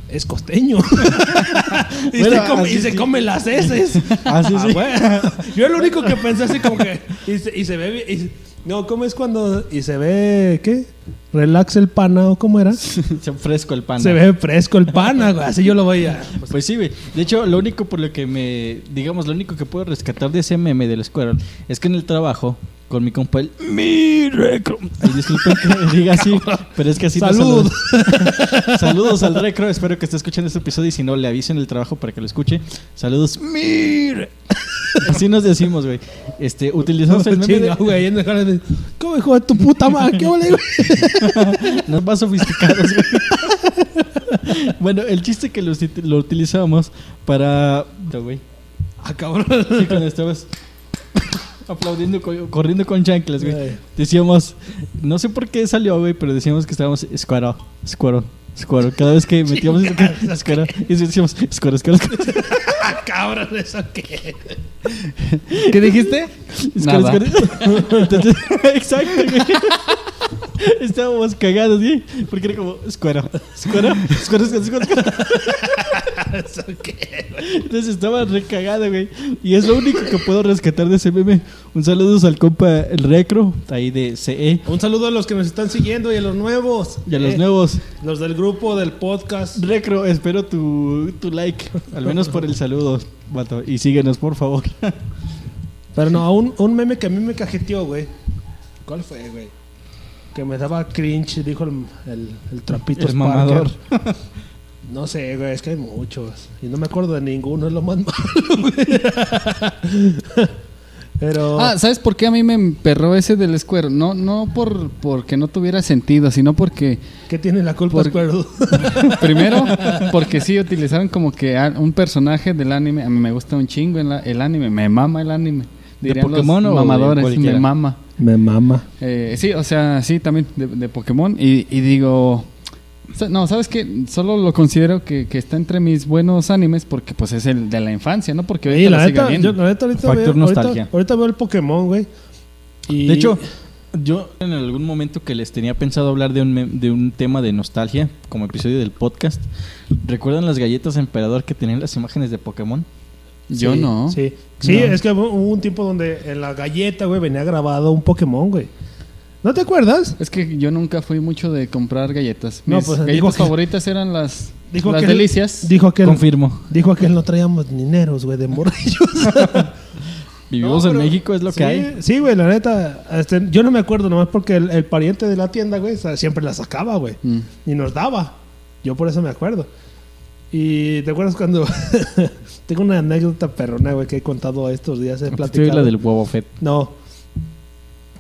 Es costeño. y Bueno, se, come, así y se sí. come las heces. Ah, sí, Ah, sí. Yo lo único que pensé así como que... Y se, y se ve... y- no, ¿cómo es cuando... Y se ve... ¿Qué? Relax el pana o cómo era? Se fresco el pan. Se ve fresco el pana, güey. Así yo lo voy a... Pues sí, güey. De hecho, lo único por lo que me. Digamos, lo único que puedo rescatar de ese meme del Squirrel es que en el trabajo, con mi compa, el. Mi recro. Ay, disculpen que me diga así, pero es que así Salud. saluda. Saludos al recro. Espero que esté escuchando este episodio y si no, le avisen el trabajo para que lo escuche. Saludos. Mi re- Así nos decimos, güey. Este, utilizamos el meme. Chinga, de- güey. jardín. ¿Cómo hijo de tu puta madre? ¿Qué ole, güey? Nos más sofisticados, güey. bueno, el chiste que lo, lo utilizamos para. No, güey. Ah, cabrón. Sí, cuando estabas aplaudiendo, co- corriendo con chanclas, güey. Decíamos, no sé por qué salió, güey, pero decíamos que estábamos squaro, squaro, squaro. Cada vez que metíamos squaro, y decíamos squaro, squaro, squaro. Cabrón, ¿eso qué? ¿Qué dijiste? Squaro, Nada. Entonces, exacto, güey. Estábamos cagados, güey, porque era como squaro, squaro, squaro, squaro, squaro. Entonces estaba recagado, güey. Y es lo único que puedo rescatar de ese meme. Un saludo al compa El Recro, ahí de CE. Un saludo a los que nos están siguiendo y a los nuevos. Y a los Eh, nuevos. Los del grupo del podcast. Recro, espero tu, tu like. Al menos por el saludo, vato. Y síguenos, por favor. Pero no, un, un meme que a mí me cajeteó, güey. ¿Cuál fue, güey? Que me daba cringe, dijo el, el, el trapito. El mamador. No sé, güey, es que hay muchos. Y no me acuerdo de ninguno, es lo más malo, güey. Pero. Ah, ¿sabes por qué a mí me emperró ese del Squirrel? No, no por porque no tuviera sentido, sino porque ¿Qué tiene la culpa, por-? Primero, porque sí utilizaron como que un personaje del anime. A mí me gusta un chingo el, el anime, me mama el anime. ¿De Dirían los Pokémon o de mamadores, me cualquiera? mama. Me mama. Eh, sí, o sea, sí, también de, de Pokémon. Y, y digo, no, ¿sabes qué? Solo lo considero que, que está entre mis buenos animes porque pues es el de la infancia, ¿no? Porque Sí, ahorita la lo siga neta, viendo. yo, la neta ahorita, Factor veo, nostalgia. ahorita, ahorita veo el Pokémon, güey. Y- De hecho, yo en algún momento que les tenía pensado hablar de un, de un tema de nostalgia, como episodio del podcast, ¿recuerdan las galletas emperador que tenían las imágenes de Pokémon? Yo Sí, no. Sí, sí No. es que hubo hubo un tiempo donde en la galleta, güey, venía grabado un Pokémon, güey. ¿No te acuerdas? Es que yo nunca fui mucho de comprar galletas. No, Mis pues, galletas que- favoritas eran las, Dijo las que delicias. Dijo que Confirmo. dijo que no traíamos dineros, güey, de morrillos. Vivimos No, en México, es lo sí, que hay. Sí, güey, la neta. este, yo no me acuerdo nomás porque el, el pariente de la tienda, güey, siempre la sacaba, güey. Mm. Y nos daba. Yo por eso me acuerdo. Y te acuerdas cuando. Tengo una anécdota perrona, güey, que he contado estos días. He Estoy platicado. la del huevo Fett. No.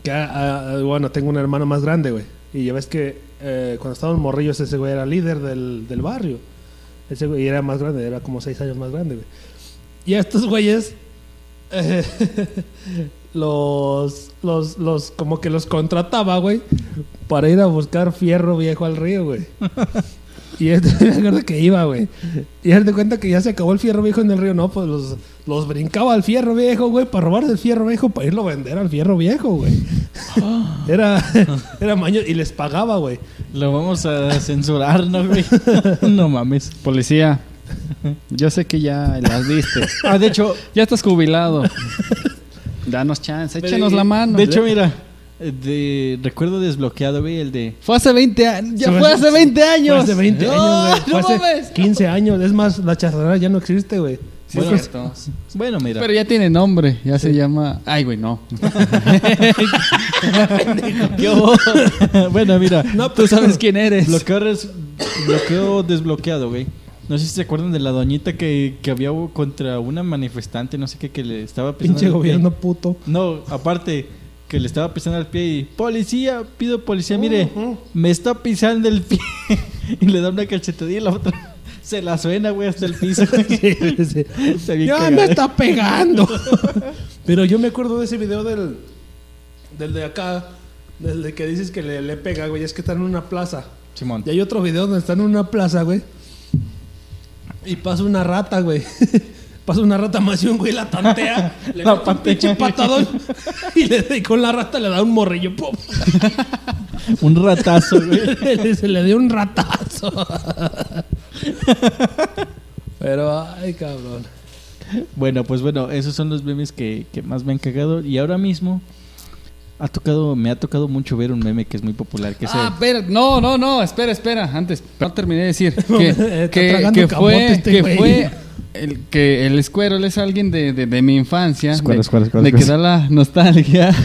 Que, ah, bueno, tengo un hermano más grande, güey. Y ya ves que eh, cuando estábamos morrillos, ese güey era líder del, del barrio. Ese güey era más grande, era como seis años más grande, güey. Y a estos güeyes. eh, los, los, los, como que los contrataba, güey, para ir a buscar fierro viejo al río, güey. Y este, me acuerdo que iba, güey. Y él te cuenta que ya se acabó el fierro viejo en el río. No, pues los, los brincaba al fierro viejo, güey, para robarse el fierro viejo, para irlo a vender al fierro viejo, güey. Era, era maño y les pagaba, güey. Lo vamos a censurar, ¿no, güey? no mames. Policía, yo sé que ya las viste. Ah, de hecho, Ya estás jubilado. Danos chance, échenos la mano. De hecho, mira, de recuerdo desbloqueado, güey, el de fue hace 20 años. Ya Fue hace- hace 20 años. Fue hace 20 No, años, güey. No Fue hace mames. 15 años. Es más, la chazadera ya no existe, güey. Sí, Bueno, es cierto. Bueno, mira. Pero ya tiene nombre, ya se llama. Ay, güey, no. bueno, mira. No, tú sabes quién eres. Bloqueo, res- bloqueo desbloqueado, güey. No sé si se acuerdan de la doñita que, que había contra una manifestante, no sé qué, que le estaba Pinche gobierno puto. No, aparte, que le estaba pisando el pie y... Policía, pido policía, mire, me está pisando el pie. y le da una cachetadilla y la otra se la suena, güey, hasta el piso. güey. Sí, sí. Está bien Ya cagado. me está pegando. Pero yo me acuerdo de ese video del. del de acá, del de que dices que le, le pega, güey, es que está en una plaza. Simón. Y hay otro video donde están en una plaza, güey. Y pasa una rata, güey. Pasa una rata más y un güey la tantea. le mete un pinche patadón. y, le, con la rata le da un morrillo. ¡pum! Un ratazo, güey. Se le dio un ratazo. Pero, ay, cabrón. Bueno, pues bueno, esos son los memes que, que más me han cagado. Y ahora mismo ha tocado, me ha tocado mucho ver un meme que es muy popular, que Ah, espera, no, no, no, espera, espera, antes, no terminé de decir que, fue, este que fue el, que el Squirrel es alguien de, de, de mi infancia, Squirrel, de, Squirrel, Squirrel, de que Squirrel. da la nostalgia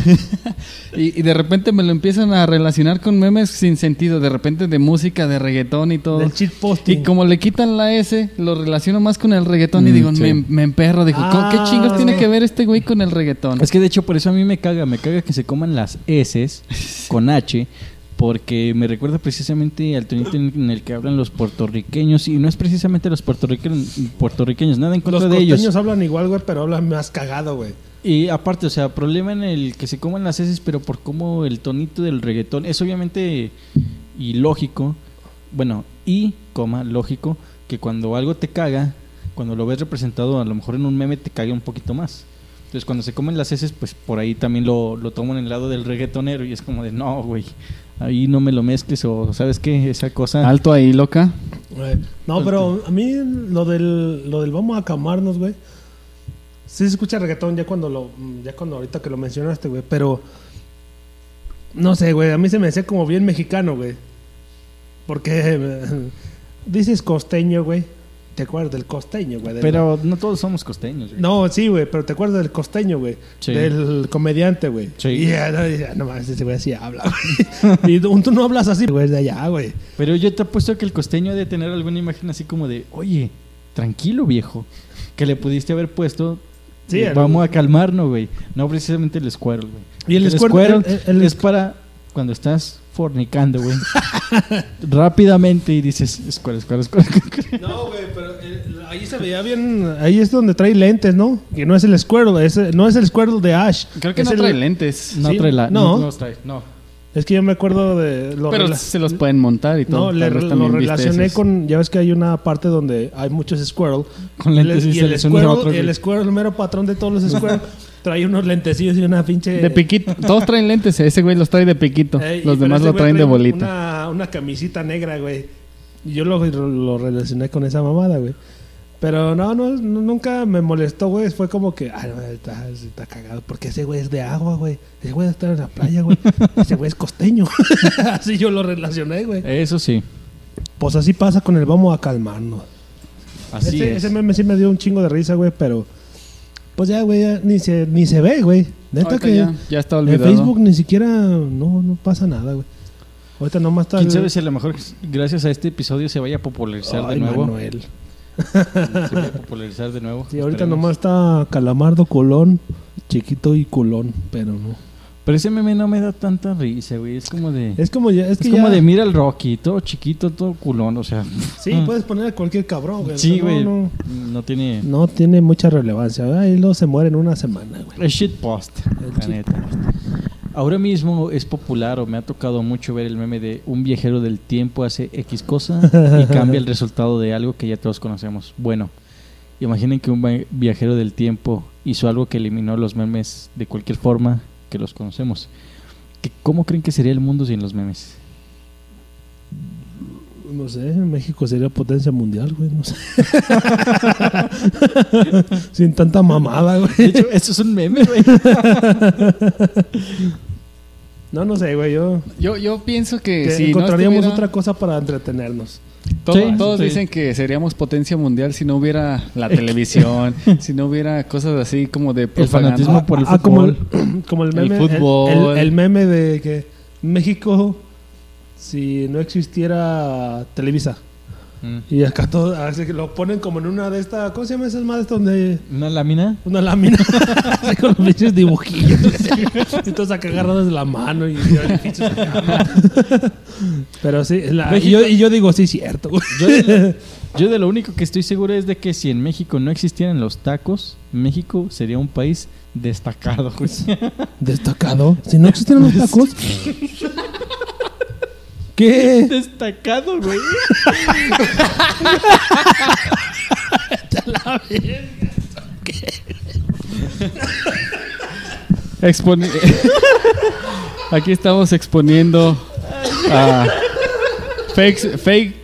y, y de repente me lo empiezan a relacionar con memes sin sentido, de repente de música, de reggaetón y todo. Del cheat posting. Y como le quitan la S, lo relaciono más con el reggaetón y Mm, digo, sí. me, me emperro. Digo, Ah, ¿qué chingos tiene que ver este güey con el reggaetón? Es que de hecho por eso a mí me caga, me caga que se coman las S con H, porque me recuerda precisamente al tonito en, el que hablan los puertorriqueños, y no es precisamente los puertorriqueños, puertorriqueños nada en Los contra de ellos. hablan igual, güey, pero hablan más cagado, güey. Y aparte, o sea, problema en el que se coman las S, pero por cómo el tonito del reggaetón es obviamente ilógico, bueno, y, coma, lógico, que cuando algo te caga, cuando lo ves representado a lo mejor en un meme te caga un poquito más. Entonces cuando se comen las heces, pues por ahí también lo, lo toman en el lado del reggaetonero y es como de, no, güey, ahí no me lo mezcles o, ¿sabes qué? Esa cosa... Alto ahí, loca. Eh, No, pero a mí lo del, lo del vamos a camarnos, güey. Sí se escucha reggaetón ya cuando lo, ya cuando ahorita que lo mencionaste, güey. Pero no sé, güey. A mí se me hacía como bien mexicano, güey. Porque eh, dices costeño, güey. ¿Te acuerdas del costeño, güey? Del- Pero no todos somos costeños, güey. No, sí, güey, pero te acuerdas del costeño, güey. Sí. Del comediante, güey. Sí. Y ya, no, ya, no mames, ese güey así habla, güey. y tú, tú no hablas así, güey, de allá, güey. Pero yo te apuesto que el costeño ha de tener alguna imagen así como de, oye, tranquilo viejo, que le pudiste haber puesto, Sí, eh, el- vamos a calmarnos, güey. No precisamente el Squirrel, güey. Y el el Squirrel- Squirrel el- el- es para cuando estás fornicando, güey. Rápidamente y dices, Squirrel, Squirrel, Squirrel. No, güey, pero eh, ahí se veía bien. Ahí es donde trae lentes, ¿no? Que no es el Squirtle, es, no es el Squirtle de Ash. Creo que Es no el- trae lentes. No Sí, trae la... no. no trae, no. Es que yo me acuerdo de. Lo Pero se los pueden montar y todo. No, le, lo relacioné esos. con. Ya ves que hay una parte donde hay muchos Squirtle. Con lentes y y el Squirtle, otro, y el. Squirtle, el mero patrón de todos los Squirtle, trae unos lentecillos y una pinche. De piquito. Todos traen lentes. Ese güey los trae de piquito. Eh, los demás lo traen de bolita. Una, una camisita negra, güey. Y yo lo, lo relacioné con esa mamada, güey. Pero no, no, no, nunca me molestó, güey. Fue como que, ay, no, está, está cagado. Porque ese güey es de agua, güey. Ese güey está en la playa, güey. ese güey es costeño. así yo lo relacioné, güey. Eso sí, Pues así pasa con el vamos a calmarnos. así ese, es. ese meme sí me dio un chingo de risa, güey, pero... Pues ya, güey, ya ni se, ni se ve, güey. Neta que ya, ya está en olvidado. Facebook ni siquiera... No, no pasa nada, güey. Ahorita nomás está... ¿Quién sabe si a lo mejor gracias a este episodio se vaya a popularizar Ay, de nuevo? Manuel. Se vaya a popularizar de nuevo. Sí, ahorita Esperemos. nomás está Calamardo Colón, chiquito y culón, pero no. Pero ese meme no me da tanta risa, güey. Es como de... Es como ya, es, Es que como ya- de mira el Rocky, todo chiquito, todo culón, o sea. Sí, puedes poner a cualquier cabrón, güey. Sí, güey. No, No, no, tiene. no tiene mucha relevancia. Ahí luego se muere en una semana, güey. Es shitpost, El la neta. Ahora mismo es popular o me ha tocado mucho ver el meme de un viajero del tiempo hace X cosa y cambia el resultado de algo que ya todos conocemos. Bueno, imaginen que un viajero del tiempo hizo algo que eliminó los memes de cualquier forma que los conocemos. ¿Qué- ¿Cómo creen que sería el mundo sin los memes? No sé, México sería potencia mundial, güey, no sé. Sin tanta mamada, güey. De hecho, eso es un meme, güey. No, no sé, güey, yo... Yo, yo pienso que, que si no encontraríamos estuviera- otra cosa para entretenernos. Todo- Sí, todos sí. dicen que seríamos potencia mundial si no hubiera la televisión, si no hubiera cosas así como de propaganda. fanatismo por el Ah, como el, fútbol. como el El meme, fútbol. el- el meme de que México, si no existiera Televisa, Mm. y acá todo, así que lo ponen como en una de estas, ¿cómo se llama esas madres donde ¿Una lámina? una lámina así con los pinches dibujillos y todos acá agarrados de la mano y, y edificios acá. pero sí la- y, yo, y yo digo sí cierto. Yo de, Yo de lo único que estoy seguro es de que si en México no existieran los tacos, México sería un país destacado, güey. Destacado. Si no existieran los tacos. ¿Qué? Destacado, güey. Exponi- Aquí estamos exponiendo a fakes, fake,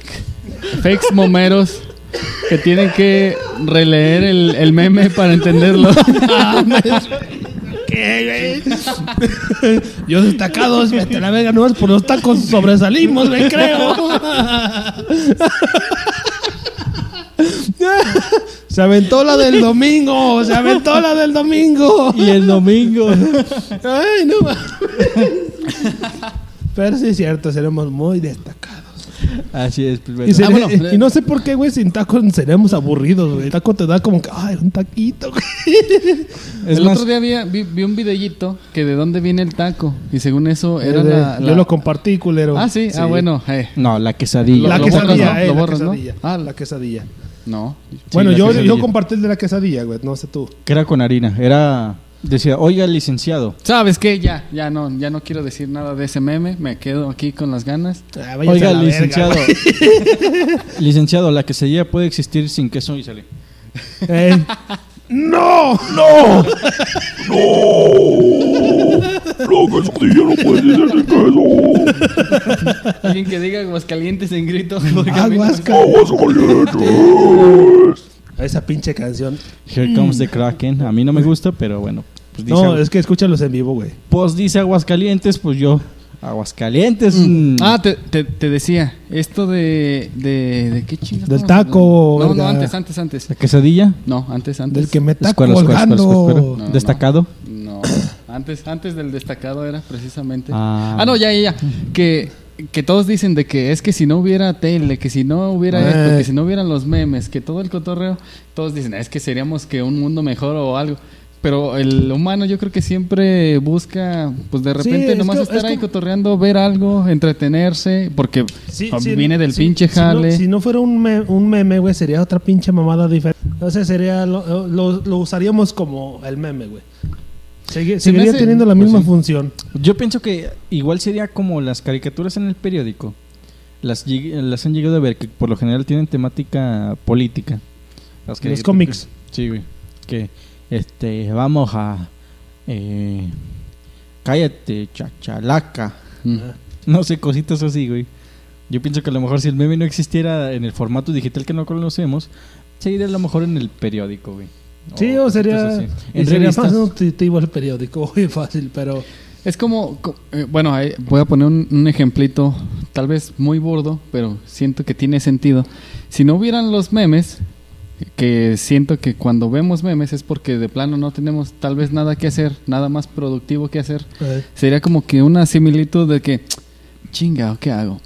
fakes momeros que tienen que releer el, el meme para entenderlo. Yo destacados, vete a la verga, no por los tacos sobresalimos, me creo. Se aventó la del domingo, se aventó la del domingo. Y el domingo. Ay, no mames. Pero sí es cierto, seremos muy destacados. Así es, pues, Y, Ah, bueno. y no sé por qué, güey, sin tacos seremos aburridos, güey. El taco te da como que, ay, un taquito, güey. Es el más, otro día vi, vi- vi un videíto que de dónde viene el taco y según eso era Eh, la, Yo la- lo compartí, culero. Ah, sí, ah, bueno. eh. no, la quesadilla. La Lo quesadilla, borras, ¿no? eh, Lo la borras, ¿no? quesadilla. Ah, la quesadilla. No. Sí, bueno, yo, quesadilla. yo compartí el de la quesadilla, güey. No sé tú. Que era con harina. Era. Decía, oiga, licenciado. ¿Sabes qué? Ya, ya no, ya no quiero decir nada de ese meme. Me quedo aquí con las ganas. Ah, Oiga, la verga, licenciado. güey. licenciado, la quesadilla puede existir sin queso y sale. Eh, ¡No! ¡No! Alguien que diga Aguascalientes en grito. porque a. Esa pinche canción. Here comes the Kraken. A mí no me gusta, pero bueno. Pues dice, No, es que escúchalos en vivo, güey. pues dice Aguascalientes, pues yo. Aguascalientes. mm, Ah, te, te, te decía, esto de, de, de qué chingados. Del taco? No, no, antes, antes, antes. la quesadilla. No, antes, antes. Del que me está Escuela, escuela, escuela, colgando. escuela, escuela. No, no, Destacado. No, antes, antes del destacado era precisamente. Ah. Ah, no, ya, ya, ya. Que, que todos dicen de que es que si no hubiera tele, que si no hubiera esto, Eh. que si no hubieran los memes, que todo el cotorreo, todos dicen, es que seríamos que un mundo mejor o algo. Pero el humano yo creo que siempre busca, pues de repente es nomás que- estar es ahí como- cotorreando, ver algo, entretenerse, porque Sí, ah, sí, viene del sí, pinche si no- jale. Si no, fuera un, me- un meme, güey, sería otra pinche mamada diferente. Entonces sería, lo, lo- lo usaríamos como el meme, güey. Seguiría hace- teniendo la pues misma sí. función. Yo pienso que igual sería como las caricaturas en el periódico. Las, lleg- las han llegado a ver que por lo general tienen temática política. Las Los cómics. Sí, güey. Que este vamos a eh, cállate, chachalaca. Mm. No sé, cositas así, güey. Yo pienso que a lo mejor si el meme no existiera en el formato digital que no conocemos, seguiría a lo mejor en el periódico, güey. Sí, o sería, En sería revistas. más nutritivo el periódico, muy fácil, pero... Es como, co- eh, bueno, voy a poner un, un ejemplito, tal vez muy burdo, pero siento que tiene sentido. Si no hubieran los memes, que siento que cuando vemos memes es porque de plano no tenemos tal vez nada que hacer, nada más productivo que hacer, eh, sería como que una similitud de que, chinga, ¿qué hago?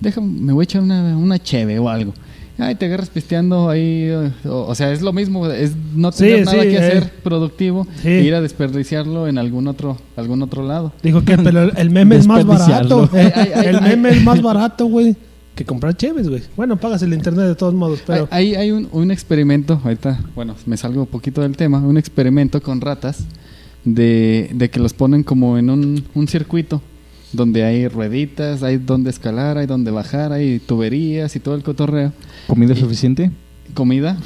Déjame, me voy a echar una, una cheve o algo. Ay, te agarras pisteando ahí, o, o sea, es lo mismo, es no Sí, tener nada sí, que eh. hacer productivo Sí. e ir a desperdiciarlo en algún otro, algún otro lado. Dijo que pero el- meme es más barato. Ay, ay, ay, el meme es más barato, güey, que comprar cheves, güey. Bueno, pagas el internet de todos modos, pero... Hay, hay un, un experimento, ahorita, bueno, me salgo un poquito del tema, un experimento con ratas de, de que los ponen como en un, un circuito donde hay rueditas, hay donde escalar, hay donde bajar, hay tuberías y todo el cotorreo, ¿Comida Y- suficiente? comida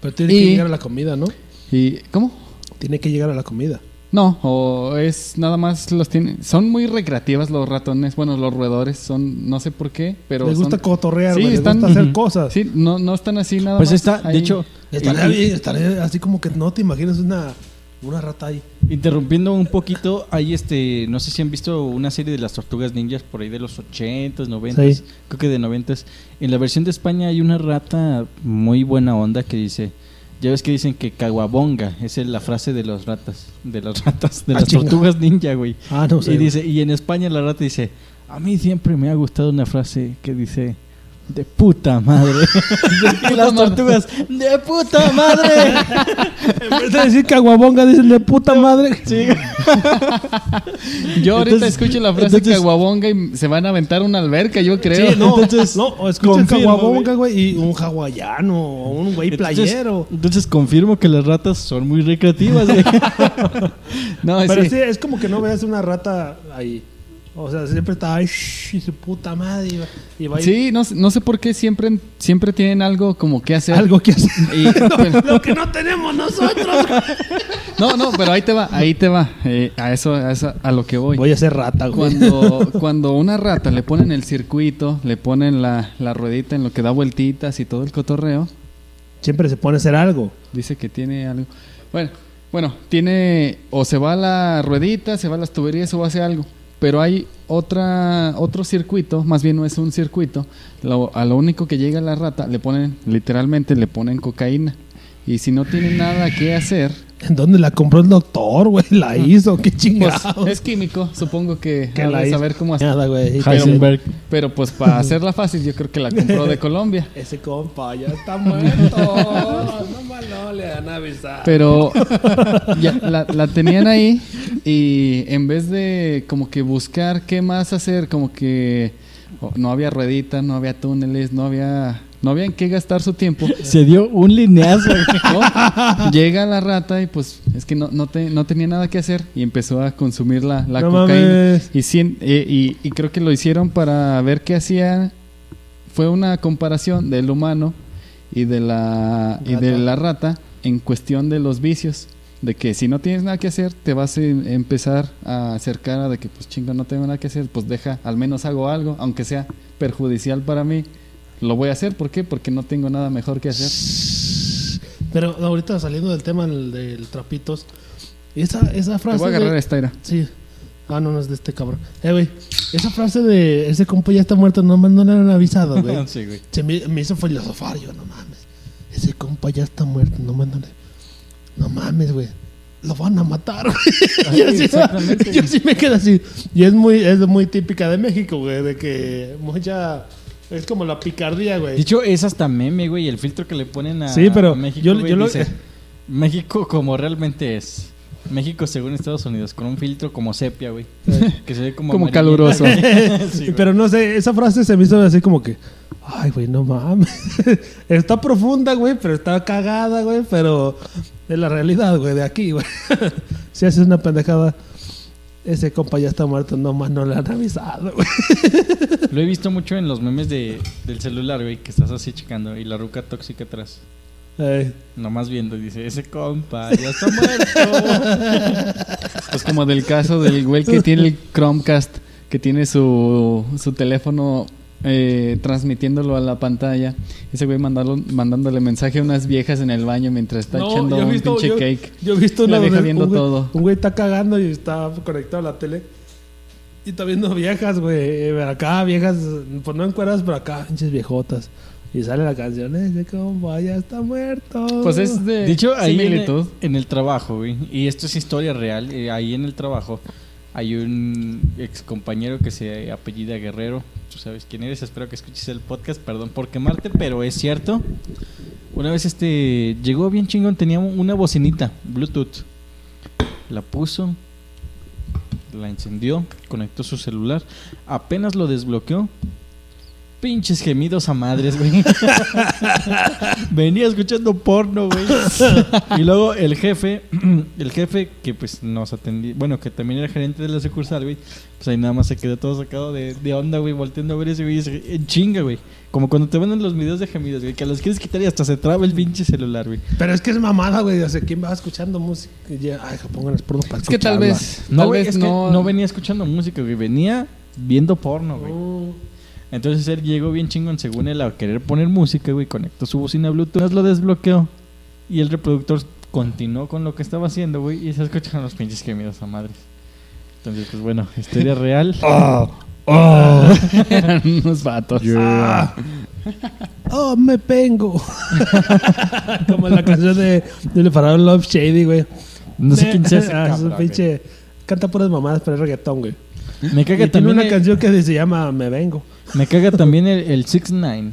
Pero tiene Y- que llegar a la comida, ¿no? y ¿cómo? Tiene que llegar a la comida. No, o es nada más los tienen, son muy recreativas los ratones, bueno, los roedores son no sé por qué, pero les gusta son- cotorrear, Sí, les están- gusta hacer cosas. Sí, no no están así nada Pues más. está, de ahí. hecho, Estaría, y- y- bien, estaría así como que no te imaginas una, una rata ahí. Interrumpiendo un poquito, hay este, no sé si han visto una serie de las tortugas ninjas por ahí de los 80s, 90s, Sí. creo que de 90s. En la versión de España hay una rata muy buena onda que dice, ya ves que dicen que caguabonga, esa es la frase de las ratas, de las ratas, de Ah, las chinga. tortugas ninja, güey. Ah, no sé. y dice, y en España la rata dice, a mí siempre me ha gustado una frase que dice, de puta madre. y las tortugas, de puta madre. En vez de decir caguabonga, dicen de puta madre. Sí. Yo ahorita Entonces- escucho la frase entonces- caguabonga y se van a aventar una alberca, yo creo. Sí, no, Entonces, no, escucha confirmo, caguabonga, güey, y un hawaiano, o un güey playero. Entonces confirmo que las ratas son muy recreativas, güey. No, Pero sí. sí, es como que no veas una rata ahí. O sea, siempre está ahí, y su puta madre. y va- va Sí, no, sé- no sé por qué siempre, siempre tienen algo como que hacer. algo que hacer. Y- pero- Lo que no tenemos nosotros. no, no, pero ahí te va, ahí te va. Eh, a eso, a eso, a lo que voy. Voy a ser rata, güey. Cuando, cuando una rata le ponen el circuito, le ponen la, la ruedita en lo que da vueltitas y todo el cotorreo, Siempre se pone a hacer algo. dice que tiene algo. Bueno, bueno, tiene o se va a la ruedita, se va a las tuberías o hace algo. Pero hay otra otro circuito, más bien no es un circuito. Lo- a lo único que llega la rata le ponen, literalmente le ponen cocaína. Y si no tiene nada que hacer, ¿En dónde la compró el doctor, güey? La hizo, qué pues chingados. es químico. Supongo que, que la saber cómo hacer. Nada, güey. Heisenberg. Pero pues para hacerla fácil, yo creo que la compró de Colombia. Ese compa ya está muerto. no mal, no le han avisado. Pero ya, la, la tenían ahí y en vez de como que buscar qué más hacer, como que oh, no había rueditas, no había túneles, no había no había en qué gastar su tiempo. Se dio un lineazo. ¿no? Llega la rata y pues es que no, no, te- no tenía nada que hacer y empezó a consumir la, la No cocaína. mames. Y, cien- eh, y, y creo que lo hicieron para ver qué hacía. Fue una comparación del humano y de la, y de Rata. la rata en cuestión de los vicios. De que si no tienes nada que hacer, te vas a em- empezar a acercar a de que, pues chinga, no tengo nada que hacer, pues deja, al menos hago algo, aunque sea perjudicial para mí. Lo voy a hacer, ¿por qué? Porque no tengo nada mejor que hacer. Pero ahorita saliendo del tema del, del trapitos, esa, esa Te frase. voy a agarrar de- esta era. Sí. Ah, no, no es de este cabrón. Eh, güey. Esa frase de ese compa ya está muerto, no, no le han avisado, güey. Sí, güey. Se me, me hizo filosofar, yo, no mames. Ese compa ya está muerto, no mames. No mames, güey. Lo van a matar, güey. yo, sí, yo sí me quedo así. Y es muy, es muy típica de México, güey, de que mucha... Es como la picardía, güey. De hecho, es hasta meme, güey. El filtro que le ponen a, Sí, pero a México, yo- güey, yo lo- dice, México como realmente es. México según Estados Unidos, con un filtro como sepia, güey. Que se ve como... Como caluroso. Sí, pero no sé, esa frase se me hizo así como que... Ay, güey, no mames. está profunda, güey, pero está cagada, güey, pero es la realidad, güey, de aquí, güey. si haces una pendejada, ese compa ya está muerto, nomás no le han avisado, güey. Lo he visto mucho en los memes de, del celular, güey, que estás así checando y la ruca tóxica atrás. Nomás viendo, dice, ese compa ya está muerto. Pues como del caso del güey que tiene el Chromecast, que tiene su, su teléfono eh, transmitiéndolo a la pantalla. Ese güey mandalo- mandándole mensaje a unas viejas en el baño mientras está No, echando un visto- pinche yo- cake. Yo he visto La una vieja donde viendo un güey, todo. Un güey está cagando y está conectado a la tele. Y está viendo viejas, güey. eh, Acá, viejas, pues no encueras, pero acá, pinches viejotas. Y sale la canción, ese compa ya está muerto. Pues es de, De hecho, ahí en el, en el trabajo, güey, y esto es historia real, eh, ahí en el trabajo hay un ex compañero que se apellida Guerrero. Tú sabes quién eres, espero que escuches el podcast, perdón por quemarte, pero es cierto. Una vez este llegó bien chingón, tenía una bocinita Bluetooth. La puso, la encendió, conectó su celular, apenas lo desbloqueó. Pinches gemidos a madres, güey. Venía escuchando porno, güey. Y luego el jefe, el jefe que pues nos atendía, bueno, que también era gerente de la sucursal, güey. Pues ahí nada más se quedó todo sacado de, de onda, güey, volteando a ver ese güey. y dice, En chinga, güey. Como cuando te venden los videos de gemidos, güey, que los quieres quitar y hasta se traba el pinche celular, güey. Pero es que es mamada, güey. O sea, ¿quién va escuchando música? Ya, ay, pongan el porno para Es que tal vez, No, tal güey, vez es no, que no venía escuchando música, güey. Venía viendo porno, güey. Mm. Entonces él llegó bien chingón, según él, a querer poner música, güey. Conectó su bocina Bluetooth, lo desbloqueó. Y el reproductor continuó con lo que estaba haciendo, güey. Y se escucharon los pinches gemidos a madres. Entonces, pues bueno, historia real. Oh, oh, unos vatos. oh, me vengo. Como la canción de, de Le Love Shady, güey. No sé quién sea ese Ah, pinche. Canta puras mamadas, pero es reggaetón, güey. Me Y caga tiene también, una el, canción que se llama Me Vengo. me caga también el, el 6ix9ine.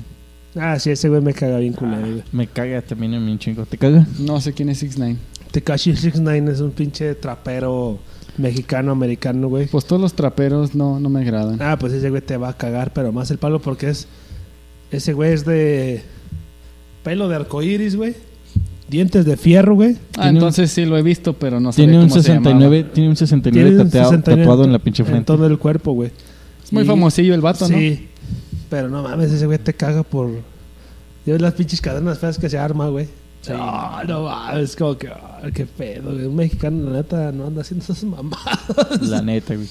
Ah, sí, ese güey me caga bien culero, güey. Me caga también en mi chingo. ¿Te caga? No sé quién es 6 9 Tekashi 69 es un pinche trapero mexicano, americano, güey. Pues todos los traperos no, no me agradan. Ah, pues ese güey te va a cagar, pero más el palo porque es. Ese güey es de. Pelo de arcoíris, güey. Dientes de fierro, güey. Ah, un- entonces sí lo he visto, pero no sé Tiene un cómo se 69, tiene un 69 Tiene un tateado, 69 tatuado en la pinche En frente. todo el cuerpo, güey. Es muy Y- famosillo el vato, ¿no? Sí. Pero no mames, ese güey te caga por. Ves las pinches cadenas feas que se arma, güey. No, no mames, como que. ah, qué pedo, güey. Un mexicano, la neta, no anda haciendo esas mamadas. La neta, güey.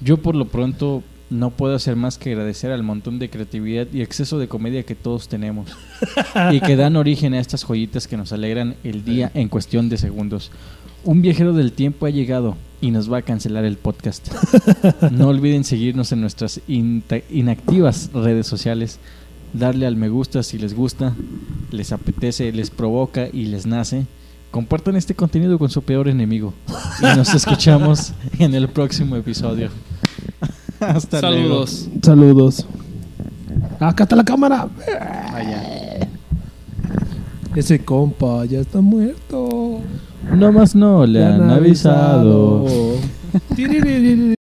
Yo por lo pronto no puedo hacer más que agradecer al montón de creatividad y exceso de comedia que todos tenemos. y que dan origen a estas joyitas que nos alegran el día en cuestión de segundos. Un viajero del tiempo ha llegado y nos va a cancelar el podcast. No olviden seguirnos en nuestras inactivas redes sociales. Darle al me gusta si les gusta, les apetece, les provoca y les nace. Compartan este contenido con su peor enemigo. Y nos escuchamos en el próximo episodio. Hasta luego. Saludos. Saludos. Acá está la cámara. Allá. Ese compa ya está muerto. No más no le Ya han avisado. Tiririririr.